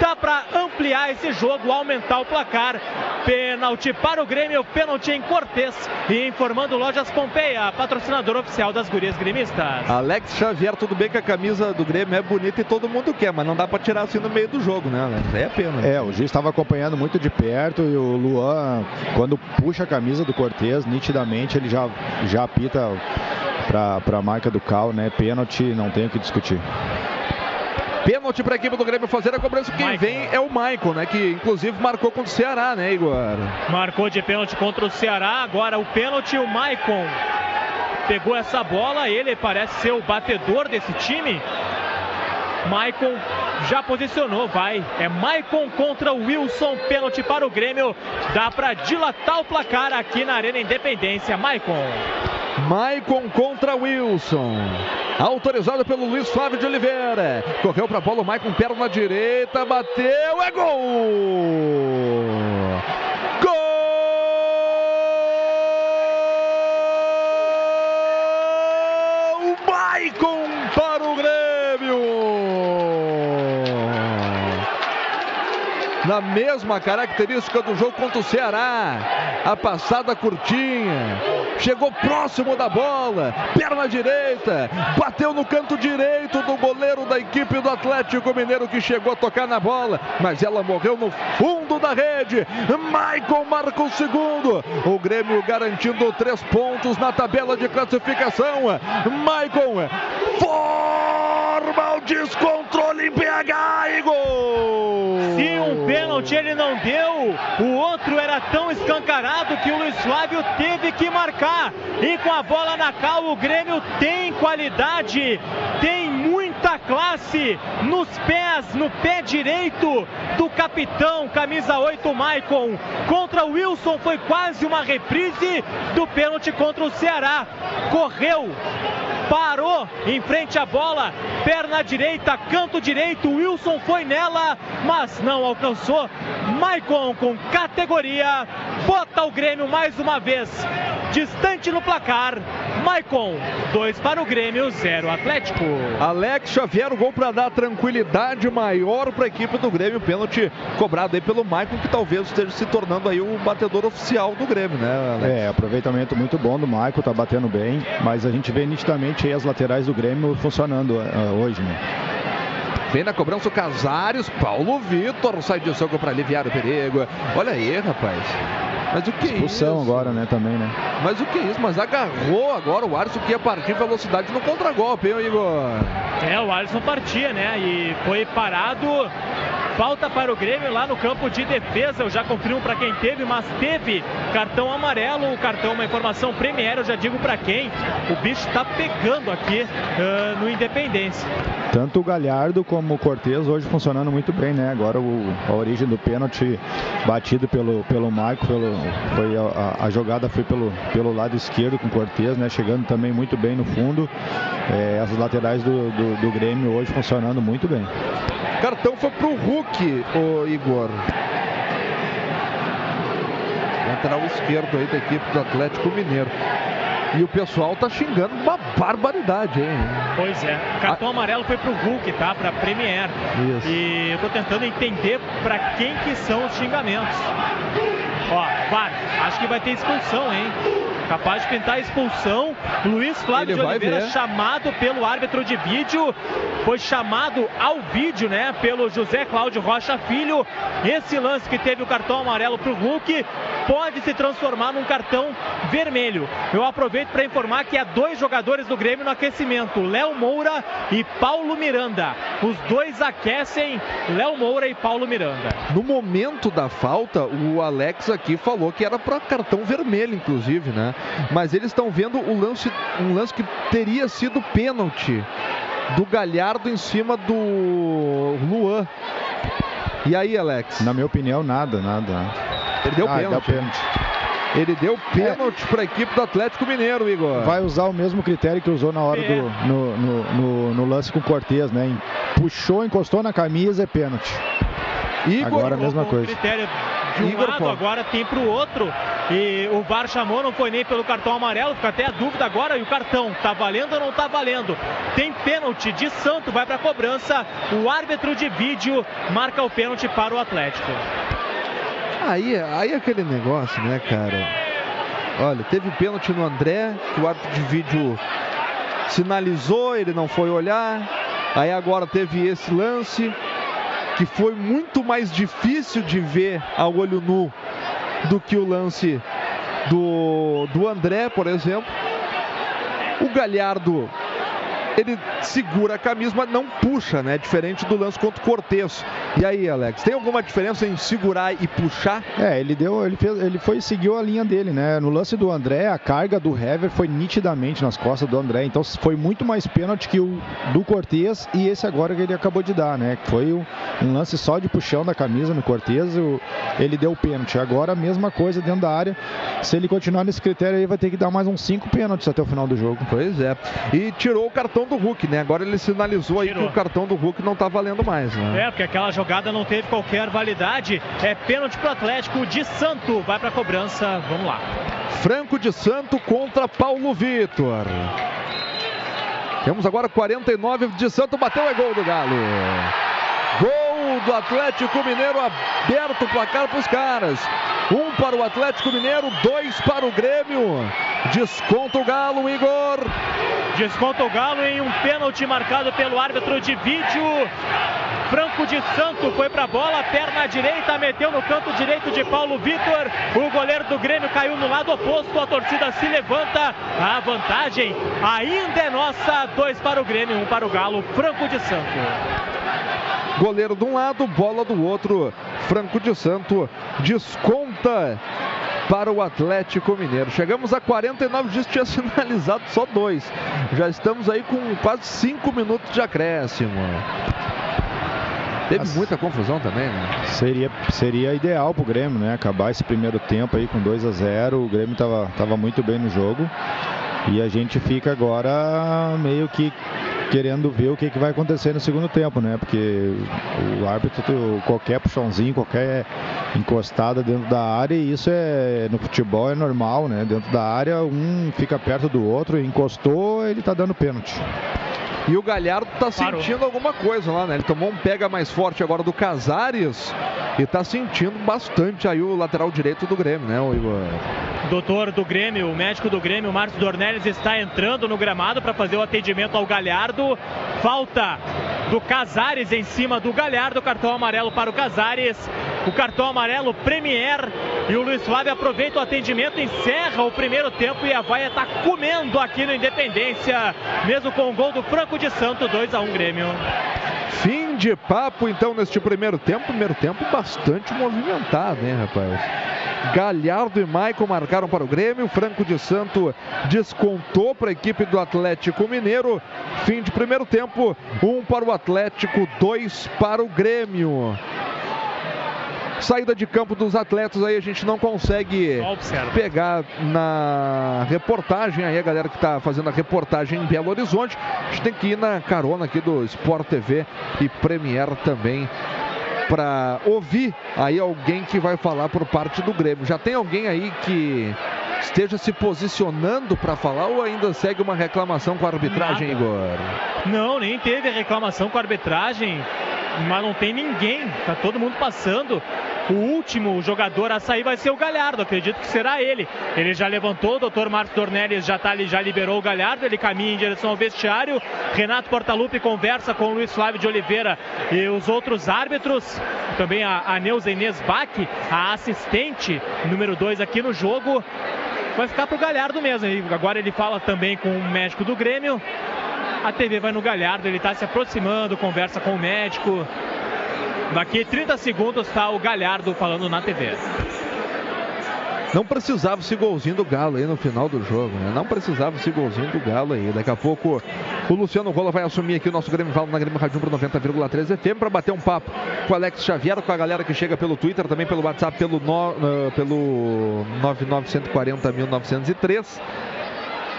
dá para ampliar esse jogo, aumentar o placar. Pênalti para o Grêmio, pênalti em Cortez. E informando Lojas Pompeia, patrocinador oficial das gurias gremistas. Alex Xavier, tudo bem que a camisa do Grêmio é bonita e todo mundo quer, mas não dá para tirar assim no meio do jogo, né, Alex? É pena. É, o juiz estava acompanhando muito de perto e o Luan, quando puxa a camisa do Cortez, nitidamente ele já, já apita para a marca do Cal, né? Pênalti, não tem o que discutir. Pênalti para a equipe do Grêmio fazer a cobrança. Quem Michael. vem é o Maicon, né? Que inclusive marcou contra o Ceará, né, Igor? Marcou de pênalti contra o Ceará. Agora o pênalti, o Maicon pegou essa bola. Ele parece ser o batedor desse time. Maicon já posicionou, vai. É Maicon contra Wilson, pênalti para o Grêmio. Dá para dilatar o placar aqui na Arena Independência. Maicon. Maicon contra Wilson. Autorizado pelo Luiz Flávio de Oliveira. Correu para a bola, o Maicon, perna direita, bateu, é gol! Gol! Maicon Na mesma característica do jogo contra o Ceará. A passada curtinha chegou próximo da bola, perna direita, bateu no canto direito do goleiro da equipe do Atlético Mineiro que chegou a tocar na bola, mas ela morreu no fundo da rede. Michael marca o segundo. O Grêmio garantindo três pontos na tabela de classificação. Michael forma o descontrole em BH um pênalti ele não deu, o outro era tão escancarado que o Luiz Flávio teve que marcar. E com a bola na cal, o Grêmio tem qualidade, tem muita classe nos pés, no pé direito do capitão, camisa 8, Maicon. Contra o Wilson foi quase uma reprise do pênalti contra o Ceará. Correu, parou em frente à bola, perna direita, canto direito, Wilson foi nela, mas não alcançou. Maicon com categoria, bota o Grêmio mais uma vez distante no placar. Maicon, 2 para o Grêmio, 0 Atlético. Alex Xavier, o gol para dar tranquilidade maior para a equipe do Grêmio. Pênalti cobrado aí pelo Maicon, que talvez esteja se tornando aí o batedor oficial do Grêmio, né, Alex? É, aproveitamento muito bom do Maicon, tá batendo bem, mas a gente vê nitidamente as laterais do Grêmio funcionando uh, hoje, né? Vem na cobrança o Casares, Paulo Vitor sai de soco para aliviar o perigo. Olha aí, rapaz. Mas o que Expulsão é isso? agora, né, também, né? Mas o que é isso? Mas agarrou agora o Alisson que ia partir velocidade no contragolpe, hein, Igor? É, o Alisson partia, né? E foi parado. Falta para o Grêmio lá no campo de defesa. Eu já confirmo para quem teve, mas teve cartão amarelo. O cartão, uma informação Premier, eu já digo para quem. O bicho está pegando aqui uh, no Independência. Tanto o Galhardo como o Cortez hoje funcionando muito bem, né? Agora o, a origem do pênalti batido pelo, pelo Marco, pelo, foi a, a, jogada foi pelo, pelo lado esquerdo com o Cortez, né? Chegando também muito bem no fundo. É, as laterais do, do, do Grêmio hoje funcionando muito bem. Cartão foi pro Hulk, o Igor. Lateral esquerdo aí da equipe do Atlético Mineiro. E o pessoal tá xingando uma barbaridade, hein? Pois é. Cartão a... amarelo foi pro Hulk, tá? Pra Premier. Isso. E eu tô tentando entender para quem que são os xingamentos. Ó, vai. Acho que vai ter expulsão, hein? Capaz de pintar a expulsão. Luiz Flávio Ele de Oliveira ver. chamado pelo árbitro de vídeo. Foi chamado ao vídeo, né? Pelo José Cláudio Rocha Filho. Esse lance que teve o cartão amarelo pro Hulk pode se transformar num cartão vermelho. Eu aproveito para informar que há dois jogadores do Grêmio no aquecimento: Léo Moura e Paulo Miranda. Os dois aquecem Léo Moura e Paulo Miranda. No momento da falta, o Alex aqui falou que era para cartão vermelho, inclusive, né? Mas eles estão vendo o lance, um lance que teria sido pênalti do Galhardo em cima do Luan. E aí, Alex? Na minha opinião, nada, nada. Ele deu ah, pênalti. Deu pênalti. Ele deu pênalti é. para a equipe do Atlético Mineiro, Igor. Vai usar o mesmo critério que usou na hora é. do no, no, no, no, lance com o Cortez, né? Puxou, encostou na camisa, é pênalti. Igor, Agora a mesma coisa. critério de um Igor, lado, agora tem pro outro. E o VAR chamou, não foi nem pelo cartão amarelo, fica até a dúvida agora. E o cartão, tá valendo ou não tá valendo? Tem pênalti de Santo, vai pra cobrança. O árbitro de vídeo marca o pênalti para o Atlético. Aí, aí é aquele negócio, né, cara? Olha, teve pênalti no André, que o árbitro de vídeo sinalizou, ele não foi olhar. Aí agora teve esse lance, que foi muito mais difícil de ver a olho nu do que o lance do, do André, por exemplo. O Galhardo, ele segura a camisa, mas não puxa, né? Diferente do lance contra o Cortez. E aí, Alex, tem alguma diferença em segurar e puxar? É, ele deu, ele fez, ele foi seguiu a linha dele, né? No lance do André, a carga do Hever foi nitidamente nas costas do André, então foi muito mais pênalti que o do Cortez e esse agora que ele acabou de dar, né? Foi um, um lance só de puxão da camisa no Cortez, o- ele deu o pênalti. Agora a mesma coisa dentro da área. Se ele continuar nesse critério aí, vai ter que dar mais uns cinco pênaltis até o final do jogo. Pois é. E tirou o cartão do Hulk, né? Agora ele sinalizou aí Tirou. que o cartão do Hulk não tá valendo mais, né? É, porque aquela jogada não teve qualquer validade. É pênalti pro Atlético de Santo. Vai pra cobrança. Vamos lá. Franco de Santo contra Paulo Vitor. Temos agora 49 de Santo, bateu é gol do Galo. Gol do Atlético Mineiro, aberto o placar para os caras. Um para o Atlético Mineiro, dois para o Grêmio. Desconta o Galo, Igor. Desconta o Galo em um pênalti marcado pelo árbitro de vídeo. Franco de Santo foi pra bola, perna direita, meteu no canto direito de Paulo Vitor. O goleiro do Grêmio caiu no lado oposto, a torcida se levanta. A vantagem ainda é nossa, dois para o Grêmio, um para o Galo. Franco de Santo. Goleiro de um lado, bola do outro. Franco de Santo desconta para o Atlético Mineiro. Chegamos a 49 dias, tinha sinalizado só dois. Já estamos aí com quase cinco minutos de acréscimo. Teve muita confusão também, né? Seria, seria ideal pro Grêmio, né? Acabar esse primeiro tempo aí com 2 a 0 O Grêmio tava, tava muito bem no jogo. E a gente fica agora meio que querendo ver o que, que vai acontecer no segundo tempo, né? Porque o árbitro, qualquer puxãozinho, qualquer encostada dentro da área, e isso é no futebol é normal, né? Dentro da área, um fica perto do outro, encostou, ele tá dando pênalti. E o Galhardo tá sentindo alguma coisa lá, né? Ele tomou um pega mais forte agora do Casares e tá sentindo bastante aí o lateral direito do Grêmio, né, o Igor? Doutor do Grêmio, o médico do Grêmio, Márcio Dornelles, está entrando no gramado para fazer o atendimento ao Galhardo. Falta do Casares em cima do Galhardo, cartão amarelo para o Casares. O cartão amarelo Premier e o Luiz Flávio aproveita o atendimento, encerra o primeiro tempo e a vaia está comendo aqui no Independência, mesmo com o gol do Franco de Santo, 2 a 1 Grêmio. Fim de papo então neste primeiro tempo. Primeiro tempo bastante movimentado, hein, rapaz? Galhardo e Maicon marcaram para o Grêmio. Franco de Santo descontou para a equipe do Atlético Mineiro. Fim de primeiro tempo. Um para o Atlético, dois para o Grêmio. Saída de campo dos atletas aí a gente não consegue pegar na reportagem aí a galera que está fazendo a reportagem em Belo Horizonte. A gente tem que ir na carona aqui do Sport TV e Premier também para ouvir aí alguém que vai falar por parte do Grêmio. Já tem alguém aí que esteja se posicionando para falar ou ainda segue uma reclamação com a arbitragem, Nada. Igor? Não, nem teve reclamação com a arbitragem, mas não tem ninguém, tá todo mundo passando. O último jogador a sair vai ser o Galhardo, acredito que será ele. Ele já levantou, o doutor Márcio Dornelles já, tá, já liberou o Galhardo, ele caminha em direção ao vestiário. Renato Portaluppi conversa com o Luiz Flávio de Oliveira e os outros árbitros. Também a, a Neuza Inês Bach, a assistente número 2 aqui no jogo. Vai ficar pro Galhardo mesmo. E agora ele fala também com o médico do Grêmio. A TV vai no Galhardo, ele está se aproximando, conversa com o médico. Daqui 30 segundos está o Galhardo falando na TV. Não precisava esse golzinho do Galo aí no final do jogo, né? Não precisava esse golzinho do Galo aí. Daqui a pouco o Luciano Rola vai assumir aqui o nosso Grêmio Val na Grêmio Rádio Umbro 90,3 FM para bater um papo com o Alex Xavier, com a galera que chega pelo Twitter, também pelo WhatsApp, pelo, no, uh, pelo 99140.1903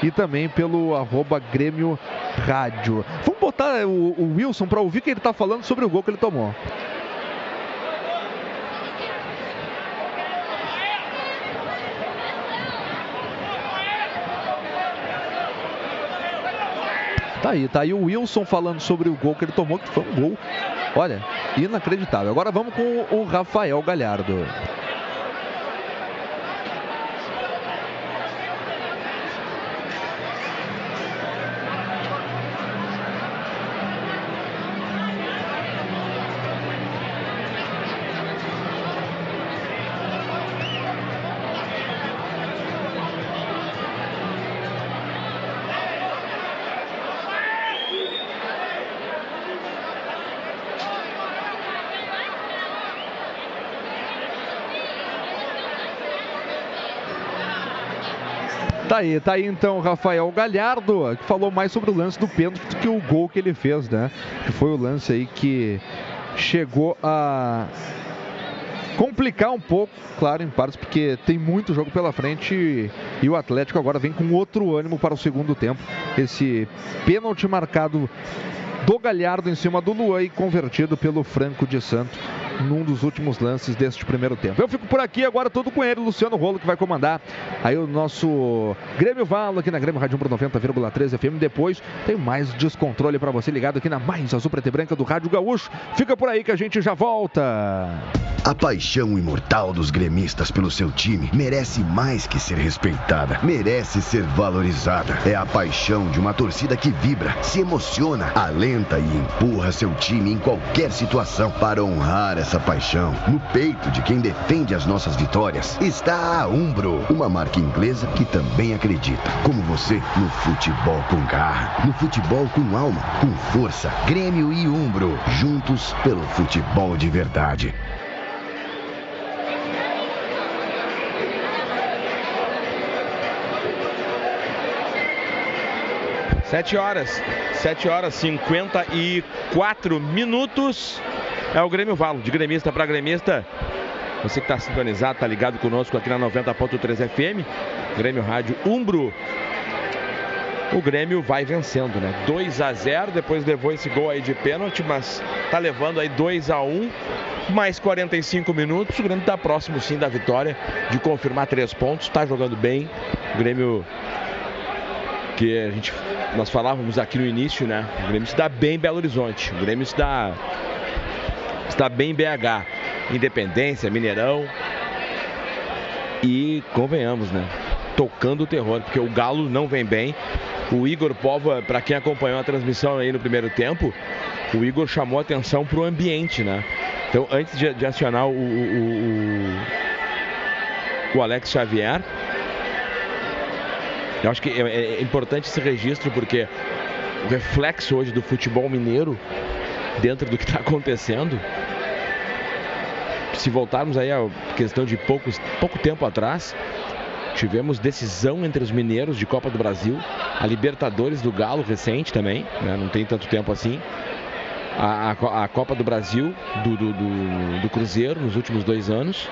e também pelo arroba Grêmio Rádio. Vamos botar o, o Wilson para ouvir o que ele está falando sobre o gol que ele tomou. Tá aí, tá aí o Wilson falando sobre o gol que ele tomou, que foi um gol, olha, inacreditável. Agora vamos com o Rafael Galhardo. Tá aí, tá aí então o Rafael Galhardo, que falou mais sobre o lance do pênalti do que o gol que ele fez, né? Que foi o lance aí que chegou a complicar um pouco, claro, em partes, porque tem muito jogo pela frente e o Atlético agora vem com outro ânimo para o segundo tempo. Esse pênalti marcado do Galhardo em cima do Luan e convertido pelo Franco de Santo num dos últimos lances deste primeiro tempo. Eu fico por aqui agora todo com ele, Luciano Rolo, que vai comandar aí o nosso Grêmio Valo aqui na Grêmio Rádio 90,3 FM. Depois tem mais descontrole para você ligado aqui na mais azul preta e branca do Rádio Gaúcho. Fica por aí que a gente já volta. A paixão imortal dos gremistas pelo seu time merece mais que ser respeitada, merece ser valorizada. É a paixão de uma torcida que vibra, se emociona, alenta e empurra seu time em qualquer situação para honrar essa paixão. No peito de quem defende as nossas vitórias está a Umbro, uma marca inglesa que também acredita, como você, no futebol com garra, no futebol com alma, com força. Grêmio e Umbro, juntos pelo futebol de verdade. Sete horas, sete horas 54 minutos. É o Grêmio Valo, de gremista para gremista. Você que está sintonizado, está ligado conosco aqui na 90.3 FM, Grêmio Rádio Umbro. O Grêmio vai vencendo, né? 2 a 0, depois levou esse gol aí de pênalti, mas tá levando aí 2 a 1. Mais 45 minutos, o Grêmio está próximo sim da vitória, de confirmar três pontos, está jogando bem. O Grêmio que a gente nós falávamos aqui no início, né? O Grêmio está bem em Belo Horizonte. O Grêmio está está bem em BH, Independência, Mineirão. E convenhamos, né? Tocando o terror, porque o Galo não vem bem. O Igor Pova, para quem acompanhou a transmissão aí no primeiro tempo, o Igor chamou atenção para o ambiente, né? Então, antes de, de acionar o, o, o, o Alex Xavier, eu acho que é, é importante esse registro porque o reflexo hoje do futebol mineiro, dentro do que está acontecendo, se voltarmos aí à questão de poucos, pouco tempo atrás, tivemos decisão entre os mineiros de Copa do Brasil, a Libertadores do Galo recente também, né? não tem tanto tempo assim, a, a, a Copa do Brasil do, do, do, do Cruzeiro nos últimos dois anos,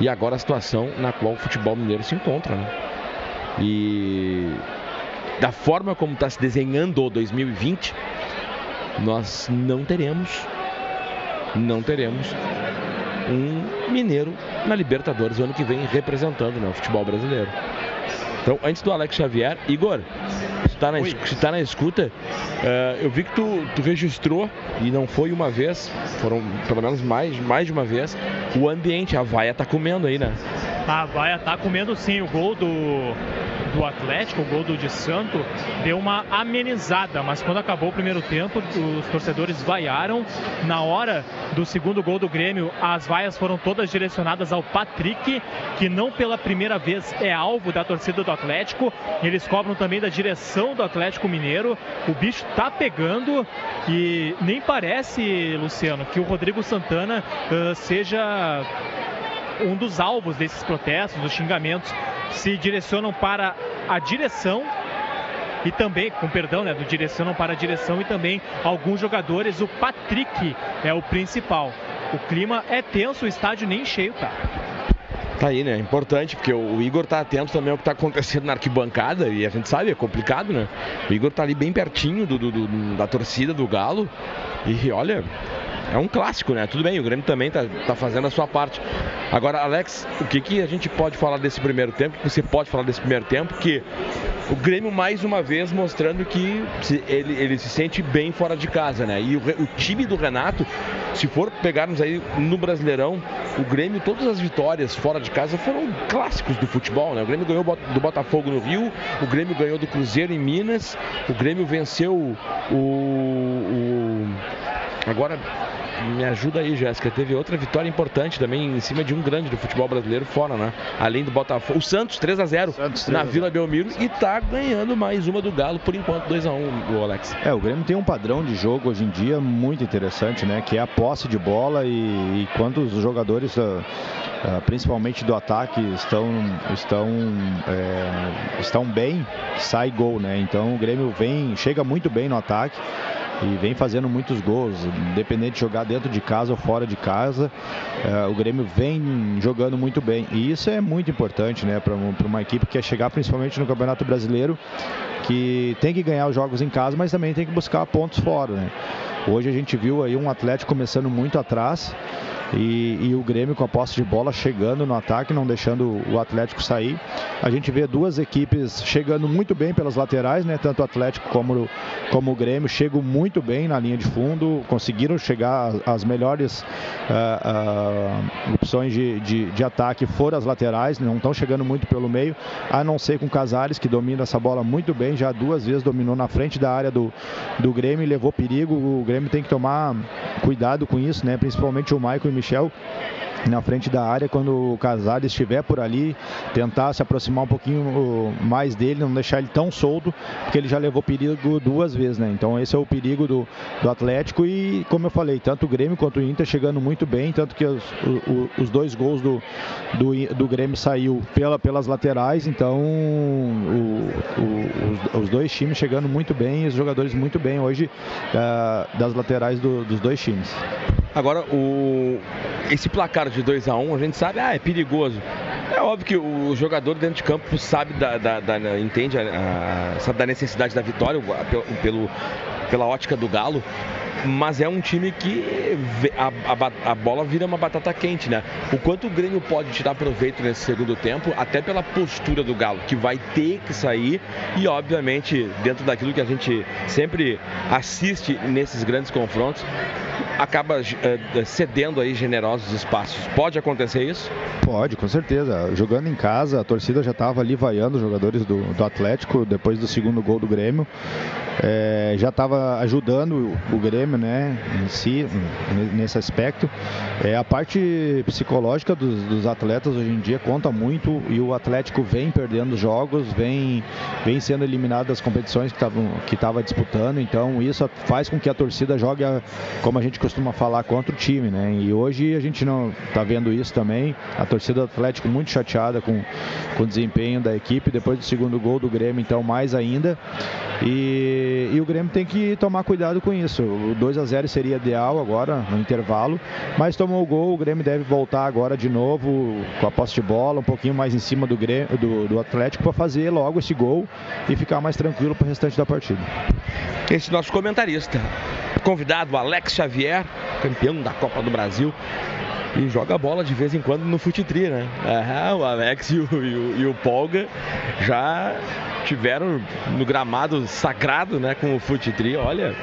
e agora a situação na qual o futebol mineiro se encontra. Né? E da forma como está se desenhando o 2020, nós não teremos, não teremos um mineiro na Libertadores o ano que vem representando né, o futebol brasileiro. Então, antes do Alex Xavier, Igor, se está na, se tá na escuta, uh, eu vi que tu, tu registrou, e não foi uma vez, foram pelo menos mais, mais de uma vez, o ambiente, a vaia tá comendo aí, né? A vaia tá comendo sim, o gol do, do Atlético, o gol do de Santo, deu uma amenizada, mas quando acabou o primeiro tempo, os torcedores vaiaram. Na hora do segundo gol do Grêmio, as vaias foram todas direcionadas ao Patrick, que não pela primeira vez é alvo da torcida do Atlético. Eles cobram também da direção do Atlético Mineiro. O bicho tá pegando e nem parece, Luciano, que o Rodrigo Santana uh, seja um dos alvos desses protestos, dos xingamentos, se direcionam para a direção e também, com perdão, né, do direcionam para a direção e também alguns jogadores. O Patrick é o principal. O clima é tenso, o estádio nem cheio tá. Tá aí, né? Importante, porque o Igor tá atento também ao que tá acontecendo na arquibancada e a gente sabe, é complicado, né? O Igor tá ali bem pertinho do, do, do da torcida do Galo e olha, é um clássico, né? Tudo bem, o Grêmio também tá, tá fazendo a sua parte. Agora, Alex, o que, que a gente pode falar desse primeiro tempo? O que você pode falar desse primeiro tempo? Que o Grêmio, mais uma vez, mostrando que ele, ele se sente bem fora de casa, né? E o, o time do Renato, se for pegarmos aí no Brasileirão, o Grêmio, todas as vitórias fora de casa foram clássicos do futebol, né? O Grêmio ganhou do Botafogo no Rio, o Grêmio ganhou do Cruzeiro em Minas, o Grêmio venceu o. o- agora. Me ajuda aí, Jéssica. Teve outra vitória importante também em cima de um grande do futebol brasileiro fora, né? Além do Botafogo. O Santos 3 a 0 na Vila Belmiro e tá ganhando mais uma do Galo por enquanto 2 a 1 o Alex. É, o Grêmio tem um padrão de jogo hoje em dia muito interessante, né? Que é a posse de bola e, e quando os jogadores, ah, ah, principalmente do ataque, estão, estão, é, estão bem, sai gol, né? Então o Grêmio vem, chega muito bem no ataque e vem fazendo muitos gols, independente de jogar dentro de casa ou fora de casa, eh, o Grêmio vem jogando muito bem e isso é muito importante, né, para uma equipe que quer chegar principalmente no Campeonato Brasileiro, que tem que ganhar os jogos em casa, mas também tem que buscar pontos fora, né? Hoje a gente viu aí um Atlético começando muito atrás e, e o Grêmio com a posse de bola chegando no ataque, não deixando o Atlético sair. A gente vê duas equipes chegando muito bem pelas laterais, né? Tanto o Atlético como, como o Grêmio chegam muito bem na linha de fundo, conseguiram chegar às melhores ah, ah, opções de, de, de ataque foram as laterais, não estão chegando muito pelo meio, a não ser com o Casares, que domina essa bola muito bem, já duas vezes dominou na frente da área do, do Grêmio e levou perigo. O Grêmio tem que tomar cuidado com isso, né? Principalmente o Michael e o Michel na frente da área quando o Casares estiver por ali, tentar se aproximar um pouquinho uh, mais dele, não deixar ele tão solto, porque ele já levou perigo duas vezes, né? Então esse é o perigo do, do Atlético e, como eu falei, tanto o Grêmio quanto o Inter chegando muito bem, tanto que os, o- os dois gols do, do, do Grêmio saiu pela, pelas laterais, então o- o- os, os dois times chegando muito bem e os jogadores muito bem hoje ah, das laterais do- dos dois times. Agora, o... esse placar de 2 a 1 a gente sabe, ah, é perigoso. É óbvio que o jogador dentro de campo sabe da, da- da- entende a- a- sabe da necessidade da vitória pelo- pela ótica do Galo. Mas é um time que a, a a bola vira uma batata quente, né? O quanto o Grêmio pode tirar proveito nesse segundo tempo, até pela postura do Galo, que vai ter que sair e, obviamente, dentro daquilo que a gente sempre assiste nesses grandes confrontos, acaba eh, cedendo aí generosos espaços. Pode acontecer isso? Pode, com certeza. Jogando em casa, a torcida já estava ali vaiando os jogadores do, do Atlético depois do segundo gol do Grêmio. É, já estava ajudando o, o Né, em si, nesse aspecto. É, a parte psicológica dos, dos atletas hoje em dia conta muito e o Atlético vem perdendo jogos, vem, vem sendo eliminado das competições que estava disputando. Então isso faz com que a torcida jogue, a- como a gente costuma falar, contra o time, né? E hoje a gente não está vendo isso também. A torcida do Atlético muito chateada com, com o desempenho da equipe depois do segundo gol do Grêmio, então mais ainda. E, e o Grêmio tem que tomar cuidado com isso. O 2 a 0 seria ideal agora no intervalo, mas tomou o gol, o Grêmio deve voltar agora de novo com a posse de bola, um pouquinho mais em cima do, Grêmio, do, do Atlético para fazer logo esse gol e ficar mais tranquilo para o restante da partida. Esse nosso comentarista, convidado Alex Xavier, campeão da Copa do Brasil. E joga bola de vez em quando no Futitri, né? Aham, o Alex e o, e o- e o Polga já tiveram no gramado sagrado, né? Com o Futitri. Olha,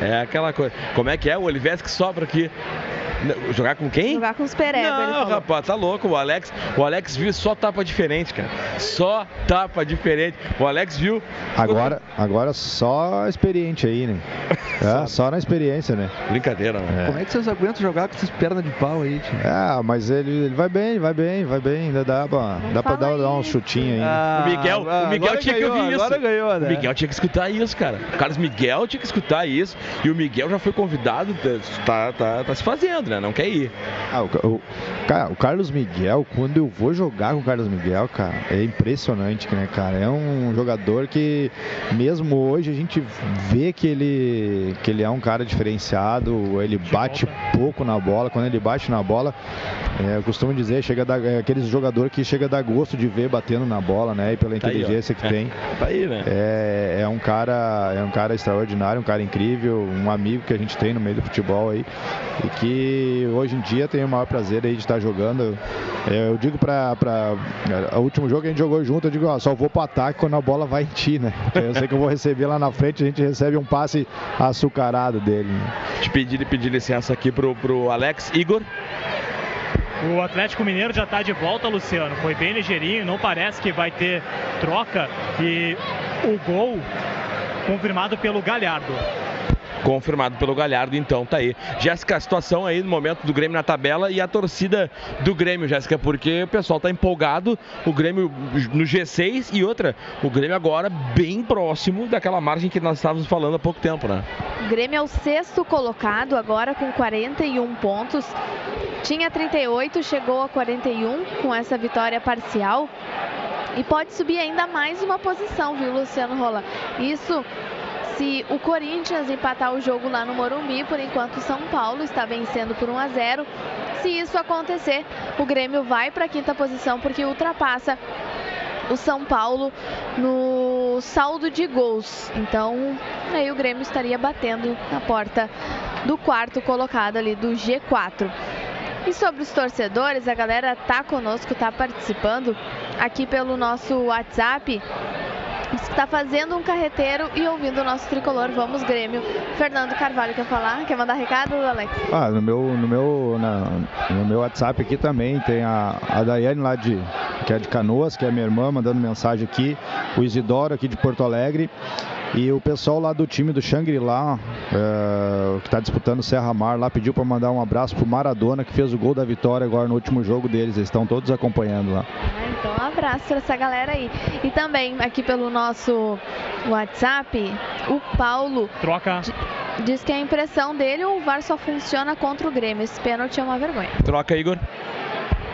é aquela coisa. Como é que é? O que sobra aqui. Jogar com quem? Jogar com os pereba, Não, rapaz, tá louco. O Alex, o Alex viu só tapa diferente, cara. Só tapa diferente. O Alex viu. Agora, agora só experiente aí, né? É, só na experiência, né? Brincadeira, né? Como é que vocês aguentam jogar com essas pernas de pau aí, tio? Ah, mas ele, ele vai bem, vai bem, vai bem. Ainda dá pra, dá pra dar, dar um chutinho aí. né? o Miguel, o Miguel agora tinha ganhou, que ouvir isso. agora ganhou, né? O Miguel tinha que escutar isso, cara. O Carlos Miguel tinha que escutar isso. E o Miguel já foi convidado, tá, tá, tá se fazendo. Não quer ir. Ah, o, o, cara, o Carlos Miguel, quando eu vou jogar com o Carlos Miguel, cara, é impressionante, né, cara? É um jogador que, mesmo hoje, a gente vê que ele, que ele é um cara diferenciado, ele bate pouco na bola. Quando ele bate na bola, é, eu costumo dizer, chega da, é aquele jogador que chega a dar gosto de ver batendo na bola, né? E pela Tá aí, inteligência que É. tem. Tá aí, né? É, é um cara, é um cara extraordinário, um cara incrível, um amigo que a gente tem no meio do futebol aí e que hoje em dia tem o maior prazer aí de estar jogando. É, eu digo para o último jogo que a gente jogou junto, eu digo, ó, só vou pro ataque quando a bola vai em ti, né? Porque eu sei que eu vou receber lá na frente, a gente recebe um passe açucarado dele. Né? Te pedir, pedir licença aqui pro, pro Alex Igor. O Atlético Mineiro já está de volta, Luciano. Foi bem ligeirinho, não parece que vai ter troca. E o gol confirmado pelo Galhardo. Confirmado pelo Galhardo, então tá aí. Jéssica, a situação aí no momento do Grêmio na tabela e a torcida do Grêmio, Jéssica, porque o pessoal tá empolgado, o Grêmio no G6 e outra, o Grêmio agora bem próximo daquela margem que nós estávamos falando há pouco tempo, né? O Grêmio é o sexto colocado, agora com 41 pontos. Tinha 38, chegou a 41 com essa vitória parcial. E pode subir ainda mais uma posição, viu, Luciano Rola? Isso se o Corinthians empatar o jogo lá no Morumbi, por enquanto o São Paulo está vencendo por 1 a 0. Se isso acontecer, o Grêmio vai para a quinta posição porque ultrapassa o São Paulo no saldo de gols. Então, aí o Grêmio estaria batendo na porta do quarto colocado ali do G4. E sobre os torcedores, a galera tá conosco, tá participando aqui pelo nosso WhatsApp. Está fazendo um carreteiro e ouvindo o nosso tricolor. Vamos, Grêmio. Fernando Carvalho quer falar? Quer mandar recado, Alex? Ah, no meu, no meu, na- no meu WhatsApp aqui também tem a, a Daiane lá de, que é de Canoas, que é minha irmã, mandando mensagem aqui, o Isidoro aqui de Porto Alegre e o pessoal lá do time do Shangri-La, é, que está disputando Serra Mar lá, pediu para mandar um abraço pro Maradona, que fez o gol da vitória agora no último jogo deles, eles estão todos acompanhando lá. Ah, Então, um abraço para essa galera aí. E também aqui pelo nosso WhatsApp, o Paulo Troca. diz que a impressão dele o VAR só funciona contra o Grêmio. Esse pênalti é uma vergonha. Troca, Igor.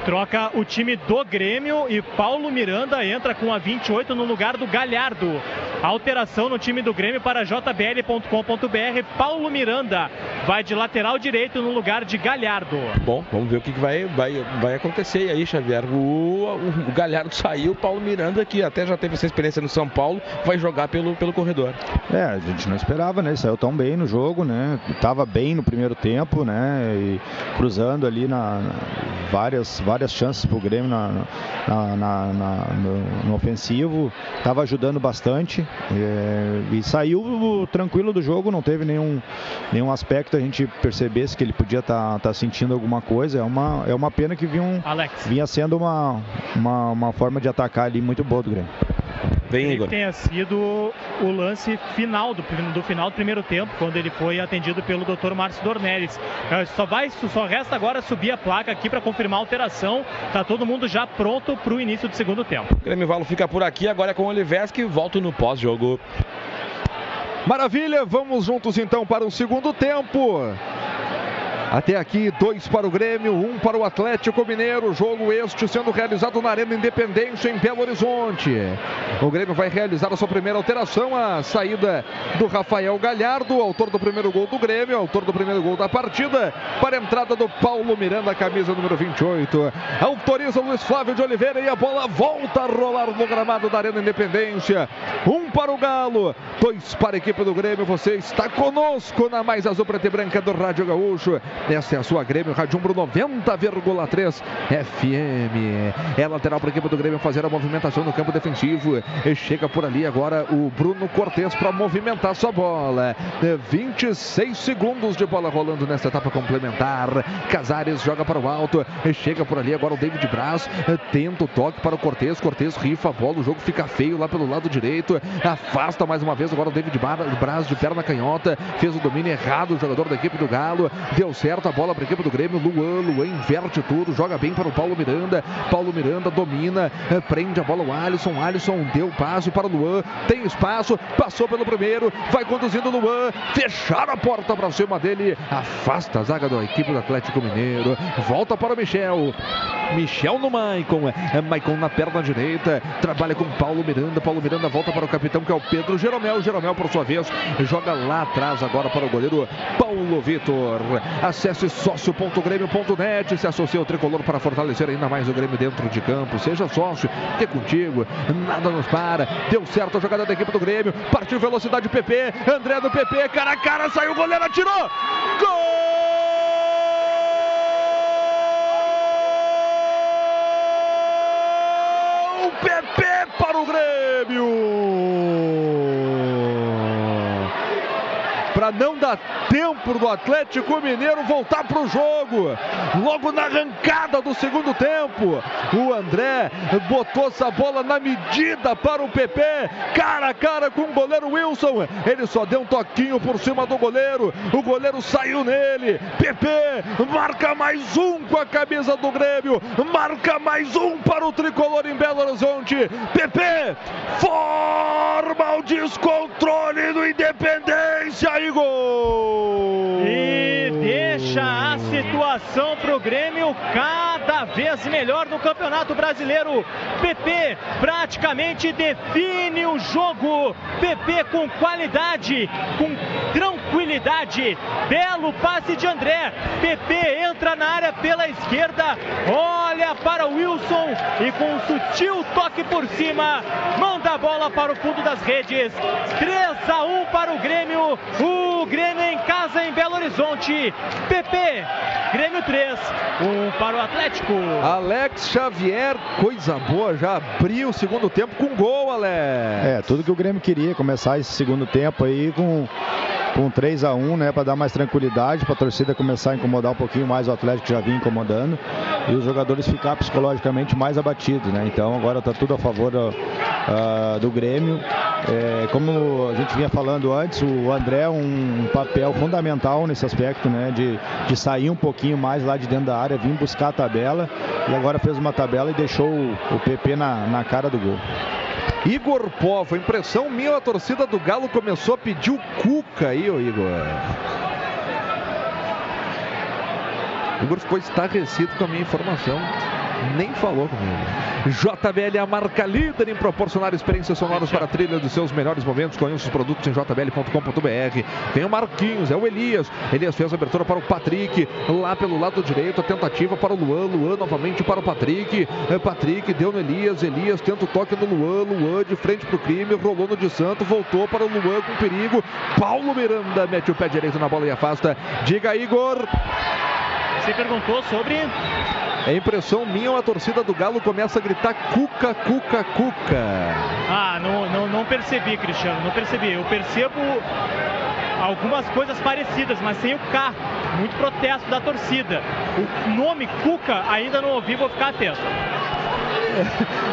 Troca o time do Grêmio e Paulo Miranda entra com a 28 no lugar do Galhardo. Alteração no time do Grêmio para jbl.com.br. Paulo Miranda vai de lateral direito no lugar de Galhardo. Bom, vamos ver o que, vai, vai, vai acontecer aí, Xavier. O, o, Galhardo saiu, o Paulo Miranda, que até já teve essa experiência no São Paulo, vai jogar pelo, pelo corredor. É, a gente não esperava, né? Ele saiu tão bem no jogo, né? Tava bem no primeiro tempo, né? E cruzando ali na, na- várias, várias chances pro Grêmio na, na- na- na- no, no ofensivo. Tava ajudando bastante. é, e saiu tranquilo do jogo, não teve nenhum, nenhum aspecto a gente percebesse que ele podia estar sentindo alguma coisa. É uma, é uma pena que vinha, um- Alex. vinha sendo uma, uma, uma forma de atacar ali muito boa do Grêmio. Vem, Ele tenha sido o lance final do, do final do primeiro tempo, quando ele foi atendido pelo Dr. Márcio Dornelles. Eh, Só vai, só resta agora subir a placa aqui para confirmar a alteração. Tá todo mundo já pronto para o início do segundo tempo. Grêmio Valo fica por aqui, agora é com o Oliveski, volto no pós-jogo. Maravilha, vamos juntos então para o segundo tempo. Até aqui, dois para o Grêmio, um para o Atlético Mineiro. Jogo este sendo realizado na Arena Independência, em Belo Horizonte. O Grêmio vai realizar a sua primeira alteração, a saída do Rafael Galhardo, autor do primeiro gol do Grêmio, autor do primeiro gol da partida, para a entrada do Paulo Miranda, camisa número 28. Autoriza o Luiz Flávio de Oliveira e a bola volta a rolar no gramado da Arena Independência. Um para o Galo, dois para a equipe do Grêmio. Você está conosco na mais azul preta e branca do Rádio Gaúcho. Essa é a sua Grêmio Rádio Umbro 90,3 FM. É lateral para a equipe do Grêmio fazer a movimentação no campo defensivo. E chega por ali agora o Bruno Cortes para movimentar sua bola. É, 26 segundos de bola rolando nessa etapa complementar. Casares joga para o alto. E chega por ali agora o David Braz. É, Tenta o toque para o Cortes. Cortes rifa a bola. O jogo fica feio lá pelo lado direito. Afasta mais uma vez agora o David Braz de perna canhota. Fez o domínio errado o jogador da equipe do Galo. Deu certo certo a bola para a equipe do Grêmio. Luan, Luan inverte tudo, joga bem para o Paulo Miranda. Paulo Miranda domina, eh, prende a bola o Alisson. Alisson deu passe para o Luan, tem espaço, passou pelo primeiro, vai conduzindo o Luan, fechar a porta para cima dele, afasta a zaga da equipe do Atlético Mineiro, volta para o Michel. Michel no Maicon, é Maicon na perna direita, trabalha com Paulo Miranda. Paulo Miranda volta para o capitão que é o Pedro Jeromel. Jeromel, por sua vez, joga lá atrás agora para o goleiro Paulo Vitor. Acesse sócio.grêmio.net, se associe ao tricolor para fortalecer ainda mais o Grêmio dentro de campo. Seja sócio, que contigo, nada nos para. Deu certo a jogada da equipe do Grêmio, partiu velocidade PP, André do PP, cara a cara, saiu o goleiro, atirou! Gol! PP para o Grêmio! Para não dar tempo do Atlético Mineiro voltar para o jogo. Logo na arrancada do segundo tempo, o André botou essa bola na medida para o PP, cara a cara com o goleiro Wilson. Ele só deu um toquinho por cima do goleiro. O goleiro saiu nele. PP marca mais um com a camisa do Grêmio. Marca mais um para o tricolor em Belo Horizonte. PP forma o descontrole do Independência e gol! E deixa a situação para o Grêmio cada vez melhor no Campeonato Brasileiro. PP praticamente define o jogo. PP com qualidade, com tranquilidade. Belo passe de André. PP entra na área pela esquerda, olha para Wilson e com um sutil toque por cima, manda a bola para o fundo das redes. 3 a 1 para o Grêmio. O Grêmio em casa em Belo Horizonte. PP, Grêmio 3, 1 para o Atlético. Alex Xavier, coisa boa, já abriu o segundo tempo com gol, Alex. É, tudo que o Grêmio queria, começar esse segundo tempo aí com com 3 a 1 né, para dar mais tranquilidade, para a torcida começar a incomodar um pouquinho mais o Atlético que já vinha incomodando e os jogadores ficar psicologicamente mais abatidos, né? Então agora está tudo a favor do, uh, do Grêmio. É, como a gente vinha falando antes, o André é um papel fundamental nesse aspecto, né? De, de sair um pouquinho mais lá de dentro da área, vir buscar a tabela e agora fez uma tabela e deixou o, o PP na, na cara do gol. Igor Povo, impressão minha, a torcida do Galo começou a pedir o Cuca aí, ô Igor. Igor ficou estarrecido com a minha informação. Nem falou comigo. JBL é a marca líder em proporcionar experiências sonoras para a trilha dos seus melhores momentos. Conheça os produtos em jbl.com.br. Tem o Marquinhos, é o Elias. Elias fez a abertura para o Patrick. Lá pelo lado direito, a tentativa para o Luan. Luan novamente para o Patrick. É, Patrick deu no Elias. Elias tenta o toque no Luan. Luan de frente para o crime. Rolou no de Santo. Voltou para o Luan com perigo. Paulo Miranda mete o pé direito na bola e afasta. Diga, Igor. Você perguntou sobre é impressão minha, a torcida do Galo começa a gritar Cuca, Cuca, Cuca. Ah, não, não, não percebi, Cristiano, não percebi. Eu percebo algumas coisas parecidas, mas sem o K. Muito protesto da torcida. O nome Cuca ainda não ouvi, vou ficar atento.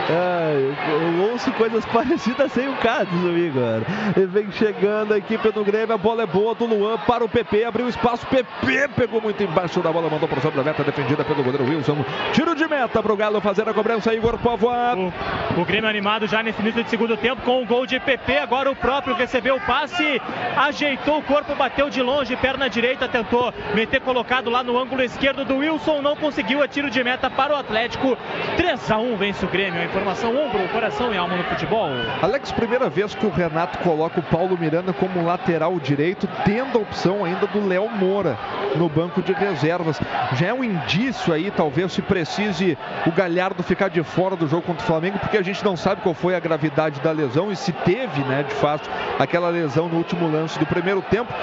É, eu ouço coisas parecidas sem o K, diz o Igor. Ele vem chegando a equipe do Grêmio, a bola é boa do Luan para o PP, abriu espaço, PP pegou muito embaixo da bola, mandou para sobre a meta, defendida pelo goleiro Wilson. Tiro de meta para o Galo fazer a cobrança, Igor Povoa. O, o Grêmio animado já nesse início de segundo tempo com o gol de PP, agora o próprio recebeu o passe, ajeitou o corpo, bateu de longe, perna direita, tentou meter colocado lá no ângulo esquerdo do Wilson, não conseguiu, é tiro de meta para o Atlético. 3 a 1 vence o Grêmio. A informação ombro, coração e alma no futebol. Alex, primeira vez que o Renato coloca o Paulo Miranda como lateral direito, tendo a opção ainda do Léo Moura no banco de reservas. Já é um indício aí, talvez se precise o Galhardo ficar de fora do jogo contra o Flamengo, porque a gente não sabe qual foi a gravidade da lesão e se teve, né, de fato, aquela lesão no último lance do primeiro tempo.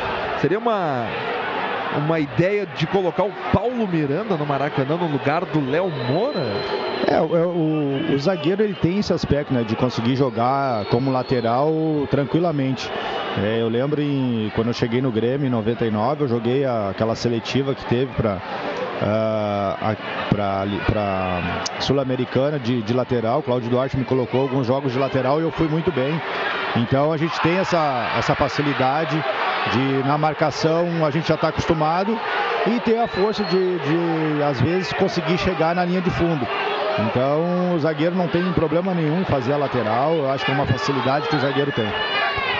Seria uma uma ideia de colocar o Paulo Miranda no Maracanã no lugar do Léo Moura? É, o, o, o, zagueiro ele tem esse aspecto, né, de conseguir jogar como lateral tranquilamente. É, eu lembro em, quando eu cheguei no Grêmio em 99, eu joguei a, aquela seletiva que teve para uh, para Sul-Americana de, de lateral. Cláudio Duarte me colocou alguns jogos de lateral e eu fui muito bem. Então a gente tem essa, essa facilidade de na marcação a gente já está acostumado e ter a força de, de, às vezes, conseguir chegar na linha de fundo. Então o zagueiro não tem problema nenhum em fazer a lateral, eu acho que é uma facilidade que o zagueiro tem.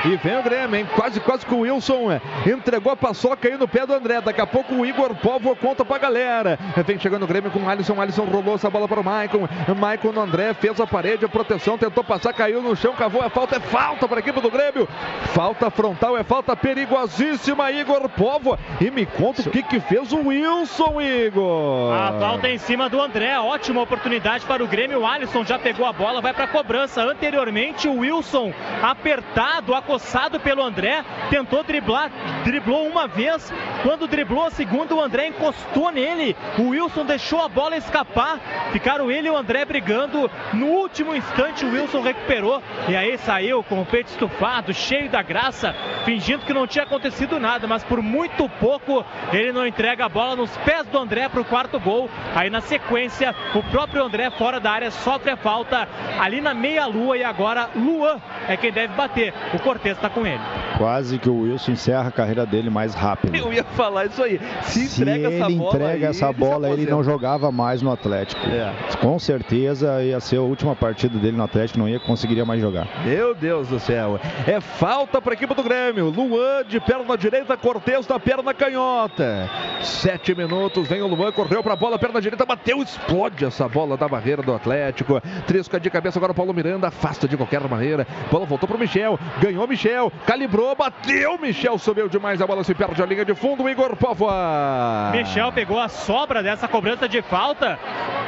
E vem o Grêmio, hein? Quase, quase que o Wilson é, entregou a paçoca aí no pé do André. Daqui a pouco o Igor Povo conta pra galera. Vem chegando o Grêmio com o Alisson. Alisson rolou essa bola para o Maicon. Maicon no André, fez a parede, a proteção, tentou passar, caiu no chão, cavou. É falta, é falta para a equipe do Grêmio. Falta frontal, é falta perigosíssima, Igor Povo. E me conta o que, que fez o Wilson, Igor. A falta em cima do André. Ótima oportunidade para o Grêmio. O Alisson já pegou a bola, vai para a cobrança. Anteriormente, o Wilson apertado, acostado acossado pelo André, tentou driblar, driblou uma vez. Quando driblou a segunda, o André encostou nele. O Wilson deixou a bola escapar. Ficaram ele e o André brigando. No último instante, o Wilson recuperou e aí saiu com o peito estufado, cheio da graça, fingindo que não tinha acontecido nada, mas por muito pouco ele não entrega a bola nos pés do André para o quarto gol. Aí na sequência, o próprio André fora da área sofre a falta ali na meia-lua e agora Luan é quem deve bater. O Cortez está com ele. Quase que o Wilson encerra a carreira dele mais rápido. Eu ia falar isso aí. Se, Se entrega ele essa bola entrega aí, essa bola, ele, ele não jogava mais no Atlético. É. Com certeza ia ser a última partida dele no Atlético, não ia conseguiria mais jogar. Meu Deus do céu. É falta para a equipe do Grêmio. Luan de perna direita, Cortez da perna canhota. Sete minutos, vem o Luan, correu para a bola, perna direita, bateu, explode essa bola da barreira do Atlético. Trisca de cabeça agora o Paulo Miranda, afasta de qualquer barreira. Bola voltou para o Michel, ganhou Michel, calibrou, bateu, Michel subiu demais, a bola se perde a linha de fundo, Igor Povoa. Michel pegou a sobra dessa cobrança de falta,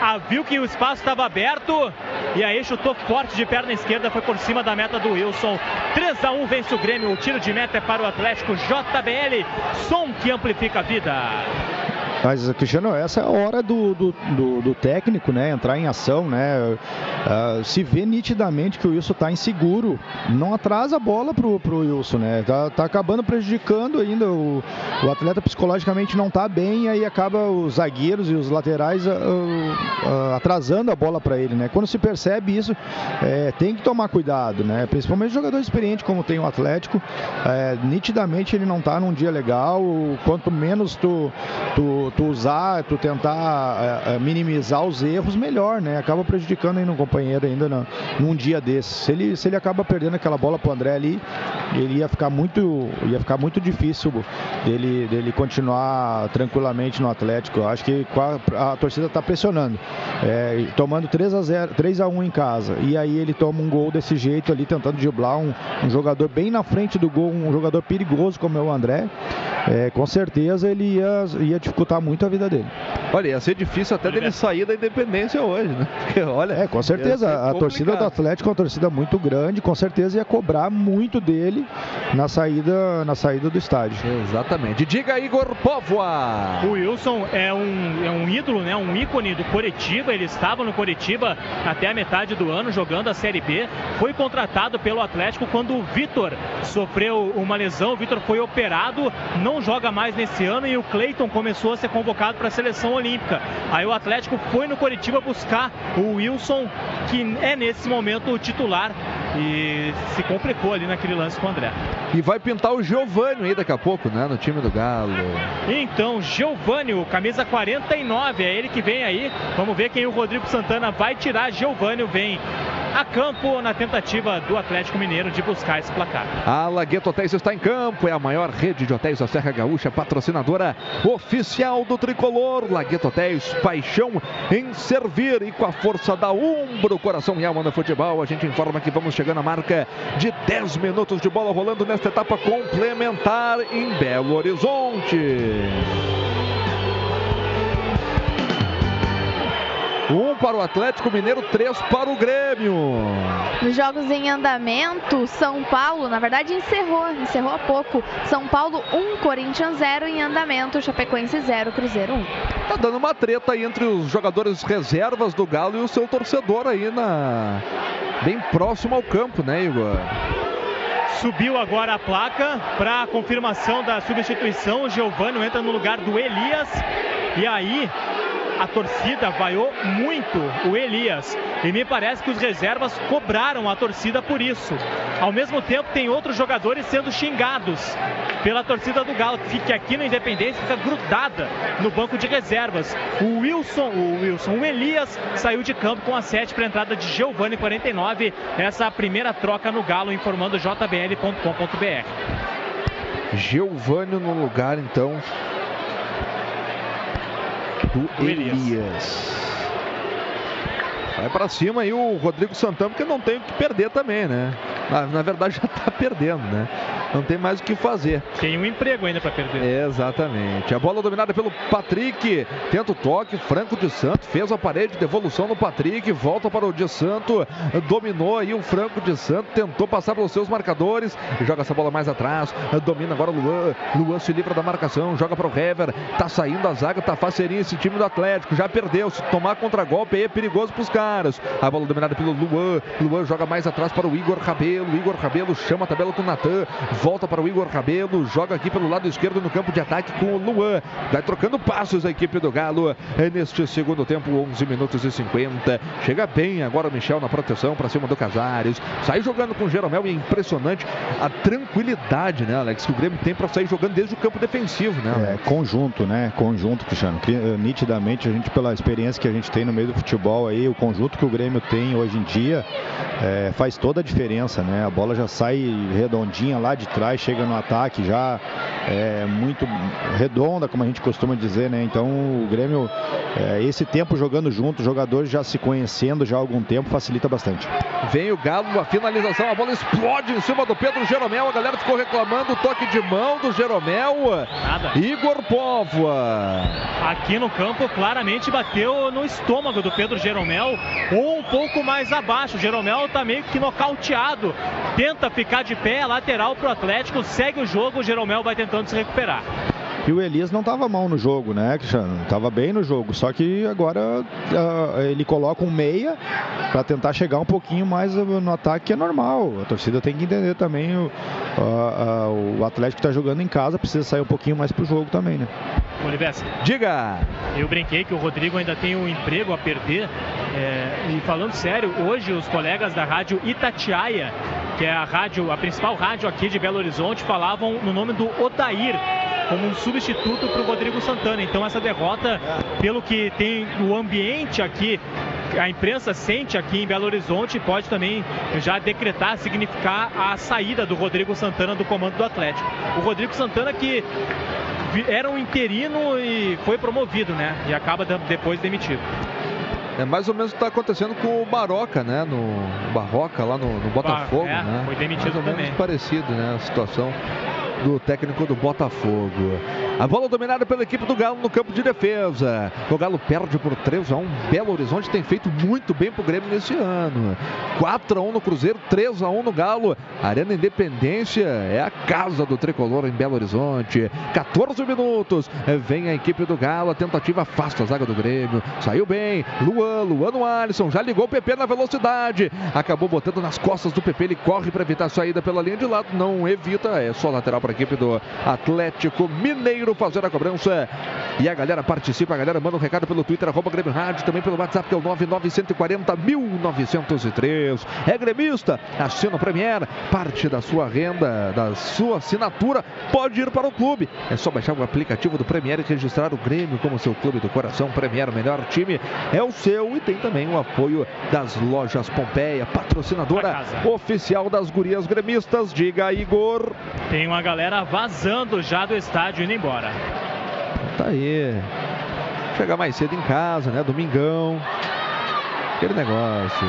ah, viu que o espaço estava aberto e aí chutou forte de perna esquerda, foi por cima da meta do Wilson. 3 a 1 vence o Grêmio, o tiro de meta é para o Atlético JBL, som que amplifica a vida. Mas, Cristiano, essa é a hora do, do, do, do técnico, né? Entrar em ação, né? Uh, se vê nitidamente que o Wilson está inseguro, não atrasa a bola pro, pro Wilson, né? Tá, tá acabando prejudicando ainda. O, o atleta psicologicamente não tá bem e aí acaba os zagueiros e os laterais uh, uh, atrasando a bola para ele, né? Quando se percebe isso, é, tem que tomar cuidado, né? Principalmente jogador experiente como tem o Atlético, é, nitidamente ele não tá num dia legal. Quanto menos tu, tu tu, usar, tu tentar é, minimizar os erros, melhor, né? Acaba prejudicando aí um companheiro ainda no, num dia desses. Se ele, se ele acaba perdendo aquela bola pro André ali, ele ia ficar muito, ia ficar muito difícil dele, dele continuar tranquilamente no Atlético. Eu acho que a, a torcida está pressionando, é, tomando 3 a 0, 3 a 1 em casa. E aí ele toma um gol desse jeito ali, tentando driblar um, um jogador bem na frente do gol, um jogador perigoso como é o André. É, com certeza ele ia, ia dificultar muito a vida dele. Olha, ia ser difícil até dele sair da independência hoje, né? Porque, olha, é, com certeza. A torcida do Atlético é uma torcida muito grande, com certeza ia cobrar muito dele na saída, na saída do estádio. Exatamente. Diga Igor Povoa. O Wilson é um, é um ídolo, né? Um ícone do Coritiba. Ele estava no Coritiba até a metade do ano jogando a Série B. Foi contratado pelo Atlético quando o Vitor sofreu uma lesão. O Vitor foi operado, não joga mais nesse ano e o Cleiton começou a ser convocado para a seleção olímpica. Aí o Atlético foi no Coritiba buscar o Wilson, que é nesse momento o titular e se complicou ali naquele lance com o André. E vai pintar o Giovânio aí daqui a pouco, né? No time do Galo. Então, Giovânio, camisa 49, é ele que vem aí. Vamos ver quem o Rodrigo Santana vai tirar. Giovânio vem a campo na tentativa do Atlético Mineiro de buscar esse placar. A Lagueto Hotéis está em campo, é a maior rede de hotéis da Serra Gaúcha, patrocinadora oficial do tricolor. Lagueto Hotéis, paixão em servir e com a força da Umbro, coração e alma no futebol. A gente informa que vamos chegando à marca de 10 minutos de bola rolando nesta etapa complementar em Belo Horizonte. Um para o Atlético Mineiro, três para o Grêmio. Nos jogos em andamento, São Paulo, na verdade, encerrou, encerrou há pouco. São Paulo 1, Corinthians 0 em andamento, Chapecoense 0, Cruzeiro 1. Tá dando uma treta aí entre os jogadores reservas do Galo e o seu torcedor aí na bem próximo ao campo, né, Igor? Subiu agora a placa para confirmação da substituição. O Giovanni entra no lugar do Elias. E aí a torcida vaiou muito o Elias. E me parece que os reservas cobraram a torcida por isso. Ao mesmo tempo, tem outros jogadores sendo xingados pela torcida do Galo, que aqui no Independência fica grudada no banco de reservas. O Wilson, o Wilson, o Elias saiu de campo com a 7 para a entrada de Giovanni 49. Essa é a primeira troca no Galo, informando jbl.com.br. Giovanni no lugar, então, do Elias. Vai para cima aí o Rodrigo Santana, porque não tem o que perder também, né? Na, na verdade já está perdendo, né? Não tem mais o que fazer. Tem um emprego ainda para perder. Exatamente. A bola dominada pelo Patrick. Tenta o toque. Franco de Santo fez a parede. Devolução no Patrick. Volta para o de Santo. Dominou aí o Franco de Santo. Tentou passar pelos seus marcadores. Joga essa bola mais atrás. Domina agora o Luan. Luan se livra da marcação. Joga para o Hever. Tá saindo a zaga. Tá faceirinho esse time do Atlético. Já perdeu. Se tomar contra-golpe aí é perigoso para os caras. A bola dominada pelo Luan. Luan joga mais atrás para o Igor Rabelo. Igor Rabelo chama a tabela com o Natan volta para o Igor Rabelo, joga aqui pelo lado esquerdo no campo de ataque com o Luan. Vai trocando passos a equipe do Galo é neste segundo tempo, 11 minutos e 50. Chega bem agora o Michel na proteção para cima do Casares. Sai jogando com o Jeromel e é impressionante a tranquilidade, né, Alex, que o Grêmio tem para sair jogando desde o campo defensivo, né? Alex? É, conjunto, né? Conjunto, Cristiano. Eh, nitidamente, a gente, pela experiência que a gente tem no meio do futebol aí, o conjunto que o Grêmio tem hoje em dia é, faz toda a diferença, né? A bola já sai redondinha lá de trás, chega no ataque já é, muito redonda, como a gente costuma dizer, né? Então o Grêmio, é, esse tempo jogando junto, jogadores já se conhecendo já há algum tempo, facilita bastante. Vem o Galo, a finalização, a bola explode em cima do Pedro Jeromel, a galera ficou reclamando o toque de mão do Jeromel. Nada. Igor Póvoa. Aqui no campo claramente bateu no estômago do Pedro Jeromel ou um pouco mais abaixo. Jeromel tá meio que nocauteado. Tenta ficar de pé, lateral pro Atlético, segue o jogo, Jeromel vai tentando se recuperar. E o Elias não estava mal no jogo, né, Cristiano? Estava bem no jogo. Só que agora uh, ele coloca um meia para tentar chegar um pouquinho mais no ataque, que é normal. A torcida tem que entender também. O, uh, uh, o Atlético está jogando em casa, precisa sair um pouquinho mais pro jogo também, né? Olivesse. Diga! Eu brinquei que o Rodrigo ainda tem um emprego a perder. É, e falando sério, hoje os colegas da rádio Itatiaia, que é a rádio, a principal rádio aqui de Belo Horizonte, falavam no nome do Odair como um substituto para o Rodrigo Santana. Então essa derrota, pelo que tem o ambiente aqui, a imprensa sente aqui em Belo Horizonte, pode também já decretar, significar a saída do Rodrigo Santana do comando do Atlético. O Rodrigo Santana que era um interino e foi promovido, né? E acaba depois demitido. É mais ou menos o que está acontecendo com o Baroca, né? No Barroca, lá no, no Botafogo, é, né? Foi demitido mais ou também. menos parecido, né? A situação do técnico do Botafogo. A bola dominada pela equipe do Galo no campo de defesa. O Galo perde por 3 a 1. Belo Horizonte tem feito muito bem pro Grêmio nesse ano. 4 a 1 no Cruzeiro, 3 a 1 no Galo. Arena Independência é a casa do tricolor em Belo Horizonte. 14 minutos. Vem a equipe do Galo, a tentativa afasta a zaga do Grêmio. Saiu bem. Luan, Luan no Alisson, já ligou o PP na velocidade. Acabou botando nas costas do PP, ele corre para evitar a saída pela linha de lado, não evita, é só lateral para a equipe do Atlético Mineiro fazer a cobrança. E a galera participa, a galera manda um recado pelo Twitter, arroba Grêmio Rádio, também pelo WhatsApp, que é o 99140 1903. É gremista, assina o Premier, parte da sua renda, da sua assinatura, pode ir para o clube. É só baixar o aplicativo do Premier e registrar o Grêmio como seu clube do coração. Premier, o melhor time, é o seu. E tem também o apoio das lojas Pompeia, patrocinadora oficial das gurias gremistas. Diga, Igor. Tem uma galera vazando já do estádio indo embora. Tá aí. Chegar mais cedo em casa, né? Domingão. Aquele negócio.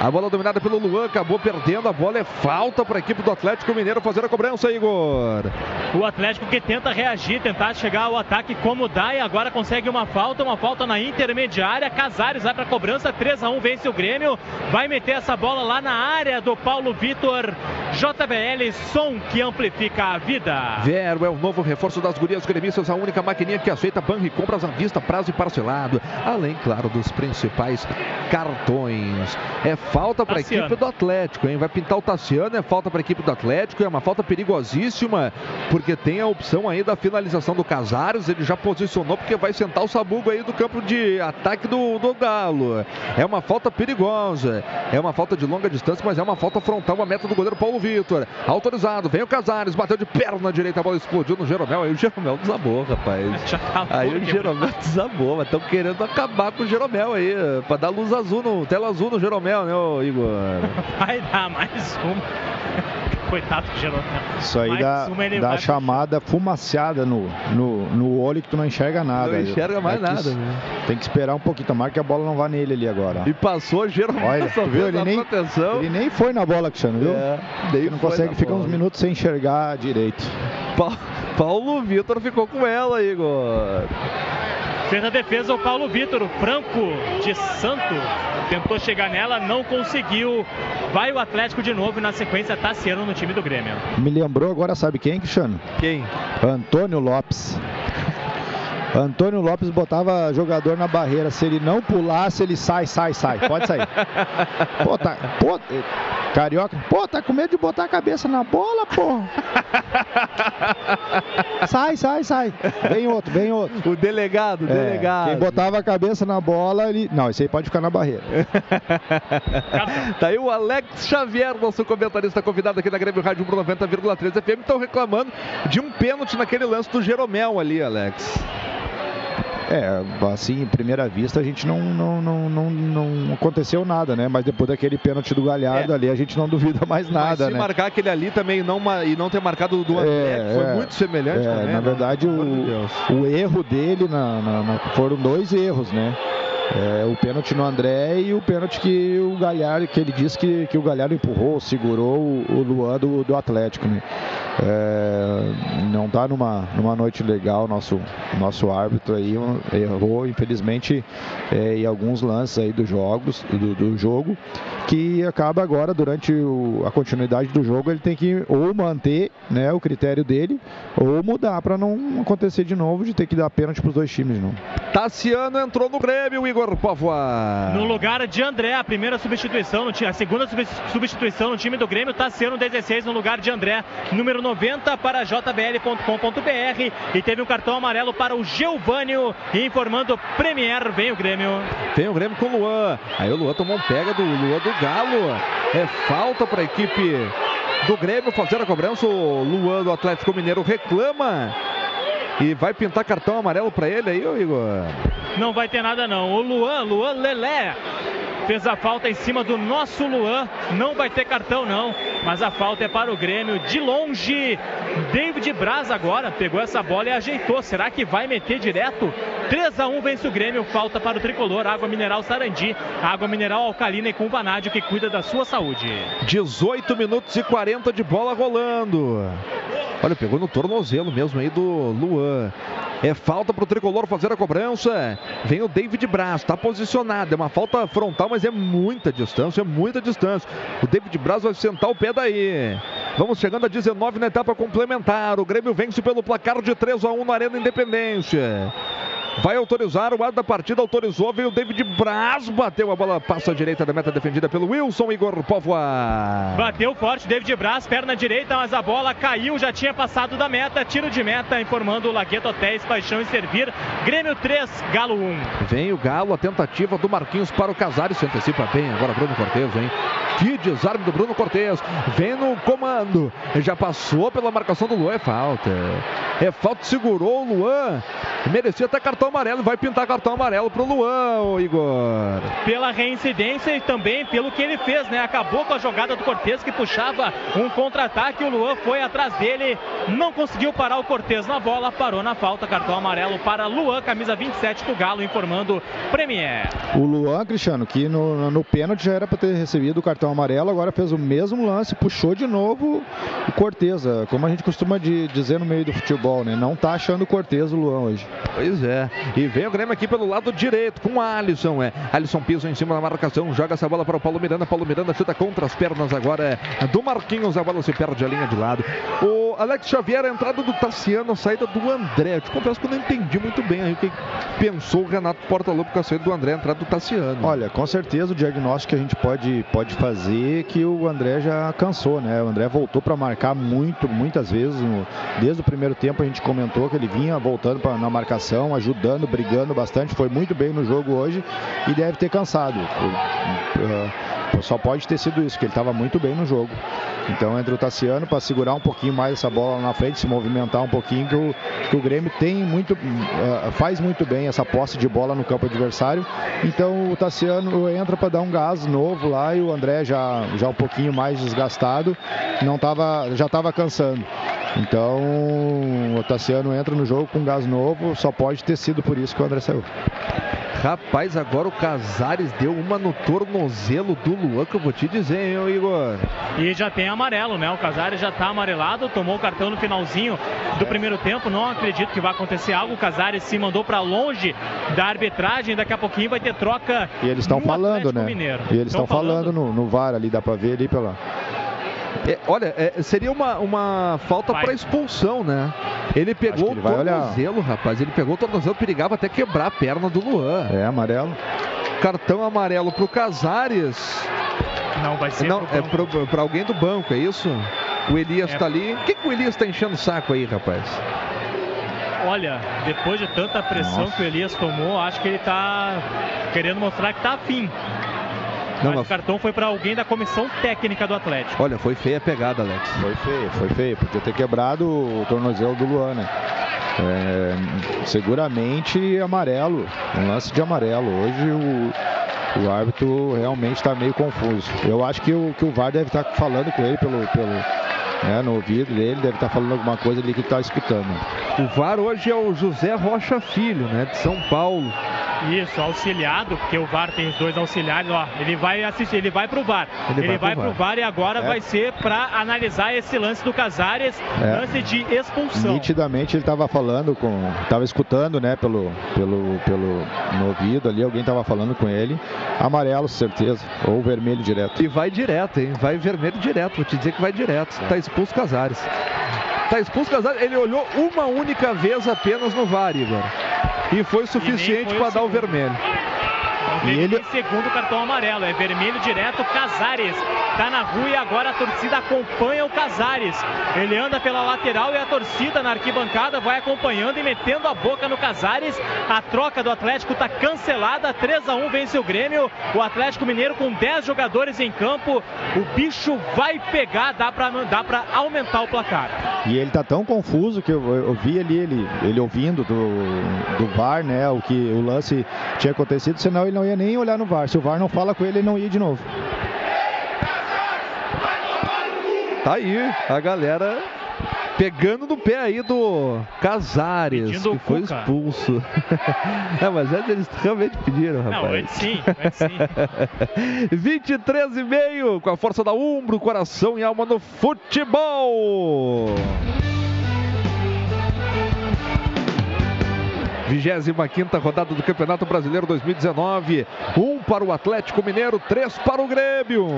A bola dominada pelo Luan, acabou perdendo. A bola é falta para a equipe do Atlético Mineiro fazer a cobrança, Igor. O Atlético que tenta reagir, tentar chegar ao ataque como dá e agora consegue uma falta, uma falta na intermediária. Casares vai para a cobrança, 3 a 1 vence o Grêmio. Vai meter essa bola lá na área do Paulo Vitor. JBL, som que amplifica a vida. Vero é o novo reforço das gurias gremistas, a única maquininha que aceita banco e compras à vista, prazo e parcelado. Além, claro, dos principais cartões. É falta para a equipe do Atlético, hein? Vai pintar o Tassiano, é falta para a equipe do Atlético, é uma falta perigosíssima, porque tem a opção aí da finalização do Casares, ele já posicionou porque vai sentar o Sabugo aí do campo de ataque do, do Galo. É uma falta perigosa, é uma falta de longa distância, mas é uma falta frontal, a meta do goleiro Paulo Vitor. Autorizado, vem o Casares, bateu de perna direita, a bola explodiu no Jeromel, aí o Jeromel desabou, rapaz. Aí o Jeromel desabou, mas estão querendo acabar com o Jeromel aí, para dar luz azul, no, tela azul no Jeromel, né, ô Igor? Vai dar mais uma. Coitado do Jeromel. Isso aí Mais dá, uma ele dá vai- chamada fumaciada no, no, no olho que tu não enxerga nada. Não enxerga mais É nada, né? Tem que esperar um pouquinho, tomara que a bola não vá nele ali agora. E passou Jeromel, Olha, tu viu? Ele a nem, proteção. ele nem foi na bola, Cristiano, viu? É, Ele não consegue, na fica bola. uns minutos sem enxergar direito. Pa- Paulo Vitor ficou com ela, Igor. Fez a defesa o Paulo Vitor, o Franco de Santo. Tentou chegar nela, não conseguiu. Vai o Atlético de novo e na sequência Tassiano no time do Grêmio. Me lembrou agora, sabe quem, Cristiano? Quem? Antônio Lopes. Antônio Lopes botava jogador na barreira. Se ele não pulasse, ele sai, sai, sai. Pode sair. Pô, tá. Pô, eh, carioca. Pô, tá com medo de botar a cabeça na bola, pô. Sai, sai, sai. Vem outro, vem outro. O delegado, o É, delegado. Quem botava a cabeça na bola, ele. Não, esse aí pode ficar na barreira. Tá aí o Alex Xavier, nosso comentarista convidado aqui da Grêmio Rádio 90,3 FM. Estão reclamando de um pênalti naquele lance do Jeromel ali, Alex. É, assim, em primeira vista a gente não, não, não, não, não aconteceu nada, né? Mas depois daquele pênalti do Galhardo ali, a gente não duvida mais Mas nada, se né? marcar aquele ali também não, e não ter marcado o do André, foi é, muito semelhante é, também. Na né? verdade, o, o erro dele na, na- na- foram dois erros, né? É, o pênalti no André e o pênalti que o Galhardo, que ele disse que, que o Galhardo empurrou, segurou o, o Luan do, do Atlético, né? É, não tá numa, numa noite legal nosso nosso árbitro aí errou infelizmente é, em alguns lances aí dos jogos do, do jogo que acaba agora durante o- a continuidade do jogo ele tem que ou manter né o critério dele ou mudar para não acontecer de novo de ter que dar pênalti para os dois times não Tassiano entrou no Grêmio, Igor Povoa. No lugar de André, a primeira substituição, no time, a segunda sub- substituição no time do Grêmio, Tassiano 16 no lugar de André, número 90 para jbl.com.br e teve um cartão amarelo para o Geovânio, informando Premier, vem o Grêmio. Tem o Grêmio com o Luan. Aí o Luan tomou um pega do Luan do Galo. É falta para a equipe do Grêmio fazer a cobrança. O Luan do Atlético Mineiro reclama. E vai pintar cartão amarelo para ele aí, ô Igor. Não vai ter nada não. O Luan, Luan Lelé, fez a falta em cima do nosso Luan. Não vai ter cartão não, mas a falta é para o Grêmio. De longe, David Braz agora pegou essa bola e ajeitou. Será que vai meter direto? 3 a 1 vence o Grêmio, falta para o tricolor. Água mineral Sarandi, água mineral alcalina e com vanádio que cuida da sua saúde. 18 minutos e 40 de bola rolando. Olha, pegou no tornozelo mesmo aí do Luan. É falta para o tricolor fazer a cobrança. Vem o David Braz, está posicionado. É uma falta frontal, mas é muita distância, é muita distância. O David Braz vai sentar o pé daí. Vamos chegando a 19 na etapa complementar. O Grêmio vence pelo placar de 3 a 1 na Arena Independência. Vai autorizar, o ar da partida autorizou, veio o David Braz, bateu a bola, passa à direita da meta defendida pelo Wilson Igor Povoa. Bateu forte, David Braz, perna direita, mas a bola caiu, já tinha passado da meta. Tiro de meta, informando o Lagueto Hotéis, Paixão e Servir. Grêmio 3, Galo 1. Vem o Galo, a tentativa do Marquinhos para o Casares, se antecipa bem agora Bruno Cortez, hein? Que desarme do Bruno Cortez, vem no comando, já passou pela marcação do Luan, é falta. É falta, segurou o Luan, merecia até cartão amarelo, vai pintar cartão amarelo pro Luan, Igor. Pela reincidência e também pelo que ele fez, né? Acabou com a jogada do Cortez que puxava um contra-ataque. O Luan foi atrás dele, não conseguiu parar o Cortez na bola, parou na falta. Cartão amarelo para Luan, camisa 27 do Galo, informando Premier. o Luan Cristiano que no, no pênalti já era para ter recebido o cartão cartão amarelo, agora fez o mesmo lance, puxou de novo o Cortez. é, Como a gente costuma de- dizer no meio do futebol, né? Não tá achando o Cortez o Luan hoje. Pois é. E vem o Grêmio aqui pelo lado direito com o Alisson. É. Alisson pisa em cima da marcação, joga essa bola para o Paulo Miranda. Paulo Miranda chuta contra as pernas agora é do Marquinhos. A bola se perde a linha de lado. O Alex Xavier, a entrada do Tassiano, a saída do André. Eu te confesso que eu não entendi muito bem aí o que pensou o Renato Portaluppi com a saída do André, a entrada do Tassiano. Olha, com certeza o diagnóstico que a gente pode, pode fazer é que o André já cansou, né? O André voltou para marcar muito, muitas vezes. no- desde o primeiro tempo a gente comentou que ele vinha voltando pra, na marcação, ajudando, brigando bastante. Foi muito bem no jogo hoje e deve ter cansado. Só pode ter sido isso, que ele estava muito bem no jogo. Então entra o Tassiano para segurar um pouquinho mais essa bola na frente, se movimentar um pouquinho, que o, que o Grêmio tem muito, uh, faz muito bem essa posse de bola no campo adversário. Então o Tassiano entra para dar um gás novo lá e o André já, já um pouquinho mais desgastado, não tava, já estava cansando. Então o Tassiano entra no jogo com gás novo, só pode ter sido por isso que o André saiu. Rapaz, agora o Casares deu uma no tornozelo do Luan, que eu vou te dizer, hein, Igor. E já tem amarelo, né? O Casares já tá amarelado, tomou o cartão no finalzinho do primeiro tempo. Não acredito que vai acontecer algo. O Casares se mandou para longe da arbitragem. Daqui a pouquinho vai ter troca. E eles estão falando, Atlético né? Mineiro. E eles Tão estão falando no, no VAR ali, dá para ver ali pela. É, olha, é, seria uma, uma falta para expulsão, né? Ele pegou ele o tornozelo, rapaz. Ele pegou o tornozelo, perigava até quebrar a perna do Luan. É, amarelo. Cartão amarelo pro Casares. Não, vai ser Não, pro é pra alguém do banco, é isso? O Elias É. tá ali. O que, que o Elias tá enchendo o saco aí, rapaz? Olha, depois de tanta pressão Nossa. que o Elias tomou, acho que ele tá querendo mostrar que tá afim. Não, Mas o cartão foi para alguém da comissão técnica do Atlético. Olha, foi feia a pegada, Alex. Foi feio, foi feio. Podia ter quebrado o tornozelo do Luan, né? É, seguramente amarelo. Um lance de amarelo. Hoje o, o árbitro realmente está meio confuso. Eu acho que o, que o VAR deve estar falando com ele pelo, pelo, né, no ouvido dele, deve estar falando alguma coisa ali que ele está escutando. O VAR hoje é o José Rocha Filho, né? De São Paulo. Isso, auxiliado, porque o VAR tem os dois auxiliares, ó. Ele vai assistir, ele vai pro VAR. Ele Ele, vai vai, pro pro VAR. VAR e agora É. vai ser para analisar esse lance do Casares, É. lance de expulsão. Nitidamente ele estava falando com. estava escutando, né, pelo, pelo, pelo no ouvido ali, alguém estava falando com ele. Amarelo, certeza. Ou vermelho direto. E vai direto, hein? Vai vermelho direto. Vou te dizer que vai direto. Tá expulso Casares. Tá expulso Casares. Ele olhou uma única vez apenas no VAR, Igor. E foi suficiente para dar o vermelho. Teve ele- segundo cartão amarelo, é vermelho direto, Casares. Tá na rua e agora a torcida acompanha o Casares. Ele anda pela lateral e a torcida na arquibancada vai acompanhando e metendo a boca no Casares. A troca do Atlético tá cancelada, 3 a 1 vence o Grêmio. O Atlético Mineiro com 10 jogadores em campo. O bicho vai pegar, dá pra, dá pra aumentar o placar. E ele tá tão confuso que eu, eu vi ali ele, ele ouvindo do, do VAR, né? O que o lance tinha acontecido, senão ele não ia nem olhar no VAR. Se o VAR não fala com ele, ele não ia de novo. Tá aí a galera pegando no pé aí do Casares, Pedindo que o foi Cuca. expulso. é, mas antes eles realmente pediram, rapaz. Não, antes sim, antes sim. 23 e meio, com a força da Umbro, coração e alma no futebol. 25 rodada do Campeonato Brasileiro 2019. Um para o Atlético Mineiro, três para o Grêmio.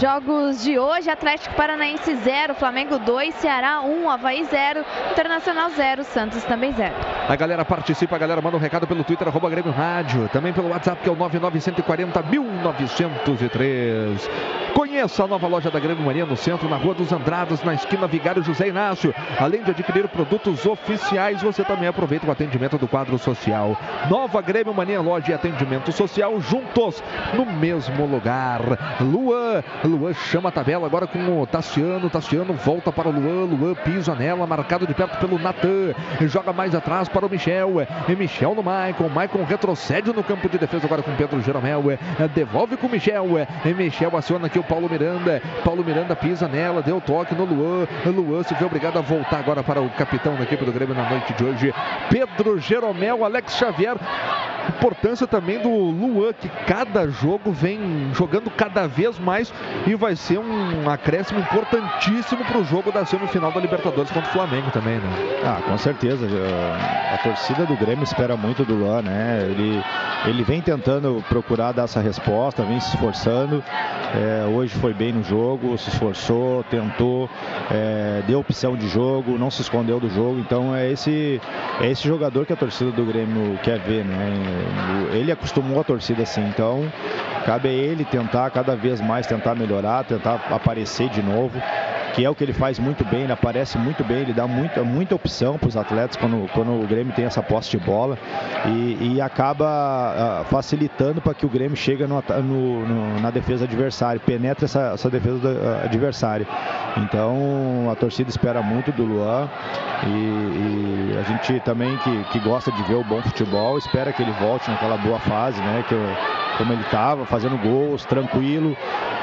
Jogos de hoje, Atlético Paranaense 0, Flamengo 2, Ceará 1, Havaí 0, Internacional 0, Santos também 0. A galera participa, a galera manda um recado pelo Twitter, arroba Grêmio Rádio. Também pelo WhatsApp, que é o 99140 1903. Conheça a nova loja da Grêmio Mania no centro, na Rua dos Andrados, na esquina Vigário José Inácio. Além de adquirir produtos oficiais, você também aproveita o atendimento do quadro social. Nova Grêmio Mania Loja e Atendimento Social juntos no mesmo lugar. Luan, Luan chama a tabela agora com o Tassiano. Tassiano volta para o Luan, Luan pisa nela, marcado de perto pelo Natan. Joga mais atrás para o Michel. E Michel no Maicon. Maicon retrocede no campo de defesa agora com Pedro Jeromel. Devolve com o Michel. E Michel aciona aqui o Paulo Miranda. Paulo Miranda pisa nela, deu toque no Luan. Luan se vê obrigado a voltar agora para o capitão da equipe do Grêmio na noite de hoje. Pedro Jeromel, Alex Xavier. importância também do Luan, que cada jogo vem jogando cada vez mais e vai ser um acréscimo importantíssimo para o jogo da semifinal da Libertadores contra o Flamengo também, né? Ah, com certeza. A torcida do Grêmio espera muito do Luan, né? Ele, ele vem tentando procurar dar essa resposta, vem se esforçando. É, hoje foi bem no jogo, se esforçou, tentou, é, deu opção de jogo, não se escondeu do jogo. Então é esse, é esse jogador que a torcida do Grêmio quer ver, né? Ele acostumou a torcida assim, então cabe a ele tentar cada vez mais tentar melhorar, tentar aparecer de novo que é o que ele faz muito bem, ele aparece muito bem, ele dá muita, muita opção para os atletas quando, quando o Grêmio tem essa posse de bola e, e acaba uh, facilitando para que o Grêmio chegue no, no, na defesa adversária, penetre essa, essa defesa uh, adversária. Então a torcida espera muito do Luan e, e, a gente também que, que gosta de ver o bom futebol, espera que ele volte naquela boa fase, né? Que, como ele estava, fazendo gols, tranquilo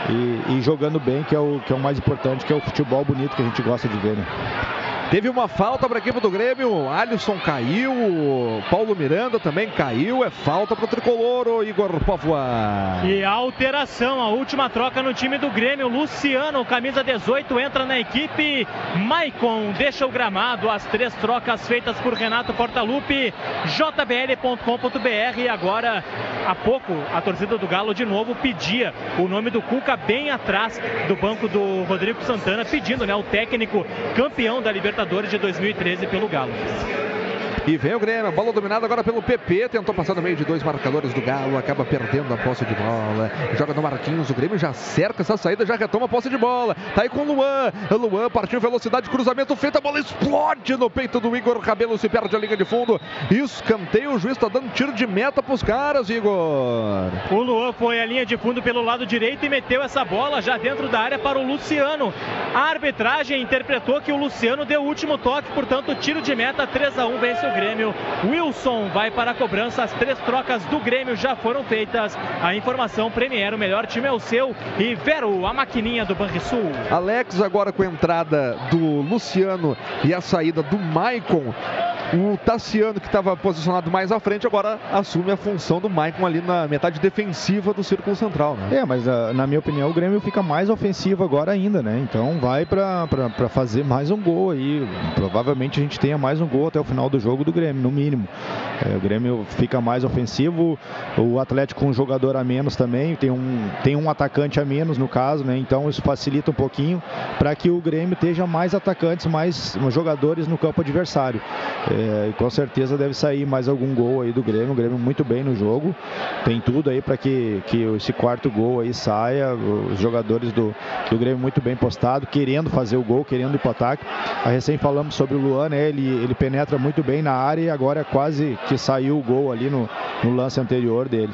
e, e, jogando bem, que é, o, que é o mais importante, que é o futebol bonito que a gente gosta de ver. Né? Teve uma falta para a equipe do Grêmio. Alisson caiu. Paulo Miranda também caiu. É falta para o tricolor, o Igor Povoa. E alteração. A última troca no time do Grêmio. Luciano, camisa 18, entra na equipe. Maicon deixa o gramado. As três trocas feitas por Renato Portaluppi. jbl.com.br. E agora, há pouco, a torcida do Galo de novo pedia o nome do Cuca bem atrás do banco do Rodrigo Santana, pedindo né, o técnico campeão da Libertadores Libertadores de 2013 pelo Galo. E vem o Grêmio, bola dominada agora pelo PP, tentou passar no meio de dois marcadores do Galo, acaba perdendo a posse de bola. Joga no Marquinhos, o Grêmio já cerca essa saída, já retoma a posse de bola. Tá aí com o Luan. Luan partiu velocidade, cruzamento feito, a bola explode no peito do Igor Cabelo, se perde a linha de fundo. Escanteio, o juiz tá dando tiro de meta pros caras, Igor. O Luan foi a linha de fundo pelo lado direito e meteu essa bola já dentro da área para o Luciano. A arbitragem interpretou que o Luciano deu o último toque, portanto, tiro de meta 3 a 1 vence o Grêmio. Wilson vai para a cobrança. As três trocas do Grêmio já foram feitas. A informação Premier, o melhor time é o seu. E Vero, a maquininha do Banrisul. Alex agora com a entrada do Luciano e a saída do Maicon. O Tassiano, que estava posicionado mais à frente, agora assume a função do Maicon ali na metade defensiva do círculo central. Né? É, mas ah, na minha opinião o Grêmio fica mais ofensivo agora ainda, né? Então vai para fazer mais um gol aí. Provavelmente a gente tenha mais um gol até o final do jogo do Grêmio, no mínimo. É, o Grêmio fica mais ofensivo, o Atlético com um jogador a menos também, tem um, tem um atacante a menos no caso, né? Então isso facilita um pouquinho para que o Grêmio esteja mais atacantes, mais jogadores no campo adversário. É, e com certeza deve sair mais algum gol aí do Grêmio. O Grêmio muito bem no jogo. Tem tudo aí para que, que esse quarto gol aí saia. Os jogadores do, do Grêmio muito bem postado, querendo fazer o gol, querendo ir para ataque. A recém falamos sobre o Luan, né? Ele, ele penetra muito bem na área e agora quase que saiu o gol ali no, no lance anterior dele.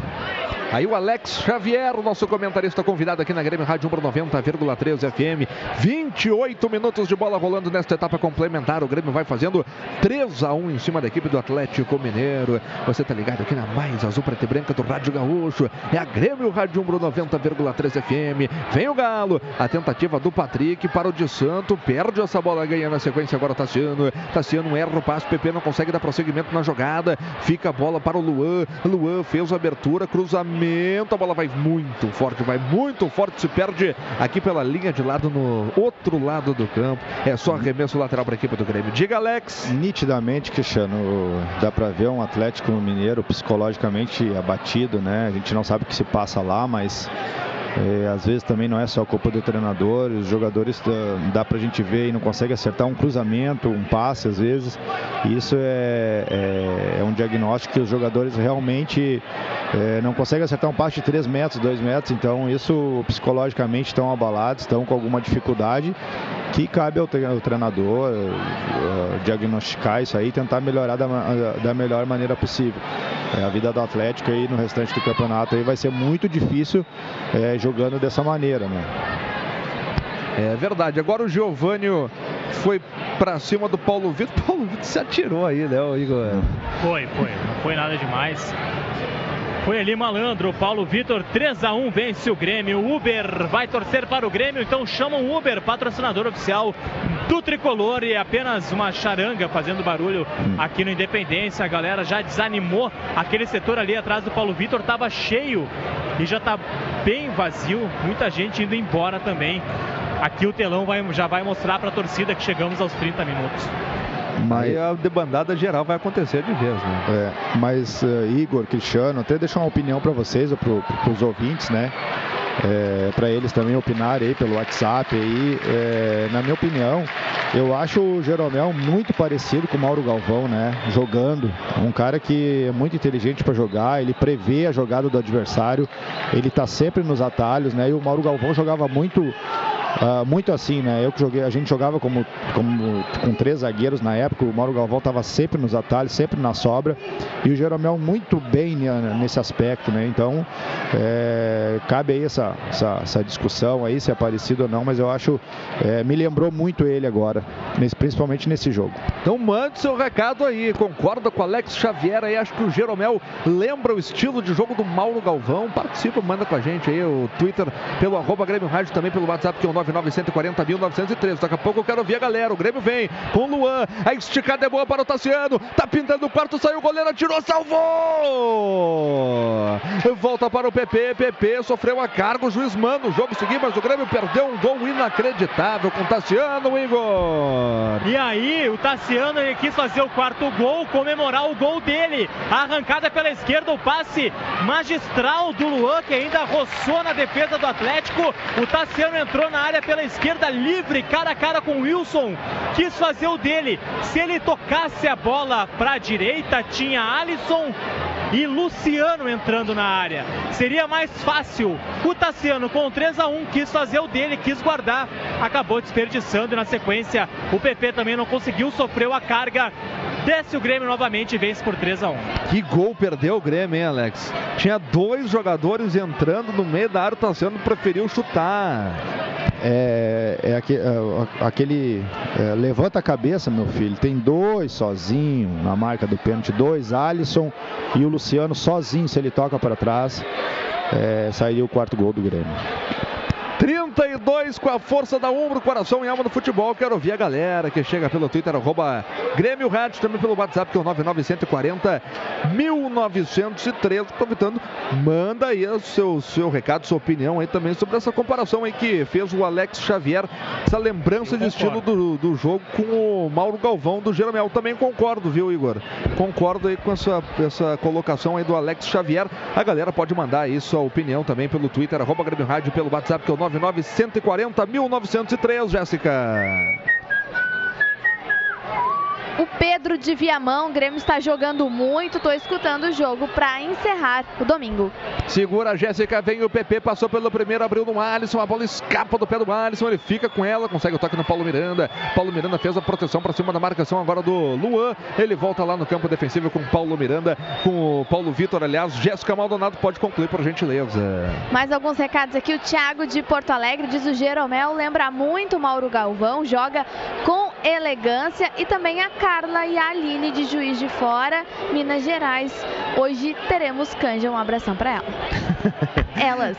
Aí o Alex Xavier, nosso comentarista convidado aqui na Grêmio Rádio 1 90,3 FM. 28 minutos de bola rolando nesta etapa complementar. O Grêmio vai fazendo 3 a 1 em cima da equipe do Atlético Mineiro. Você tá ligado aqui na mais azul preta e branca do Rádio Gaúcho. É a Grêmio Rádio 1 90,3 FM. Vem o Galo. A tentativa do Patrick para o de Santo. Perde essa bola, ganha na sequência agora Tassiano. Tassiano erra o passe. PP não consegue dar prosseguimento na jogada. Fica a bola para o Luan. Luan fez a abertura, cruzamento lançamento, a bola vai muito forte, vai muito forte, se perde aqui pela linha de lado no outro lado do campo. É só arremesso lateral para a equipe do Grêmio. Diga, Alex. Nitidamente, Cristiano, dá para ver um Atlético Mineiro psicologicamente abatido, né? A gente não sabe o que se passa lá, mas é, às vezes também não é só culpa do treinador, os jogadores dá, dá pra gente ver e não consegue acertar um cruzamento, um passe às vezes. Isso é, é, é um diagnóstico que os jogadores realmente é, não conseguem acertar um passe de 3 metros, 2 metros, então isso psicologicamente estão abalados, estão com alguma dificuldade que cabe ao, treinador uh, diagnosticar isso aí e tentar melhorar da, da melhor maneira possível. É, a vida do Atlético aí no restante do campeonato aí vai ser muito difícil é, jogando dessa maneira, né? É verdade. Agora o Giovanni foi para cima do Paulo Vitor. Paulo Vitor se atirou aí, né, Igor? Foi, foi. Não foi nada demais. Foi ali malandro, Paulo Vitor, 3 a 1 vence o Grêmio. Uber vai torcer para o Grêmio, então chama o Uber, patrocinador oficial do Tricolor e apenas uma charanga fazendo barulho aqui no Independência. A galera já desanimou. Aquele setor ali atrás do Paulo Vitor estava cheio e já está bem vazio. Muita gente indo embora também. Aqui o telão vai, já vai mostrar para a torcida que chegamos aos 30 minutos. Mas Aí a debandada geral vai acontecer de vez, né? É, mas uh, Igor, Cristiano, até deixar uma opinião para vocês ou para os ouvintes, né? É, para eles também opinarem aí pelo WhatsApp aí. É, na minha opinião, eu acho o Jeromel muito parecido com o Mauro Galvão, né? Jogando. Um cara que é muito inteligente para jogar, ele prevê a jogada do adversário, ele tá sempre nos atalhos, né? E o Mauro Galvão jogava muito Uh, muito assim, né? Eu que joguei, a gente jogava como, como com três zagueiros na época, o Mauro Galvão estava sempre nos atalhos, sempre na sobra, e o Jeromel muito bem nesse aspecto, né? Então, é, cabe aí essa, essa, essa, discussão aí, se é parecido ou não, mas eu acho, é, me lembrou muito ele agora, nesse, principalmente nesse jogo. Então mande seu recado aí, concorda com o Alex Xavier aí, acho que o Jeromel lembra o estilo de jogo do Mauro Galvão, participa, manda com a gente aí, o Twitter pelo arroba Grêmio Rádio, também pelo WhatsApp que é o 9940.913. Daqui a pouco eu quero ver a galera. O Grêmio vem com o Luan. A esticada é boa para o Tassiano. Tá pintando o quarto, saiu o goleiro, atirou, salvou! Volta para o PP. PP sofreu a carga. O juiz manda o jogo seguir, mas o Grêmio perdeu um gol inacreditável com o Tassiano, Igor. E aí, o Tassiano ele quis fazer o quarto gol, comemorar o gol dele. A arrancada pela esquerda, o passe magistral do Luan, que ainda roçou na defesa do Atlético. O Tassiano entrou na área pela esquerda, livre, cara a cara com Wilson. Quis fazer o dele. Se ele tocasse a bola para a direita, tinha Alisson e Luciano entrando na área. Seria mais fácil. O Tassiano com 3 a 1 quis fazer o dele, quis guardar. Acabou desperdiçando e na sequência o PP também não conseguiu, sofreu a carga. Desce o Grêmio novamente e vence por 3 a 1 Que gol perdeu o Grêmio, hein, Alex? Tinha dois jogadores entrando no meio da área, o Tassiano preferiu chutar é, é, aquele, é aquele é, levanta a cabeça, meu filho. Tem dois sozinho na marca do pênalti, dois, Alisson e o Luciano sozinho. Se ele toca para trás, é, sairia o quarto gol do Grêmio. 32 com a força da Umbro, coração e alma do futebol. Quero ouvir a galera que chega pelo Twitter, arroba Grêmio Rádio, também pelo WhatsApp, que é o 99140 1903. Aproveitando, manda aí o seu, seu recado, sua opinião aí também sobre essa comparação aí que fez o Alex Xavier, essa lembrança de estilo do, do jogo com o Mauro Galvão do Jeromel. Também concordo, viu, Igor? Concordo aí com essa, essa colocação aí do Alex Xavier. A galera pode mandar aí sua opinião também pelo Twitter, arroba Grêmio Rádio, pelo WhatsApp, que é o 99140 1903, Jéssica. O Pedro de Viamão, o Grêmio está jogando muito, estou escutando o jogo para encerrar o domingo. Segura a Jéssica, vem o PP, passou pelo primeiro, abriu no Alisson, a bola escapa do pé do Alisson, ele fica com ela, consegue o toque no Paulo Miranda. Paulo Miranda fez a proteção para cima da marcação agora do Luan. Ele volta lá no campo defensivo com o Paulo Miranda, com o Paulo Vitor, aliás. Jéssica Maldonado pode concluir por gentileza. Mais alguns recados aqui. O Thiago de Porto Alegre diz o Jeromel lembra muito o Mauro Galvão, joga com elegância e também a Carla e a Aline de Juiz de Fora, Minas Gerais. Hoje teremos canja, um abração para ela. elas.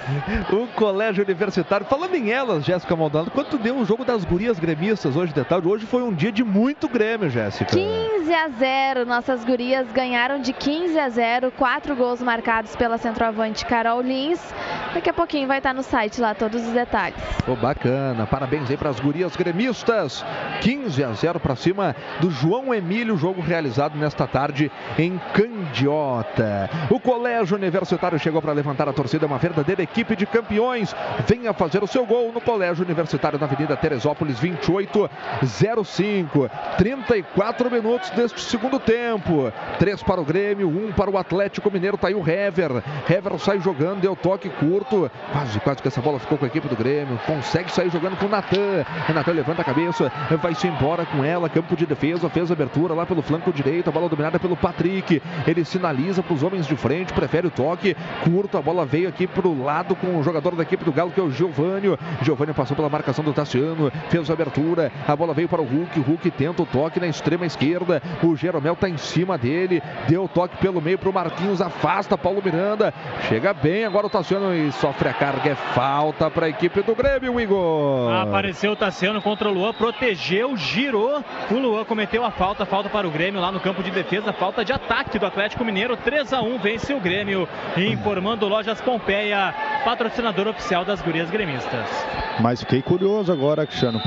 O Colégio Universitário, falando em elas, Jéssica Maldonado, quanto deu o jogo das gurias gremistas hoje de tarde? Hoje foi um dia de muito Grêmio, Jéssica. 15 a 0, nossas gurias ganharam de 15 a 0, quatro gols marcados pela centroavante Carol Lins. Daqui a pouquinho vai estar no site lá todos os detalhes. Oh, bacana, parabéns aí para as gurias gremistas. 15 a 0 para cima do João Emílio, jogo realizado nesta tarde em Candiota. O Colégio Universitário chegou para levantar a torcida, uma verdadeira equipe de campeões. Venha fazer o seu gol no Colégio Universitário na Avenida Teresópolis 2805. 34 minutos deste segundo tempo. 3 para o Grêmio, 1 para o Atlético Mineiro. Tá aí o Hever. Hever sai jogando, deu toque curto. Quase, quase que essa bola ficou com a equipe do Grêmio. Consegue sair jogando com o Natan. O Natan levanta a cabeça, vai se embora com ela, campo de defesa, fez abertura lá pelo flanco direito, a bola dominada pelo Patrick. Ele sinaliza para os homens de frente, prefere o toque, curto, a bola veio aqui para o lado com o jogador da equipe do Galo, que é o Giovânio. Giovânio passou pela marcação do Tassiano, fez a abertura, a bola veio para o Hulk, Hulk tenta o toque na extrema esquerda, o Jeromel está em cima dele, deu o toque pelo meio para o Marquinhos, afasta Paulo Miranda, chega bem agora o Tassiano e sofre a carga, é falta para a equipe do Grêmio, Igor. Apareceu o Tassiano contra o Luan, protegeu, girou, o Luan cometeu a falta, falta para o Grêmio lá no campo de defesa, falta de ataque do Atlético Mineiro, 3 a 1 vence o Grêmio, informando Lojas Pompeia, patrocinador oficial das gurias gremistas. Mas fiquei curioso agora, Cristiano,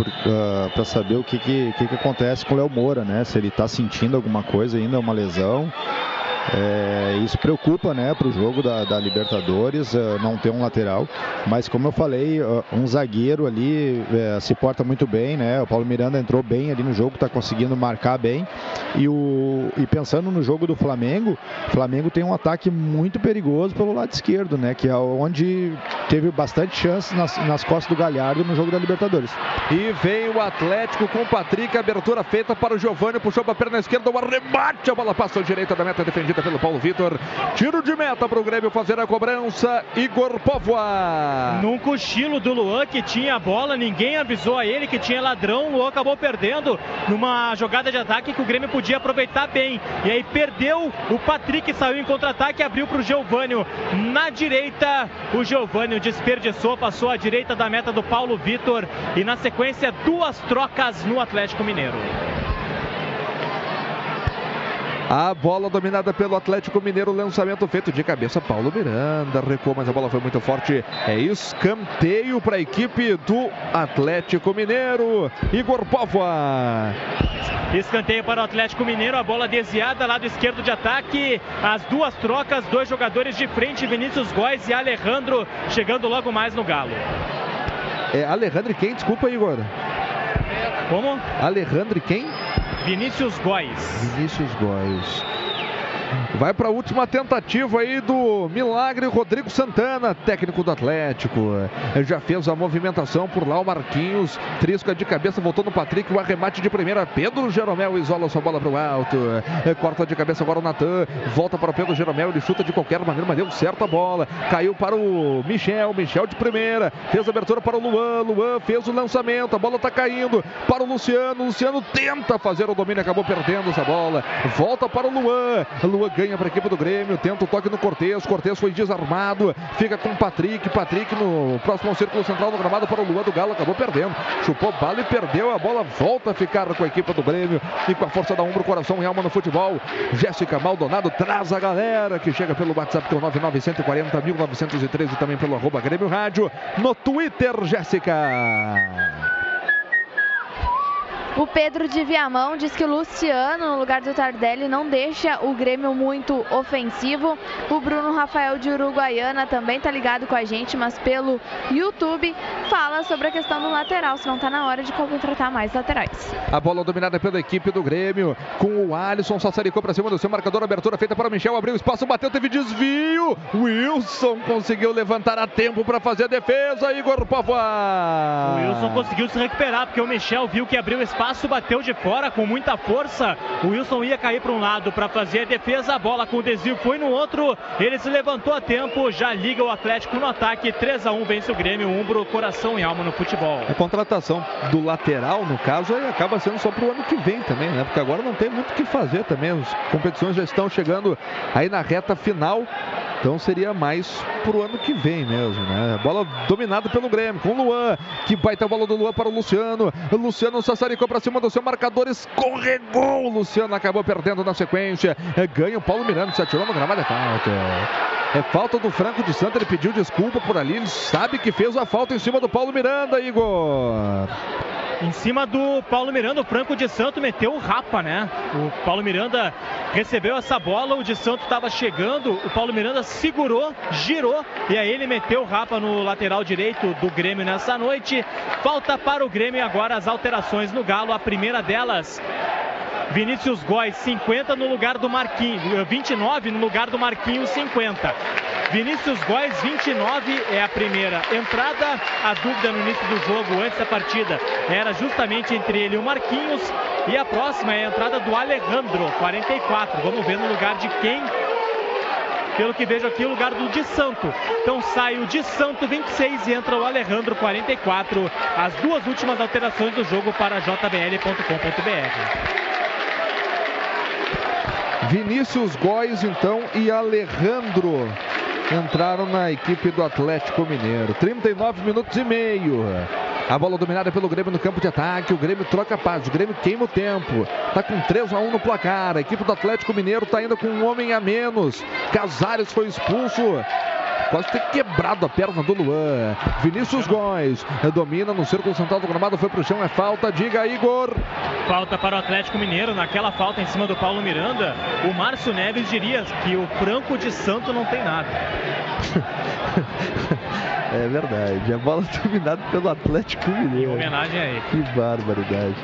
para saber o que, que, que, que acontece com o Léo Moura, né? Se ele está sentindo alguma coisa ainda, uma lesão. É, isso preocupa né, para o jogo da, da Libertadores, uh, não ter um lateral. Mas como eu falei, uh, um zagueiro ali uh, se porta muito bem, né? O Paulo Miranda entrou bem ali no jogo, está conseguindo marcar bem. E, o, e pensando no jogo do Flamengo, o Flamengo tem um ataque muito perigoso pelo lado esquerdo, né? Que é onde teve bastante chance nas, nas costas do Galhardo no jogo da Libertadores. E vem o Atlético com o Patrick, abertura feita para o Giovanni, puxou para a perna esquerda, o arrebate, a bola passou direita da meta defendida pelo Paulo Vitor. Tiro de meta para o Grêmio fazer a cobrança. Igor Povoa. Num cochilo do Luan que tinha a bola, ninguém avisou a ele que tinha ladrão. O Luan acabou perdendo numa jogada de ataque que o Grêmio podia aproveitar bem. E aí perdeu. O Patrick saiu em contra-ataque, abriu para o Geovânio na direita. O Geovânio desperdiçou, passou à direita da meta do Paulo Vitor. E na sequência, duas trocas no Atlético Mineiro. A bola dominada pelo Atlético Mineiro, lançamento feito de cabeça. Paulo Miranda recuou, mas a bola foi muito forte. É escanteio para a equipe do Atlético Mineiro. Igor Povoa. Escanteio para o Atlético Mineiro, a bola desviada, lado esquerdo de ataque. As duas trocas, dois jogadores de frente, Vinícius Góes e Alejandro, chegando logo mais no Galo. É Alejandro quem? Desculpa, Igor. Como? Alejandro quem? Vinícius Góes. Vinícius Góes. Vai para a última tentativa aí do Milagre Rodrigo Santana, técnico do Atlético. Já fez a movimentação por lá o Marquinhos, trisca de cabeça, voltou no Patrick, o arremate de primeira. Pedro Jeromel isola sua bola para o alto. Corta de cabeça agora o Natan, volta para o Pedro Jeromel, ele chuta de qualquer maneira, mas deu certo a bola. Caiu para o Michel, Michel de primeira, fez a abertura para o Luan, Luan fez o lançamento, a bola está caindo para o Luciano, Luciano tenta fazer o domínio, acabou perdendo essa bola. Volta para o Luan, Luan ganha para a equipe do Grêmio, tenta o toque no Cortez, Cortez foi desarmado, fica com o Patrick, Patrick no próximo círculo central do gramado para o Luan do Galo, acabou perdendo, chupou bala e perdeu, a bola volta a ficar com a equipe do Grêmio e com a força da Umbro, coração e alma no futebol, Jéssica Maldonado traz a galera que chega pelo WhatsApp que é o 99140 1913 também pelo arroba Grêmio Rádio, no Twitter, Jéssica. O Pedro de Viamão diz que o Luciano, no lugar do Tardelli, não deixa o Grêmio muito ofensivo. O Bruno Rafael de Uruguaiana também tá ligado com a gente, mas pelo YouTube fala sobre a questão do lateral, se não tá na hora de contratar mais laterais. A bola dominada pela equipe do Grêmio, com o Alisson, sassaricou para cima do seu marcador, abertura feita para o Michel, abriu espaço, bateu, teve desvio. Wilson conseguiu levantar a tempo para fazer a defesa, Igor Pavá. O Wilson conseguiu se recuperar, porque o Michel viu que abriu espaço espaço, bateu de fora com muita força. O Wilson ia cair para um lado para fazer a defesa. A bola com o desvio foi no outro. Ele se levantou a tempo. Já liga o Atlético no ataque. 3 a 1 vence o Grêmio. Umbro, coração e alma no futebol. A contratação do lateral, no caso, acaba sendo só para o ano que vem também, né? Porque agora não tem muito o que fazer também. As competições já estão chegando aí na reta final. Então seria mais pro ano que vem mesmo, né? Bola dominada pelo Grêmio, com o Luan, que baita bola do Luan para o Luciano. O Luciano sassaricou para cima do seu marcador, escorregou. O Luciano acabou perdendo na sequência. Ganha o Paulo Miranda, se atirou no gramado, é falta. É falta do Franco de Santa, ele pediu desculpa por ali, ele sabe que fez a falta em cima do Paulo Miranda, Igor. Em cima do Paulo Miranda, o Franco de Santo meteu o rapa, né? O Paulo Miranda recebeu essa bola, o de Santo estava chegando, o Paulo Miranda segurou, girou e aí ele meteu o rapa no lateral direito do Grêmio nessa noite. Falta para o Grêmio agora as alterações no Galo, a primeira delas Vinícius Góes, 50 no lugar do Marquinhos, 29 no lugar do Marquinhos, 50. Vinícius Góes, 29 é a primeira entrada. A dúvida no início do jogo, antes da partida, era justamente entre ele e o Marquinhos. E a próxima é a entrada do Alejandro, 44. Vamos ver no lugar de quem pelo que vejo aqui, o lugar do Di Santo. Então sai o Di Santo 26 e entra o Alejandro 44. As duas últimas alterações do jogo para jbl.com.br. Vinícius Góes, então, e Alejandro entraram na equipe do Atlético Mineiro. 39 minutos e meio. A bola dominada pelo Grêmio no campo de ataque. O Grêmio troca paz. O Grêmio queima o tempo. Tá com 3 a 1 no placar. A equipe do Atlético Mineiro tá ainda com um homem a menos. Casares foi expulso. Quase ter quebrado a perna do Luan. Vinícius Góes domina no círculo central do gramado, foi pro chão, é falta. Diga, Igor. Falta para o Atlético Mineiro. Naquela falta em cima do Paulo Miranda, o Márcio Neves diria que o Franco de Santo não tem nada. É verdade. A bola dominada pelo Atlético Mineiro. Em homenagem a ele. Que barbaridade.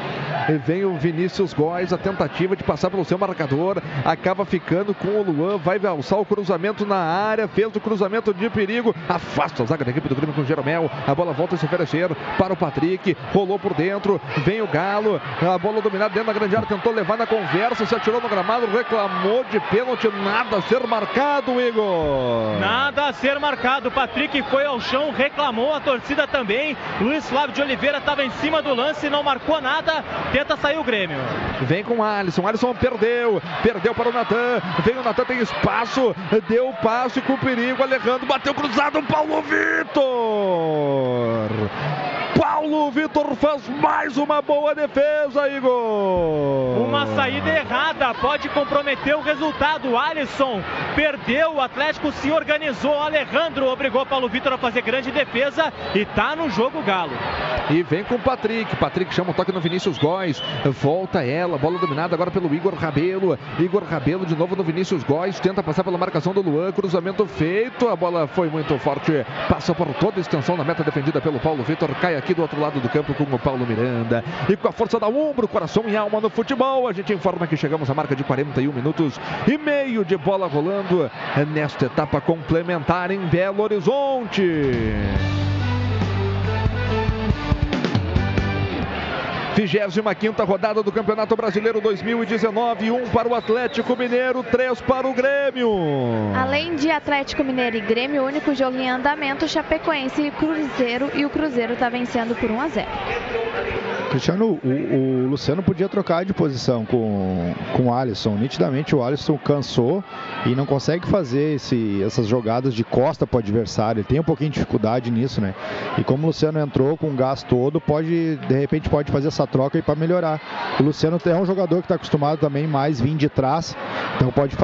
E vem o Vinícius Góes, a tentativa de passar pelo seu marcador. Acaba ficando com o Luan. Vai alçar o cruzamento na área. Fez o cruzamento de perigo. Afasta a zaga da equipe do Grêmio com o Jeromel. A bola volta a se oferecer para o Patrick. Rolou por dentro. Vem o Galo. A bola dominada dentro da grande área. Tentou levar na conversa. Se atirou no gramado. Reclamou de pênalti. Nada a ser marcado, Igor. Nada a ser marcado. Patrick foi ao chão, reclamou, a torcida também. Luiz Flávio de Oliveira estava em cima do lance, não marcou nada. Tenta sair o Grêmio. Vem com o Alisson. Alisson perdeu. Perdeu para o Natan. Vem o Natan, tem espaço. Deu o passe com perigo. Alejandro bateu cruzado. Paulo Vitor. Paulo Vitor faz mais uma boa defesa, Igor. Uma saída errada pode comprometer o resultado. Alisson perdeu, o Atlético se organizou. Alejandro obrigou Paulo Vitor a fazer grande defesa e tá no jogo Galo. E vem com o Patrick. Patrick chama o toque no Vinícius Góes. Volta ela, bola dominada agora pelo Igor Rabelo. Igor Rabelo de novo no Vinícius Góes. Tenta passar pela marcação do Luan. Cruzamento feito. A bola foi muito forte. Passa por toda a extensão na meta defendida pelo Paulo Vitor. Cai aqui do outro lado do campo com o Paulo Miranda. E com a força da ombro, coração e alma no futebol, a gente informa que chegamos à marca de 41 minutos e meio de bola rolando nesta etapa complementar em Belo Horizonte. 25 rodada do Campeonato Brasileiro 2019, 1 um para o Atlético Mineiro, 3 para o Grêmio. Além de Atlético Mineiro e Grêmio, o único jogo em andamento, Chapecoense e Cruzeiro, e o Cruzeiro está vencendo por 1 a 0. Cristiano, o, o, Luciano podia trocar de posição com, com o Alisson. Nitidamente o Alisson cansou e não consegue fazer esse, essas jogadas de costa para o adversário. Ele tem um pouquinho de dificuldade nisso, né? E como o Luciano entrou com o gás todo, pode, de repente, pode fazer essa troca para melhorar. O Luciano é um jogador que está acostumado também mais vir de trás, então pode,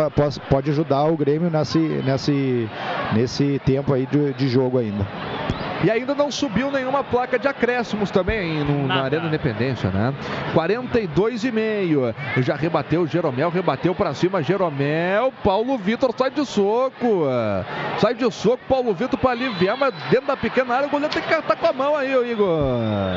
pode ajudar o Grêmio nesse, nesse, nesse tempo aí de, de jogo ainda. E ainda não subiu nenhuma placa de acréscimos também no, na Arena Independência, né? 42,5. Já rebateu o Jeromel, rebateu para cima Jeromel. Paulo Vitor sai de soco. Sai de soco, Paulo Vitor para aliviar, mas dentro da pequena área o goleiro tem que estar com a mão aí, Igor.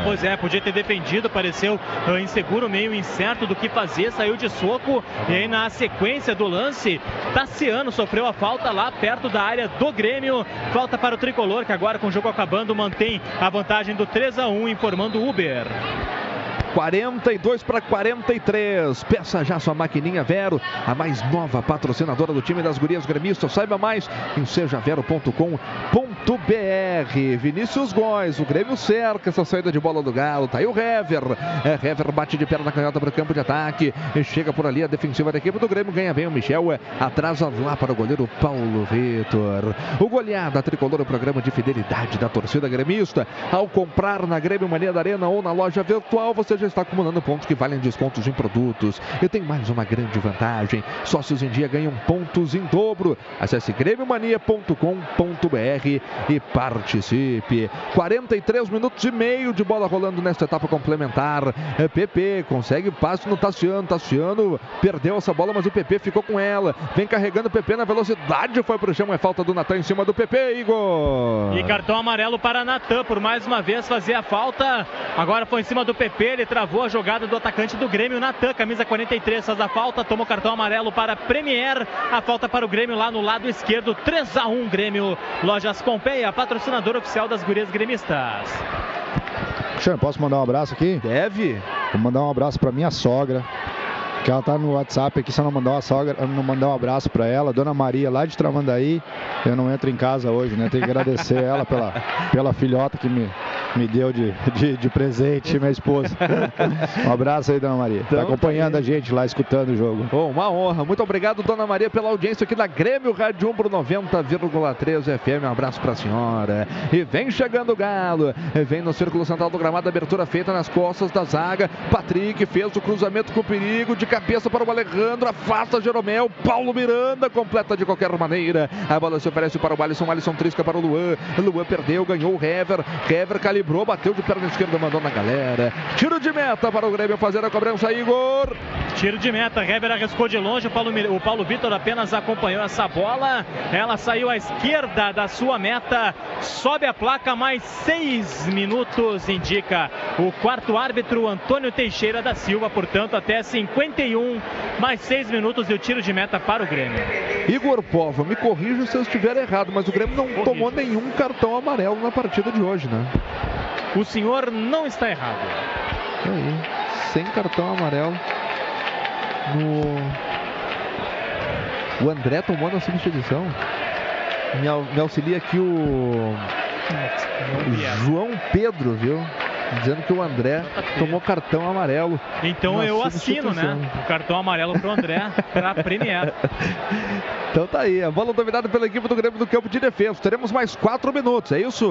Pois é, podia ter defendido, pareceu uh, inseguro, meio incerto do que fazer, saiu de soco. E aí na sequência do lance, Tassiano sofreu a falta lá perto da área do Grêmio. Falta para o tricolor, que agora com o jogo acabando mantém a vantagem do 3 a 1 informando Uber. 42 para 43. Peça já sua maquininha Vero, a mais nova patrocinadora do time das gurias gremistas. Saiba mais em sejavero.com.br. Vinícius Góes, o Grêmio cerca essa saída de bola do Galo. Tá aí o Hever. É, Hever bate de perna canhota para o campo de ataque. E chega por ali a defensiva da equipe do Grêmio. Ganha bem o Michel. É, atrasa lá para o goleiro Paulo Vitor. O goleada tricolor, o programa de fidelidade da torcida gremista. Ao comprar na Grêmio Mania da Arena ou na loja virtual, você já está acumulando pontos que valem descontos em produtos. E tem mais uma grande vantagem: sócios em dia ganham pontos em dobro. Acesse grêmiomania.com.br e participe. 43 minutos e meio de bola rolando nesta etapa complementar. PP consegue passe no Tassiano. Tassiano perdeu essa bola, mas o PP ficou com ela. Vem carregando o PP na velocidade. Foi pro chão. É falta do Natan em cima do PP, Igor. E cartão amarelo para Natan por mais uma vez fazer a falta. Agora foi em cima do PP. Ele travou a jogada do atacante do Grêmio, Natan, camisa 43, faz a falta, toma o cartão amarelo para Premier, a falta para o Grêmio lá no lado esquerdo, 3 a 1 Grêmio, Lojas Pompeia, patrocinador oficial das gurias gremistas. Xan, posso mandar um abraço aqui? Deve. Vou mandar um abraço para minha sogra, que ela tá no WhatsApp aqui, só não mandar uma sogra, não mandar um abraço para ela, Dona Maria, lá de Tramandaí. Eu não entro em casa hoje, né? Tenho que agradecer ela pela, pela filhota que me, me deu de, de, de presente, minha esposa. Um abraço aí, Dona Maria. Tá acompanhando a gente lá, escutando o jogo. Bom, uma honra. Muito obrigado, Dona Maria, pela audiência aqui da Grêmio Rádio Umbro 90,3 FM. Um abraço pra senhora. E vem chegando o Galo. Vem no círculo central do gramado, abertura feita nas costas da zaga. Patrick fez o cruzamento com perigo, de cabeça para o Alejandro, afasta Jeromel. Paulo Miranda completa de qualquer maneira. A bola se oferece para o Alisson, Alisson trisca para o Luan. Luan perdeu, ganhou o Hever. Hever calibrou, bateu de perna esquerda, mandou na galera. Tiro de meta para o Grêmio fazer a cobrança, Igor. Tiro de meta, Hever arriscou de longe, o Paulo, o Paulo Vitor apenas acompanhou essa bola. Ela saiu à esquerda da sua meta, sobe a placa, mais seis minutos, indica o quarto árbitro Antônio Teixeira da Silva, portanto, até 51, mais seis minutos e o tiro de meta para o Grêmio. Igor Povo, me corrija se eu estiver errado, mas o Grêmio não tomou nenhum cartão amarelo na partida de hoje, né? O senhor não está errado. Aí, sem cartão amarelo. No... O André tomou na substituição. Me, me auxilia aqui o... o João Pedro, viu? Dizendo que o André tomou cartão amarelo. Então eu assino, né? O cartão amarelo pro André para Premier. Então tá aí, a bola dominada pela equipe do Grêmio do campo de defesa. Teremos mais quatro minutos, é isso?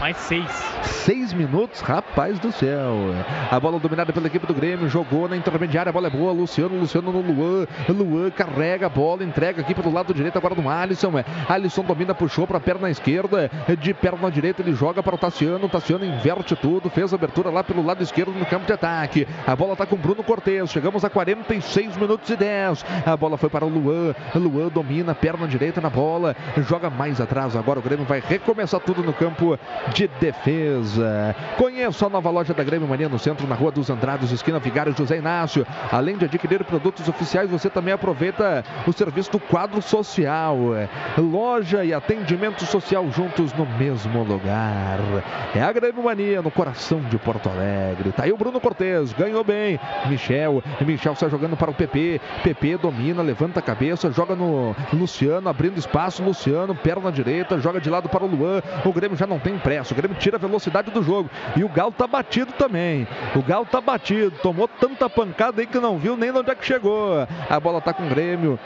Mais seis. Seis minutos, rapaz do céu. A bola dominada pela equipe do Grêmio, jogou na intermediária, a bola é boa. Luciano, Luciano no Luan. Luan carrega a bola, entrega aqui pelo lado direito agora do Alisson. Alisson domina, puxou para a perna esquerda. De perna direita ele joga para o Tassiano. Tassiano inverte tudo, fez a abertura lá pelo lado esquerdo no campo de ataque. A bola tá com Bruno Cortes. Chegamos a 46 minutos e 10. A bola foi para o Luan. Luan domina, perna direita na bola. Joga mais atrás. Agora o Grêmio vai recomeçar tudo no campo de defesa. Conheça a nova loja da Grêmio Mania no centro, na Rua dos Andrados, esquina Vigário José Inácio. Além de adquirir produtos oficiais, você também aproveita o serviço do quadro social. Loja e atendimento social juntos no mesmo lugar. É a Grêmio Mania no coração de Porto Alegre. Tá aí o Bruno Cortes, ganhou bem. Michel, Michel está jogando para o PP. PP domina, levanta a cabeça, joga no Luciano, abrindo espaço. Luciano, perna direita, joga de lado para o Luan. O Grêmio já não tem pressa. O Grêmio tira a velocidade do jogo. E o Galo tá batido também. O Galo tá batido. Tomou tanta pancada aí que não viu nem onde é que chegou. A bola tá com o Grêmio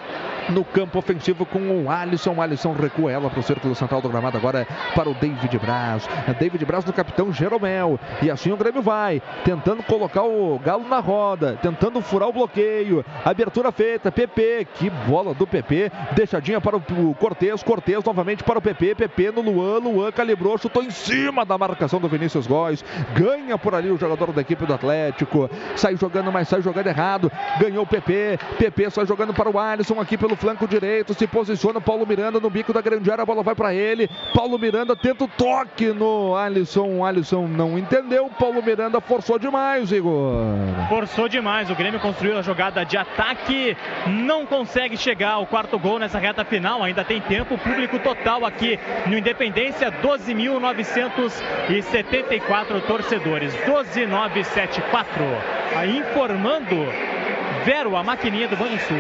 no campo ofensivo com o Alisson. O Alisson recua ela para o círculo central do gramado agora para o David Braz. David Braz no capitão Jeromel. E assim o Grêmio vai, tentando colocar o Galo na roda, tentando furar o bloqueio. Abertura feita, PP, que bola do PP. Deixadinha para o Cortez, Cortez novamente para o PP, PP no Luan, Luan calibrou, chutou em cima da marcação do Vinícius Góes. Ganha por ali o jogador da equipe do Atlético. Sai jogando, mas sai jogando errado. Ganhou o PP, PP sai jogando para o Alisson aqui pelo flanco direito. Se posiciona o Paulo Miranda no bico da grande área, a bola vai para ele. Paulo Miranda tenta o toque no Alisson. Alisson não entendeu. Paulo Miranda forçou demais, Igor. Forçou demais. O Grêmio construiu a jogada de ataque. Não consegue chegar ao quarto gol nessa reta final. Ainda tem tempo. Público total aqui no Independência: 12.974 torcedores. 12.974. Aí informando Vero, a maquininha do Banho Sul.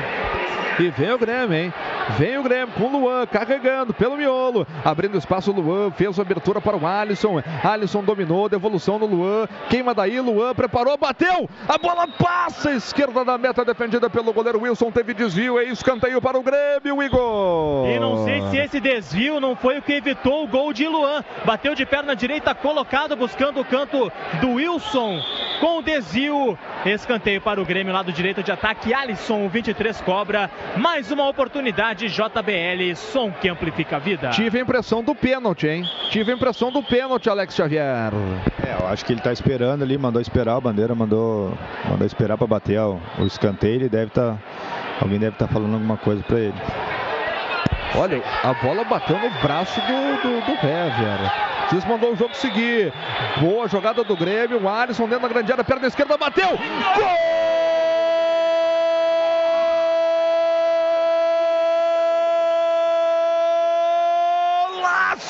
E vem o Grêmio, hein? Vem o Grêmio com o Luan carregando pelo miolo. Abrindo espaço, o Luan fez a abertura para o Alisson. Alisson dominou, devolução no Luan. Queima daí, Luan preparou, bateu. A bola passa, esquerda da meta, defendida pelo goleiro Wilson. Teve desvio, é escanteio para o Grêmio, Igor. E não sei se esse desvio não foi o que evitou o gol de Luan. Bateu de perna direita, colocado, buscando o canto do Wilson. Com o desvio, escanteio para o Grêmio, lado direito de ataque. Alisson, 23 cobra. Mais uma oportunidade, JBL, som que amplifica a vida. Tive a impressão do pênalti, hein? Tive a impressão do pênalti, Alex Xavier. É, eu acho que ele tá esperando ali, mandou esperar, a bandeira mandou, mandou esperar para bater ó, o escanteio, ele deve estar. Tá, alguém deve estar tá falando alguma coisa para ele. Olha, a bola bateu no braço do, do, do Hever. Cis mandou o jogo seguir. Boa jogada do Grêmio. O Alisson dentro da grande área, perna esquerda, bateu. Gol!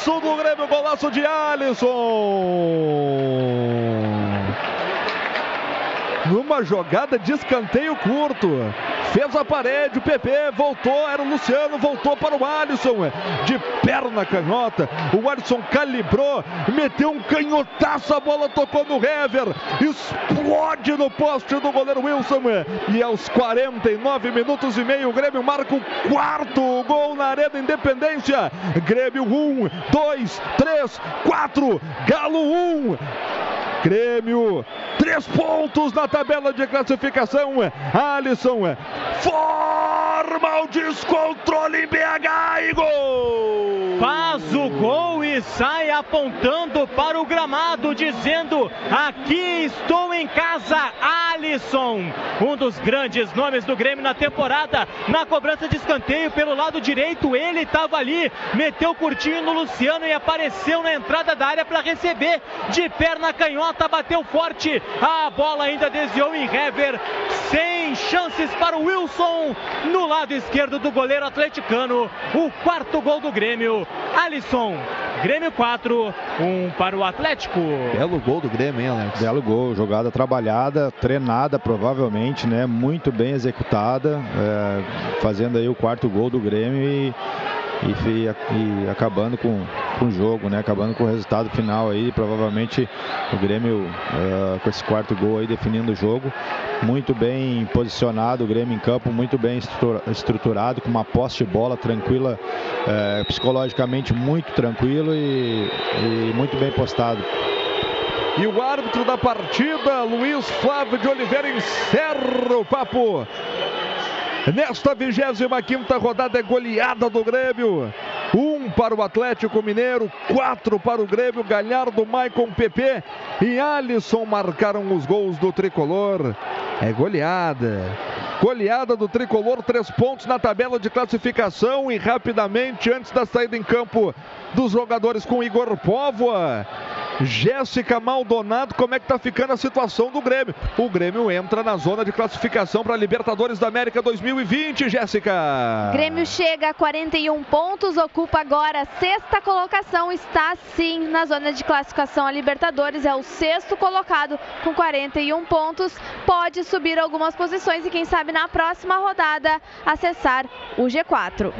Do Grêmio, golaço de Alisson. Numa jogada de escanteio curto. Fez a parede, o PP voltou, era o Luciano, voltou para o Alisson. De perna canhota, o Alisson calibrou, meteu um canhotaço, a bola tocou no Hever, explode no poste do goleiro Wilson. E aos 49 minutos e meio, o Grêmio marca o quarto gol na Arena Independência. Grêmio 1, 2, 3, 4, Galo 1. Grêmio, três pontos na tabela de classificação. Alisson forma o descontrole em BH e gol! Faz o gol e sai apontando para o gramado, dizendo: Aqui estou em casa, Alisson. Um dos grandes nomes do Grêmio na temporada. Na cobrança de escanteio pelo lado direito, ele estava ali, meteu curtinho no Luciano e apareceu na entrada da área para receber de perna canhota, bateu forte. A bola ainda desviou em Hever, sem chances para o Wilson no lado esquerdo do goleiro atleticano. O quarto gol do Grêmio. Alisson, Grêmio 4, 1 para o Atlético. Belo gol do Grêmio, hein, Alex? Belo gol, jogada trabalhada, treinada provavelmente, né? Muito bem executada, é, fazendo aí o quarto gol do Grêmio e, e, e acabando com, com o jogo, né? Acabando com o resultado final aí, provavelmente o Grêmio uh, com esse quarto gol aí definindo o jogo. Muito bem posicionado o Grêmio em campo, muito bem estruturado, com uma posse de bola tranquila, uh, psicologicamente muito tranquilo e, e muito bem postado. E o árbitro da partida, Luiz Flávio de Oliveira, encerra o papo. Nesta 25 rodada é goleada do Grêmio. Um para o Atlético Mineiro, quatro para o Grêmio. Galhardo, Maicon, PP e Alisson marcaram os gols do tricolor. É goleada. Goleada do tricolor, três pontos na tabela de classificação. E rapidamente, antes da saída em campo dos jogadores com Igor Póvoa. Jéssica Maldonado, como é que tá ficando a situação do Grêmio? O Grêmio entra na zona de classificação para Libertadores da América 2020, Jéssica. Grêmio chega a 41 pontos, ocupa agora a sexta colocação, está sim na zona de classificação a Libertadores, é o sexto colocado com 41 pontos, pode subir algumas posições e quem sabe na próxima rodada acessar o G4.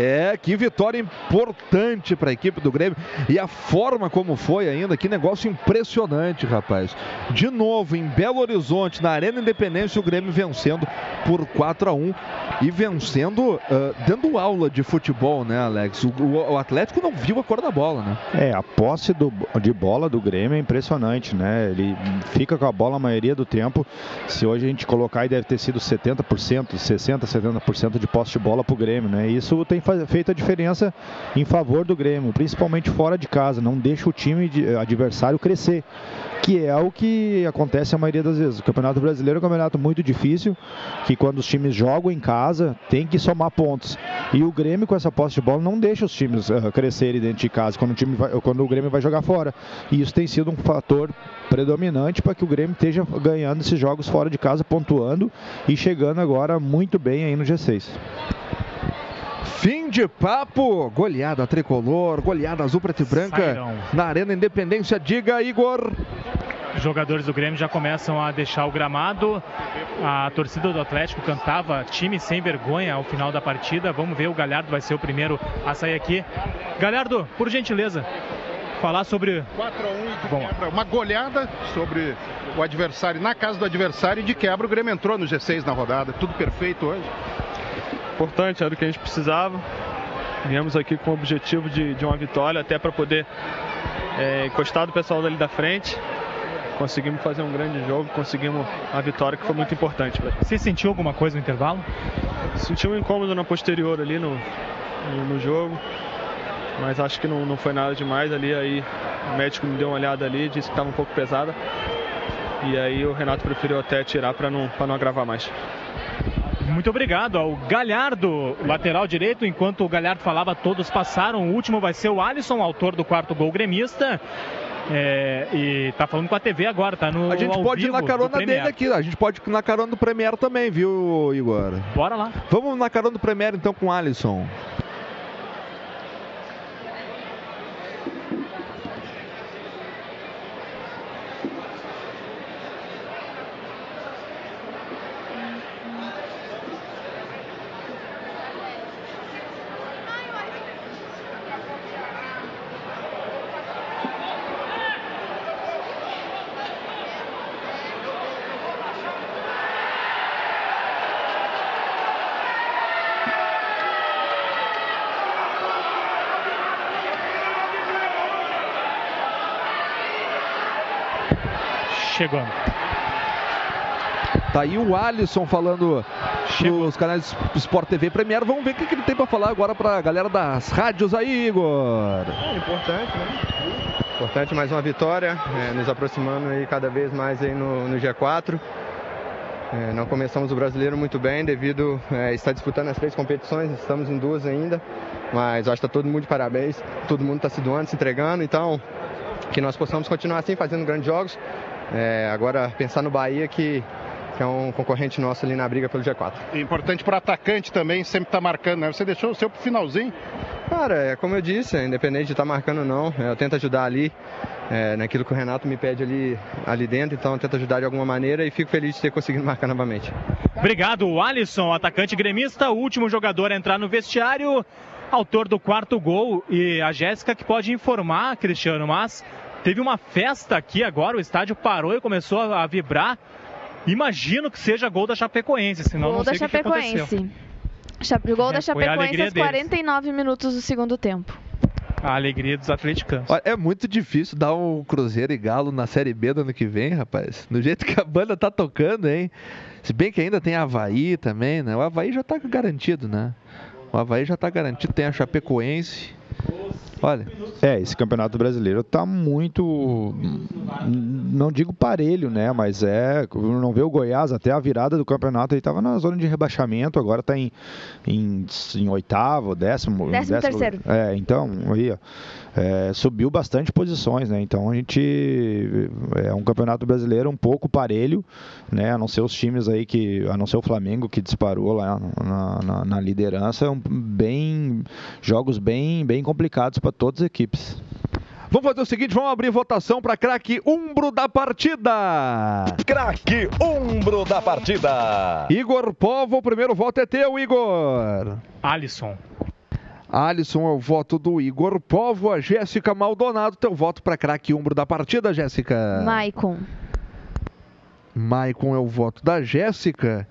É, que vitória importante para a equipe do Grêmio. E a forma como foi ainda, que negócio impressionante, rapaz. De novo, em Belo Horizonte, na Arena Independência, o Grêmio vencendo por 4 a 1 e vencendo, uh, dando aula de futebol, né, Alex? O, o, o, Atlético não viu a cor da bola, né? É, a posse do, de bola do Grêmio é impressionante, né? Ele fica com a bola a maioria do tempo. Se hoje a gente colocar, deve ter sido 70%, 60%, 70% de posse de bola para o Grêmio, né? Isso tem feito a diferença em favor do Grêmio, principalmente fora de casa. Não deixa o time adversário crescer que é o que acontece a maioria das vezes. O Campeonato Brasileiro é um campeonato muito difícil, que quando os times jogam em casa, tem que somar pontos. E o Grêmio, com essa posse de bola, não deixa os times uh, crescerem dentro de casa quando o, time vai, quando o Grêmio vai jogar fora. E isso tem sido um fator predominante para que o Grêmio esteja ganhando esses jogos fora de casa, pontuando e chegando agora muito bem aí no G6. Fim de papo, goleada tricolor, goleada azul, preto e branca Sairão. na Arena Independência. Diga, Igor. Os jogadores do Grêmio já começam a deixar o gramado. A torcida do Atlético cantava time sem vergonha ao final da partida. Vamos ver, o Galhardo vai ser o primeiro a sair aqui. Galhardo, por gentileza, falar sobre. 4 a 1 e de Bom. quebra. Uma goleada sobre o adversário, na casa do adversário, e de quebra o Grêmio entrou no G6 na rodada. Tudo perfeito hoje importante, era o que a gente precisava. Viemos aqui com o objetivo de, de uma vitória, até para poder é, encostar do pessoal dali da frente. Conseguimos fazer um grande jogo, conseguimos a vitória que foi muito importante. Você sentiu alguma coisa no intervalo? Senti um incômodo na posterior ali no, no, no jogo, mas acho que não, não foi nada demais ali. Aí o médico me deu uma olhada ali, disse que estava um pouco pesada. E aí o Renato preferiu até tirar para não, não agravar mais. Muito obrigado ao Galhardo, lateral direito. Enquanto o Galhardo falava, todos passaram. O último vai ser o Alisson, autor do quarto gol gremista. É, e tá falando com a TV agora, tá no. A gente pode ir na carona dele aqui, a gente pode ir na carona do Premier também, viu, Igor? Bora lá. Vamos na carona do Premier então com o Alisson. Chegando. Tá aí o Alisson falando nos canais Sport TV Premier. Vamos ver o que, que ele tem para falar agora para a galera das rádios aí, Igor. É importante, né? Importante mais uma vitória, é, nos aproximando aí cada vez mais aí no, no G4. É, não começamos o brasileiro muito bem devido é, estar disputando as três competições, estamos em duas ainda, mas acho que está todo mundo de parabéns, todo mundo está se doando, se entregando, então que nós possamos continuar assim, fazendo grandes jogos. É, agora pensar no Bahia que que é um concorrente nosso ali na briga pelo G4. Importante para atacante também, sempre tá marcando, né? Você deixou o seu pro finalzinho? Cara, é como eu disse, independente de estar tá marcando ou não, eu tento ajudar ali é, naquilo que o Renato me pede ali, ali dentro, então eu tento ajudar de alguma maneira e fico feliz de ter conseguido marcar novamente. Obrigado, Alisson, atacante gremista, o último jogador a entrar no vestiário, autor do quarto gol e a Jéssica que pode informar, Cristiano, mas teve uma festa aqui agora, o estádio parou e começou a vibrar Imagino que seja gol da Chapecoense, senão gol não sei da o que, Chapecoense. Que gol é, da Chapecoense aos 49 minutos do segundo tempo. A alegria dos atleticanos. Olha, é muito difícil dar um Cruzeiro e Galo na Série B do ano que vem, rapaz. Do jeito que a banda tá tocando, hein? Se bem que ainda tem Havaí também, né? O Havaí já tá garantido, né? O Havaí já tá garantido, tem a Chapecoense. Olha. É, esse campeonato brasileiro tá muito. Não digo parelho, né? Mas é. Não vê o Goiás até a virada do campeonato, ele tava na zona de rebaixamento, agora tá em, em, em oitavo, décimo. Décimo, décimo terceiro. É, então, aí, ó é, subiu bastante posições, né? Então a gente é um campeonato brasileiro um pouco parelho, né? A não ser os times aí que, a não ser o Flamengo que disparou lá na, na, na liderança, um, bem jogos bem bem complicados para todas as equipes. Vamos fazer o seguinte, vamos abrir votação para craque umbro da partida. Craque umbro da partida. Igor Povo, o primeiro voto é teu, Igor. Alisson. Alisson é o voto do Igor Povo. A Jéssica Maldonado, teu voto para craque umbro da partida, Jéssica. Maicon. Maicon é o voto da Jéssica.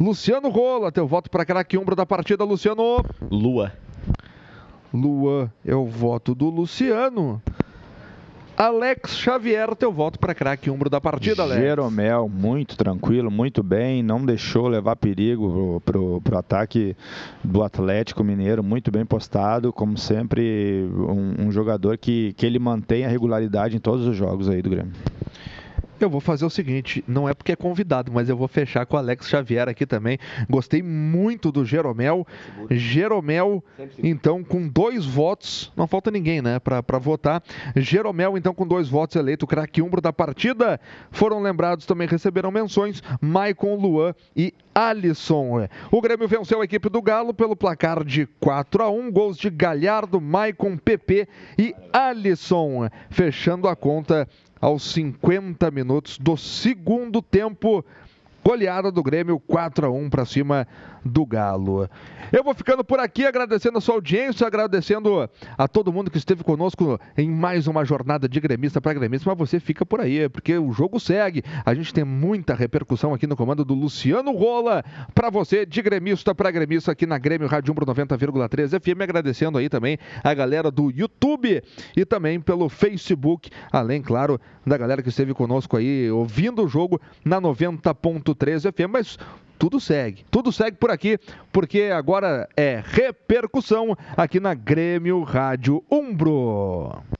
Luciano Rola, teu voto para craque umbro da partida, Luciano. Lua. Lua é o voto do Luciano. Alex Xavier, teu voto para craque umbro da partida, Alex. Jeromel, muito tranquilo, muito bem, não deixou levar perigo pro, pro, pro ataque do Atlético Mineiro, muito bem postado, como sempre, um, um jogador que, que ele mantém a regularidade em todos os jogos aí do Grêmio. Eu vou fazer o seguinte, não é porque é convidado, mas eu vou fechar com o Alex Xavier aqui também. Gostei muito do Jeromel. Jeromel, então, com dois votos, não falta ninguém, né, para votar. Jeromel, então, com dois votos, eleito craque umbro da partida. Foram lembrados, também receberam menções, Maicon Luan e Alisson. O Grêmio venceu a equipe do Galo pelo placar de 4 a 1 gols de Galhardo, Maicon, PP e Alisson. Fechando a conta aos 50 minutos do segundo tempo. Goleada do Grêmio 4 a 1 para cima do Galo. Eu vou ficando por aqui, agradecendo a sua audiência, agradecendo a todo mundo que esteve conosco em mais uma jornada de gremista para gremista, mas você fica por aí, porque o jogo segue. A gente tem muita repercussão aqui no comando do Luciano Rola, para você de gremista para gremista aqui na Grêmio Rádio Umbro 90,3 FM, agradecendo aí também a galera do YouTube e também pelo Facebook, além, claro, da galera que esteve conosco aí ouvindo o jogo na 90.3 FM, mas tudo segue. Tudo segue por aqui, porque agora é repercussão aqui na Grêmio Rádio Umbro.